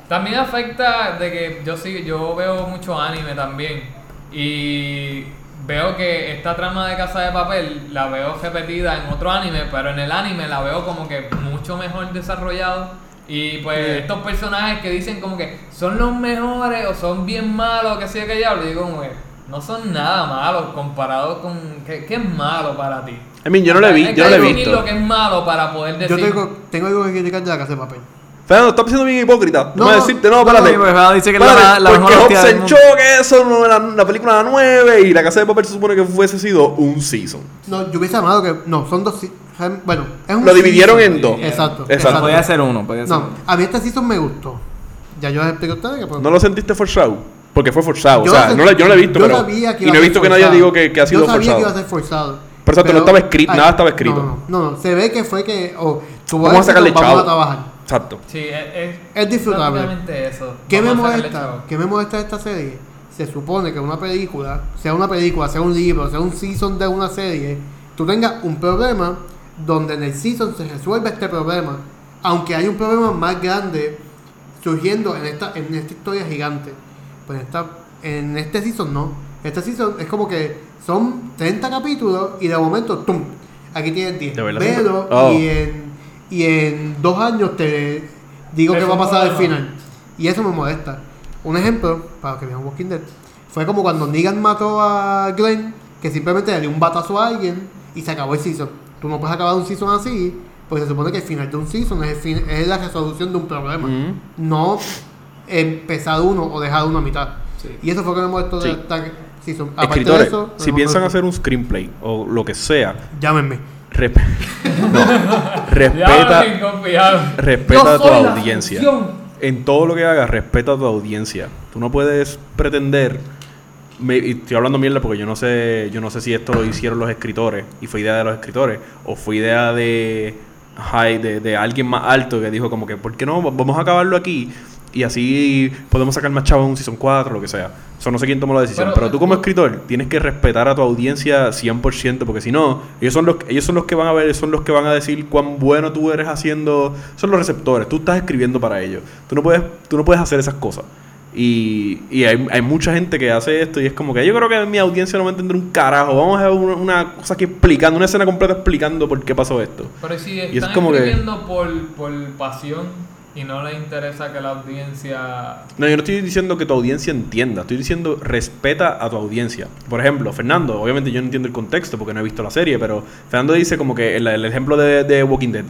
también afecta de que yo sí, yo veo mucho anime también. Y veo que esta trama de Casa de Papel la veo repetida en otro anime, pero en el anime la veo como que mucho mejor desarrollado. Y pues estos personajes que dicen como que son los mejores o son bien malos, que yo que diablo, digo como que no son nada malos comparados con... ¿Qué, qué es malo para ti? I mean, yo no la vi, Hay yo no la he visto. lo que es malo para poder decir... Yo tengo, tengo algo que criticar de la casa de papel. Fernando, estás siendo bien hipócrita. No, No, decirte, no, no, espérate. Sí, pues, Fernando dice que es la, la porque Hobbs. Shaw, que eso, no, la, la película la 9 y la casa de papel se supone que fuese sido un season. No, yo hubiese amado que. No, son dos. Bueno, es un. Lo dividieron season. en dos. Exacto. Exacto. Podía ser uno, podía ser No, uno. a mí este season me gustó. Ya yo les expliqué a ustedes que. pues, ¿No lo sentiste forzado? Porque fue forzado. yo o sea, lo no, la- yo no lo he visto, yo pero. sabía que y iba no he visto que nadie diga que, que ha sido Yo sabía forzado. que iba a ser forzado. Pero exacto, no estaba escrito, nada estaba escrito. No, no, no, se ve que fue que. Oh, Vamos a sacarle vamos chavo. a trabajar. Exacto. Sí, es, es, Es disfrutable. eso. ¿Qué me molesta? ¿Qué me molesta de esta serie? Se supone que una película, sea una película, sea un libro, sea un season de una serie, tú tengas un problema donde en el season se resuelve este problema, aunque hay un problema más grande surgiendo en esta, en esta historia gigante. Pues esta, en este season no. Este season es como que son 30 capítulos y de momento, ¡tum! Aquí tienes 10. ¿De verdad? Velo Oh. y, en, y en dos años te digo que va a pasar al final. Y eso me molesta. Un ejemplo, para que vean Walking Dead, fue como cuando Negan mató a Glenn, que simplemente le dio un batazo a alguien y se acabó el season. Tú no puedes acabar un season así, porque se supone que el final de un season es, el fin- es la resolución de un problema. Mm. No empezar uno o dejar uno a mitad. Y eso fue lo que me molestó de esta season. Escritores, de eso, si piensan hacer un screenplay o lo que sea, Llámenme. Resp- *laughs* no, respeta, respeta a tu audiencia. En todo lo que hagas, respeta a tu audiencia. Tú no puedes pretender. me- y estoy hablando mierda porque yo no sé, yo no sé si esto lo hicieron los escritores y fue idea de los escritores o fue idea de, ay, de, de alguien más alto que dijo como que, ¿por qué no? Vamos a acabarlo aquí y así podemos sacar más chavos en un season 4, lo que sea. Eso no sé quién tomó la decisión. Pero, Pero, tú como eh, escritor tienes que respetar a tu audiencia 100% porque si no, ellos son los ellos son los que van a ver, son los que van a decir cuán bueno tú eres haciendo, son los receptores, tú estás escribiendo para ellos. Tú no puedes tú no puedes hacer esas cosas. Y, y hay, hay mucha gente que hace esto y es como que yo creo que mi audiencia no va a entender un carajo. Vamos a ver una, una cosa aquí explicando, una escena completa explicando por qué pasó esto. Pero si Y es están como que- escribiendo por, por pasión y no les interesa que la audiencia... No, yo no estoy diciendo que tu audiencia entienda, estoy diciendo respeta a tu audiencia. Por ejemplo, Fernando, obviamente yo no entiendo el contexto porque no he visto la serie, pero Fernando dice como que el, ejemplo de Walking Dead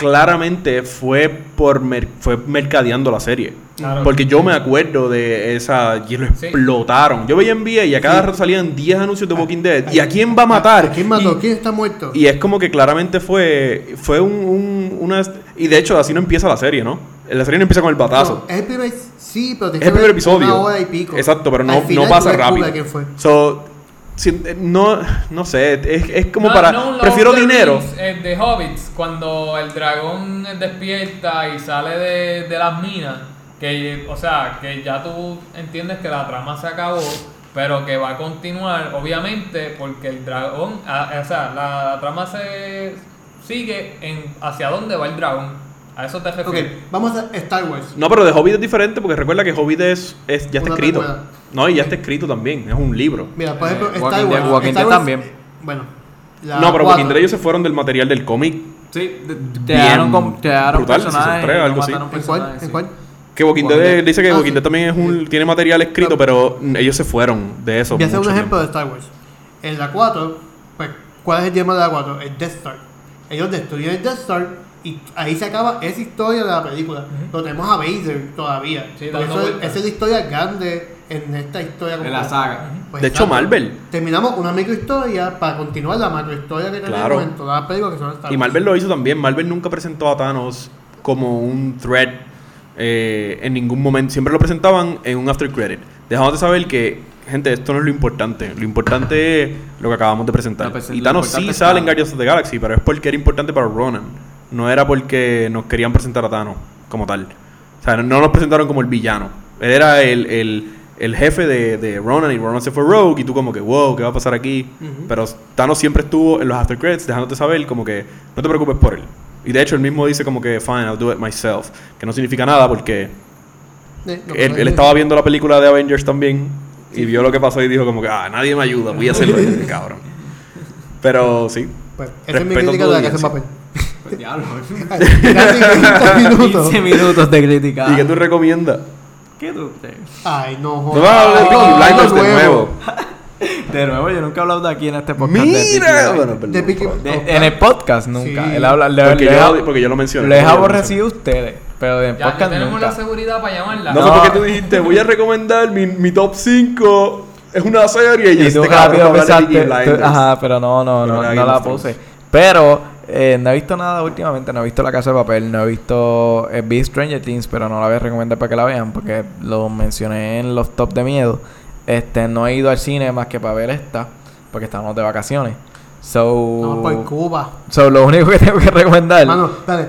claramente fue por mer- fue mercadeando la serie. Claro. Porque yo me acuerdo de esa y lo Sí. explotaron. Yo veía en VIA y a cada Sí. rato salían 10 anuncios de Walking Dead. ¿Y a quién va a matar? ¿A ¿Quién mató? Y- ¿Quién está muerto? y es como que claramente fue fue un, un- una y de hecho así no empieza la serie, ¿no? La serie no empieza con el batazo. No, es el primer. Sí, pero Es el primer episodio. Una hora y pico. Exacto, pero no, final no pasa rápido. quién fue. So, no, no sé, es, es como No, para... no prefiero dinero. Rings, eh, de Hobbits, cuando el dragón despierta y sale de, de las minas, que, o sea, que ya tú entiendes que la trama se acabó, pero que va a continuar, obviamente, porque el dragón, ah, o sea, la, trama se sigue en hacia dónde va el dragón. A eso te Ok, refieres. vamos a Star Wars. No, pero de Hobbit es diferente porque recuerda que Hobbit es, es- ya está Una escrito. precuela. No, y ya está escrito también, es un libro. Mira, por ejemplo, Eh, Star Walking Wars. Dead- Walking Star Dead Wars- también. Bueno. la no, pero cuatro. Walking Dead ellos se fueron del material del cómic. Sí, te, te Bien daron, con- te daron brutal, personajes, season no algo así. mataron ¿En cuál? personajes, ¿En sí. cuál? Que Walking, Walking Dead Dead. dice que Ah, Walking sí. Dead también es un, tiene material escrito, pero ellos se fueron de eso. Voy a hacer un mucho ejemplo de. Star Wars. En la 4, pues, ¿cuál es el dilema de la 4? El Death Star. Ellos destruyen el Death Star y ahí se acaba esa historia de la película. Lo tenemos a Vader todavía. Sí, Por eso esa es la historia grande en esta historia. En la saga. Pues, De hecho. Marvel. Terminamos una microhistoria para continuar la macrohistoria que tenemos Claro. en todas las películas que son Star Y Wars. Marvel lo hizo también. Marvel nunca presentó a Thanos como un threat eh, en ningún momento. Siempre lo presentaban en un after credit. Dejándote saber que, gente, esto no es lo importante. Lo importante es lo que acabamos de presentar. No, pues, y Thanos sí sale en. Guardians of the Galaxy, pero es porque era importante para Ronan. No era porque nos querían presentar a Thanos como tal. O sea, no, no nos presentaron como el villano. Él era el, el, el jefe de, de Ronan y Ronan se fue Rogue y tú como que, wow, ¿qué va a pasar aquí? Pero Thanos siempre estuvo en los after credits dejándote saber como que no te preocupes por él. Y de hecho él mismo dice como que, fine, I'll do it myself. Que no significa nada porque Eh, no, él, estaba viendo la película de Avengers también y vio lo que pasó y dijo como que, ah, nadie me ayuda, voy a hacerlo, cabrón. *laughs* Pero sí. Pues, esa es mi crítica de la que hace papel. Pues, diablo. Casi 20 minutos. 15 minutos de criticar. ¿Y qué tú recomiendas? ¿Qué tú? Ay, no, No vas a hablar de Peaky Blinders de nuevo. *laughs* De nuevo, yo nunca he hablado de aquí en este podcast. de Peaky Mira, Blinders. bueno, perdón, De Peaky-. De- en el podcast nunca. Sí. Él habla, le, porque, le- yo, porque yo lo mencioné. les porque aborrecido a ustedes, pero en Ya, ya podcast tenemos nunca. la seguridad para llamarla. No, No. sé por qué tú dijiste, voy a recomendar mi, mi top 5. Es una serie y, Y este rápido de Peaky pensaste, tú- ajá, pero no, no, Pero no, no Game la puse. Pero eh, no he visto nada últimamente, no he visto La Casa de Papel, no he visto eh, vi Stranger Things, pero no la voy a recomendar para que la vean porque lo mencioné en los top de miedo. Este, no he ido al cine más que para ver esta, porque estamos de vacaciones. So, No, por Cuba. so lo único que tengo que recomendar. Mano, dale.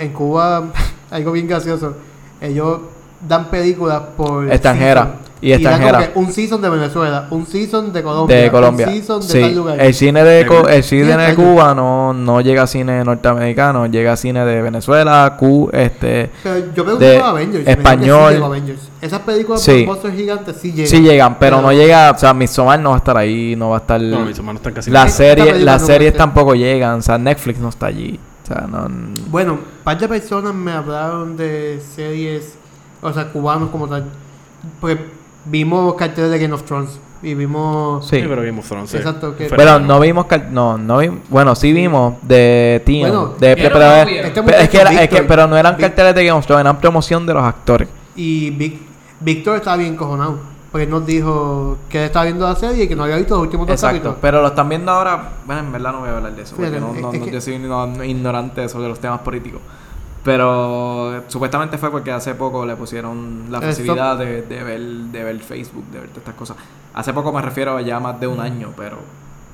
En Cuba, *laughs* algo bien gracioso. Ellos dan películas por. Extranjera. Y extranjera. como que un season de Venezuela, un season de Colombia, de Colombia. un season de sí, tal lugar. el cine de Co- el Y cine de. Cuba no, no llega a cine norteamericano, llega a cine de Venezuela, Cu, este Pero yo pregunté de Avengers. y español. sí Avengers. Esas películas Sí. blockbusters gigantes sí llegan. sí llegan, pero no llega, o sea, Midsommar no va a estar ahí, no va a estar No, mis hermanos están casi las series, las no series tampoco llegan, o sea, Netflix no está allí. O sea, no Bueno, un par de personas me hablaron de series, o sea, cubanos como tal. Porque vimos carteles de Game of Thrones y vimos. Sí, sí. pero of Thrones. sí. Exacto, que- Bueno, no vimos cal- no, no vi- bueno, sí vimos de Bueno, de ¿vieron pero? Este pero es que era- es que pero no eran Vic- carteles de Game of Thrones, eran promoción de los actores. Y Vic- Víctor estaba bien cojonado. Porque él nos dijo que estaba viendo la serie y que no había visto los últimos dos Exacto, capítulos. pero lo están viendo ahora. Bueno, en verdad no voy a hablar de eso, porque Fíjate, no, no- es no- que- yo soy igno- ignorante sobre los temas políticos. Pero supuestamente fue porque hace poco le pusieron la facilidad de, de ver, de ver Facebook, de ver todas estas cosas. Hace poco me refiero a ya más de un año, pero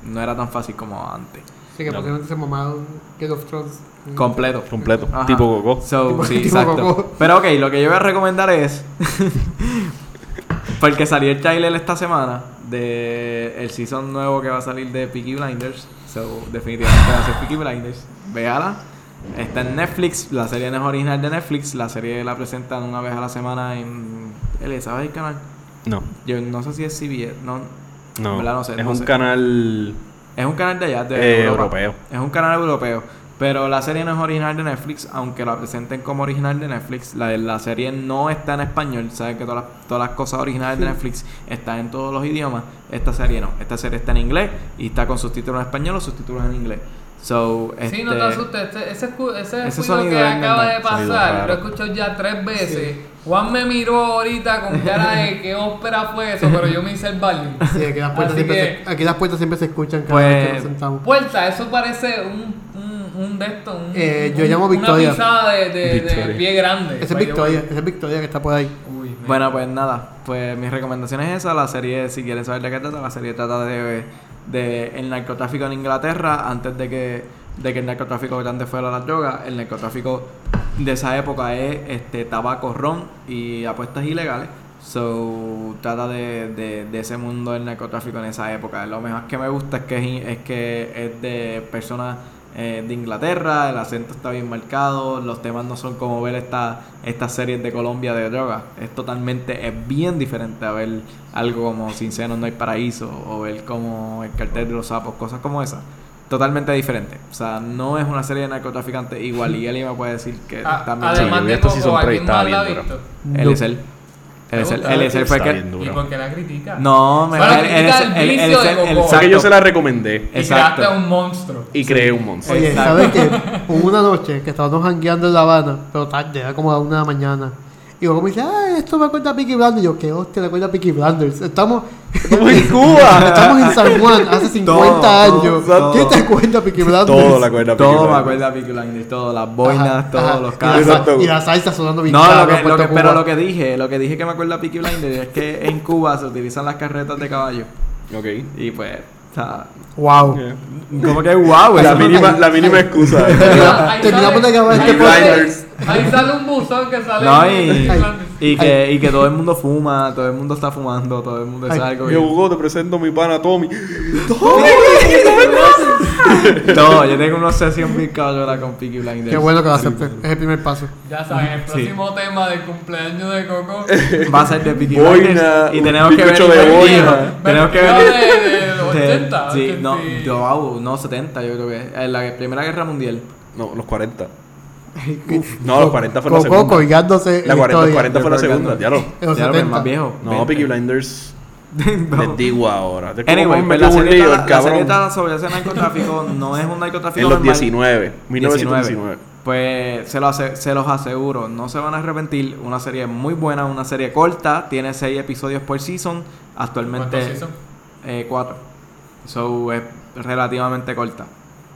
no era tan fácil como antes. Así que No. posiblemente se mamaron Game of Thrones. Completo. Completo. Ajá. Tipo Coco. So, Tipo- sí, tipo exacto. Pero ok, lo que yo voy a recomendar es. *laughs* porque salió el trailer esta semana de el season nuevo que va a salir de Peaky Blinders. So, definitivamente va a ser Peaky Blinders. Véala. Está en Netflix. La serie no es original de Netflix. La serie la presentan una vez a la semana en. ¿sabes el canal? No, Yo no sé si es CBS. No, no. En verdad no sé, es no un sé. canal es un canal de allá, de eh, Europa. europeo. Es un canal europeo. Pero la serie no es original de Netflix, aunque la presenten como original de Netflix. La, la serie no está en español. Sabes que todas las, todas las cosas originales de Netflix están en todos los idiomas. Esta serie no. Esta serie está en inglés y está con subtítulos en español o subtítulos en inglés. So, Sí, no te este, asustes. Este- ese ese, ese sonido que acaba de pasar, lo he escuchado ya tres veces. Juan me miró ahorita con cara de qué ópera fue eso, pero yo me hice el. Sí, aquí las, puertas siempre que- se, aquí las puertas siempre se escuchan cada Pues- vez que nos sentamos. Puerta, eso parece un, un, un de estos. Un, Eh, yo un- llamo Victoria. Una pisada de, de, de Victoria. pie grande. Esa es Victoria, esa es Victoria que está por ahí. Uy, Bueno, pues nada. pues mi recomendación es esa. La serie, si quieren saber de qué trata, la serie trata de, de el narcotráfico en Inglaterra antes de que, de que el narcotráfico grande fuera la droga. El narcotráfico de esa época es este tabaco, ron y apuestas ilegales. So, trata de, de, de ese mundo del narcotráfico en esa época. Lo mejor que me gusta es que es, es que es de personas eh, de Inglaterra, el acento está bien marcado, los temas no son como ver esta, estas series de Colombia de droga. Es totalmente, es bien diferente a ver algo como Sin Senos No hay Paraíso o ver como El Cartel de los Sapos, cosas como esas. Totalmente diferente. O sea, no es una serie de narcotraficantes igual. Y *laughs* él me puede decir que A- también. Sí, además de esta season Coco, tres, ¿alguien estaba más la ha visto? Él es él. Él. Fue que. ¿Y por qué la critica? No, me él critica es el el- el- Porque yo se la recomendé Y Exacto. creaste un monstruo. y creé un monstruo. Oye. ¿sabes qué? Hubo una noche que estábamos jangueando en La Habana, pero tarde, era como a la una de la mañana. Y luego me dice, ah, esto me acuerda a Peaky Blinders. Y yo, ¿qué hostia le acuerda a Peaky Blinders? Estamos, Estamos en Cuba. *laughs* estamos en San Juan hace 50 Todo, años. todo, ¿Qué todo. te acuerda Peaky Blinders? Todo la cuerda Todo me acuerda a Peaky Blinders, todo, las boinas, Ajá, todos ajá. los Y carros. Exacto. Y la salsa sonando bien No, cabrón, lo que, lo Puerto que- pero lo que dije, lo que dije que me acuerda a Peaky Blinders es que en Cuba se utilizan las carretas de caballo. Ok. Y pues, o sea, Wow. como que wow, La mínima, la mínima excusa. *laughs* Terminamos sale- de grabar este podcast. Ahí sale un buzón que sale. No, y, que, y que todo el mundo fuma, todo el mundo está fumando, todo el mundo es algo. Yo, Hugo, te presento a mi pana Tommy. *laughs* No, yo tengo una obsesión bien cabrona con Peaky Blinders. Qué bueno que lo aceptes. Es el primer paso. Ya saben, el próximo tema del cumpleaños de Coco. *laughs* Va a ser de Peaky Boina, Blinders. Y tenemos que ver. de boina. Tenemos que ver. de, de *laughs* los 80. Sí, no, 80. yo, wow, no, 70, yo creo que. En la Primera Guerra Mundial. No, los 40. No, los 40 fue la Coco segunda. colgándose La en 40, historia. 40 fue la Yo segunda, ya lo. Los Ya lo ves, 70. más viejo. No, Peaky. Blinders. *laughs* No. Les digo ahora. Es como Anyway, me pues la serie, lío, el la serie sobre ese narcotráfico, *laughs* no es un narcotráfico En los normal. 19. 1919. Pues se, lo hace- se los aseguro, no se van a arrepentir. Una serie muy buena, una serie corta, tiene 6 episodios por season. Actualmente ¿Cuántos season? eh, 4. So es relativamente corta.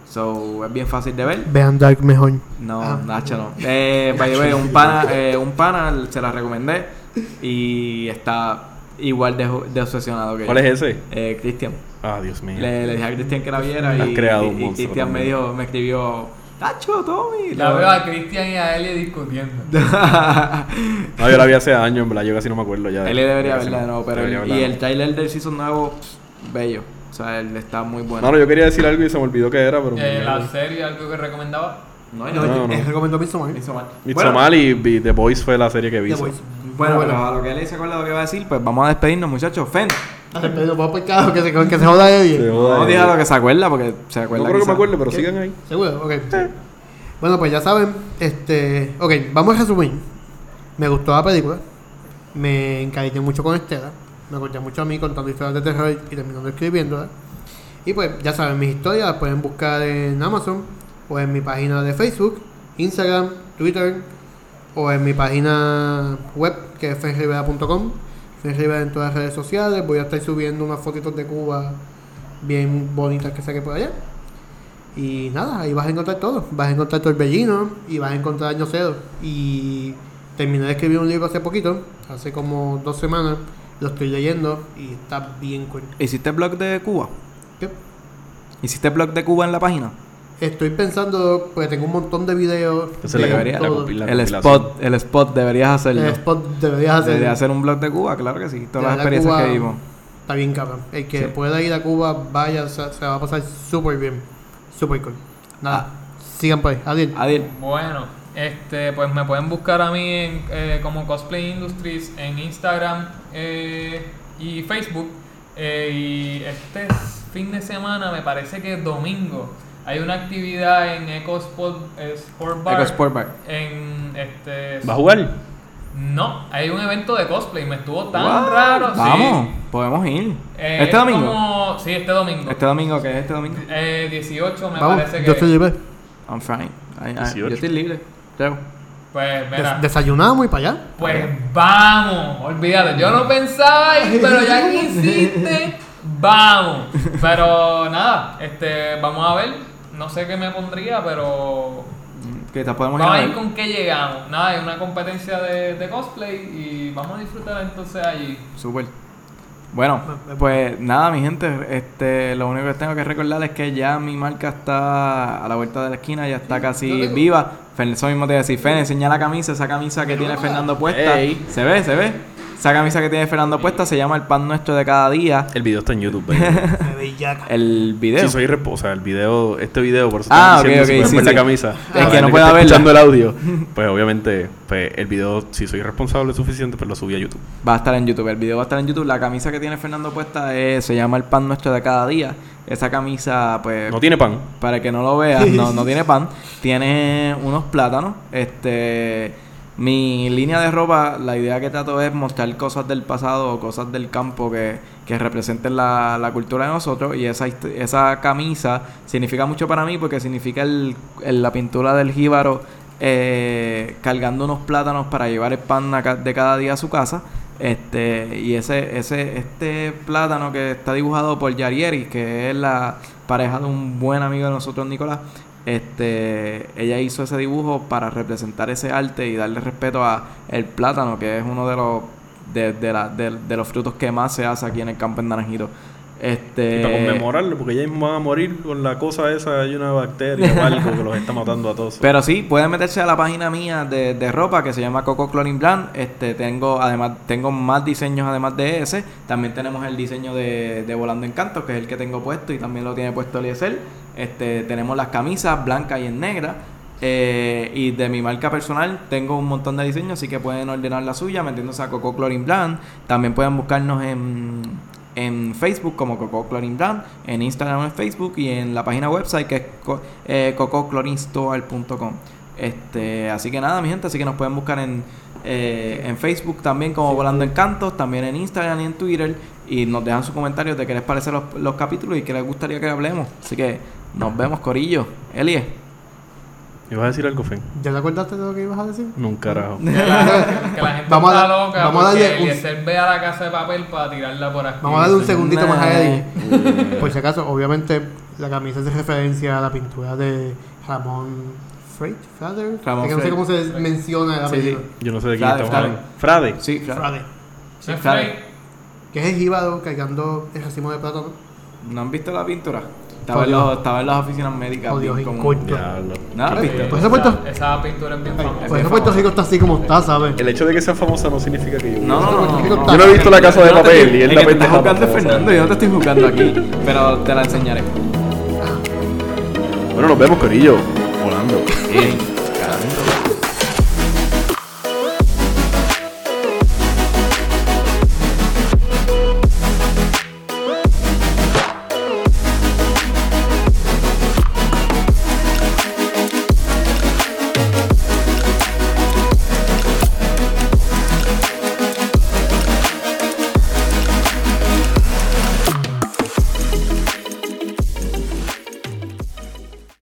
So es bien fácil de ver. Vean Dark mejor. No, Ah. Nacho no. Eh, by the way, un pana, eh, un pana se la recomendé y está igual de, de obsesionado que ¿Cuál yo. es ese? Eh, Cristian. Ah, Dios mío. Le, le dije a Cristian que la viera Has y, creado y- un y monstruo Cristian me dijo, me escribió, Nacho, Tommy. La veo a Cristian y a Eli discutiendo. *laughs* No, yo la vi hace años, en verdad. Yo casi no me acuerdo ya. Él debería Casi verla de nuevo, pero debería el- y de el trailer del season nuevo, pff, bello. O sea, él está muy bueno. No, no, yo quería decir algo y se me olvidó que era, pero. Eh, la serie, algo que recomendaba. No, No, No, no. *laughs* Él recomendó Midsommar. mal. Midsommar y y The Boys fue la serie que vi. The Voice. Bueno, pero a lo que él se acuerda de lo que va a decir, pues vamos a despedirnos, muchachos. Fen. Pedro, vamos carajo, que se, que se joda de Se joda No diga lo que se acuerda, porque se acuerda. No creo que me acuerde, pero ¿Qué? sigan ahí. ¿Seguro? Ok. Bueno, pues ya saben, este... Ok, vamos a resumir. Me gustó la película. Me encariñé mucho con Estela. Me acordé mucho a mí contando historias de terror y terminando escribiéndolas. Y pues ya saben, mis historias las pueden buscar en Amazon o en mi página de Facebook, Instagram, Twitter o en mi página web que es fenrivera.com. Fenrivera en todas las redes sociales. Voy a estar subiendo unas fotitos de Cuba bien bonitas que saqué por allá. Y nada, ahí vas a encontrar todo. Vas a encontrar Torbellino y vas a encontrar Año Cero. Y terminé de escribir un libro hace poquito, hace como dos semanas. Lo estoy leyendo y está bien cool. ¿Hiciste blog de Cuba? ¿Qué? ¿Hiciste blog de Cuba en la página? Estoy pensando, pues tengo un montón de videos. Entonces de la, debería- la, el spot, el spot deberías hacerlo. El spot deberías hacer. Deberías hacer un blog de Cuba, claro que sí. Todas las experiencias Cuba que vimos. Está bien cabrón. El que Sí. pueda ir a Cuba, vaya, se, se va a pasar súper bien. Súper cool. Nada, sigan por ahí. Adiós. Adiel. Bueno, este, pues me pueden buscar a mí en, eh, como Cosplay Industries en Instagram eh, y Facebook. Eh, y este fin de semana, me parece que es domingo, hay una actividad en Eco Sport, eh, Sport Bar. Eco Sport Bar. En este. ¿Va a jugar? No, hay un evento de cosplay. Me estuvo tan raro. sí. Vamos, podemos ir. Eh, ¿Este es domingo? como- sí, este domingo. ¿Este domingo qué es este domingo? Eh, 18 me Vamos, parece que. yo estoy libre. I'm fine. 18. yo estoy libre. Creo. Pues mira. Des- desayunamos y para allá. Pues vamos, olvídate, yo no pensaba ir, pero ya que insiste, *laughs* vamos. Pero nada, este, vamos a ver, no sé qué me pondría, pero quizás podemos ir a Vamos a ir ver. con qué llegamos. Nada, es una competencia de, de cosplay y vamos a disfrutar entonces allí. Súper. Bueno, pues nada, mi gente, este, lo único que tengo que recordar es que ya mi marca está a la vuelta de la esquina, ya está casi viva. Eso mismo te iba a decir, Fen, enseña la camisa, esa camisa que tiene Fernando puesta. Ey. ¿Se ve? ¿Se ve? Esa camisa que tiene Fernando puesta se llama El Pan Nuestro de Cada Día. El video está en YouTube. *laughs* El video. Sí, soy sea, el video, este video, por eso Ah, estaba ok, diciendo, si ok, pueden sí, sí. la camisa. El Para que no está verla. escuchando el audio, *laughs* pues obviamente, pues el video, si soy responsable suficiente, pues lo subí a YouTube. Va a estar en YouTube, el video va a estar en YouTube. La camisa que tiene Fernando puesta es- se llama El Pan Nuestro de Cada Día. Esa camisa, pues, No tiene pan. para el que no lo vea, no, no *laughs* tiene pan. Tiene unos plátanos. Este. Mi línea de ropa, la idea que trato es mostrar cosas del pasado o cosas del campo que, que representen la, la cultura de nosotros. Y esa, esa camisa significa mucho para mí porque significa el, la pintura del jíbaro eh, cargando unos plátanos para llevar el pan de cada día a su casa. Este, y ese, ese, este plátano que está dibujado por Yarieri, que es la pareja de un buen amigo de nosotros, Nicolás, este, ella hizo ese dibujo para representar ese arte y darle respeto a el plátano, que es uno de los de, de la- de- de los frutos que más se hace aquí en el campo en Naranjito. Este, Y para conmemorarlo, porque ya mismo van a morir con la cosa esa, hay una bacteria o algo que los está matando a todos. *laughs* Pero sí, pueden meterse a la página mía de, de ropa que se llama Coco Clothing Brand. Este, tengo, además, tengo más diseños además de ese. También tenemos el diseño de, de Volando Encanto, que es el que tengo puesto y también lo tiene puesto Eliezer. Este, tenemos las camisas blancas y en negra. Eh, y de mi marca personal tengo un montón de diseños, así que pueden ordenar la suya metiéndose a Coco Clothing Brand. También pueden buscarnos en, en Facebook como Coco Clothing Brand, en Instagram en Facebook y en la página website que es eh, cococlothingstore.com. Este, así que nada, mi gente, así que nos pueden buscar en, eh, en Facebook también como Volando Encantos, también en Instagram y en Twitter y nos dejan sus comentarios de qué les parecen los, los capítulos y qué les gustaría que hablemos. Así que nos vemos, Corillo. Elie. ¿Ibas a decir algo, Fen? ¿Ya te acordaste de lo que ibas a decir? No, un carajo. Que la, *laughs* la gente Vamos a está dar- loca vamos a darle un- Eliezer ve a la casa de papel para tirarla por aquí. Vamos a darle un segundito más a Eddie. *laughs* Por si acaso, obviamente, la camisa es de referencia a la pintura de Ramón Freit, Frader. Ramón Es que no sé cómo se menciona el Sí. Yo no sé de quién Frade, estamos Frade. hablando. Frade. Sí. Frade. Sí. Frey. Que es el jíbaro cargando el racimo de plátano. ¿No han visto la pintura? Estaba, en, los, estaba en las oficinas médicas. Dios, bien como- inculto. Diablo. ¿No la has visto? Por eso Puerto- Esa, esa pintura es bien famosa. Por eso Puerto Rico está así como está, ¿sabes? El hecho de que sea famosa no significa que yo. No, no, no. no, no. Yo no he visto la casa de papel y él la pendeja famosa. Fernando, yo no te estoy juzgando aquí, pero te la enseñaré. Bueno, nos vemos, Corillo. Volando. Bien.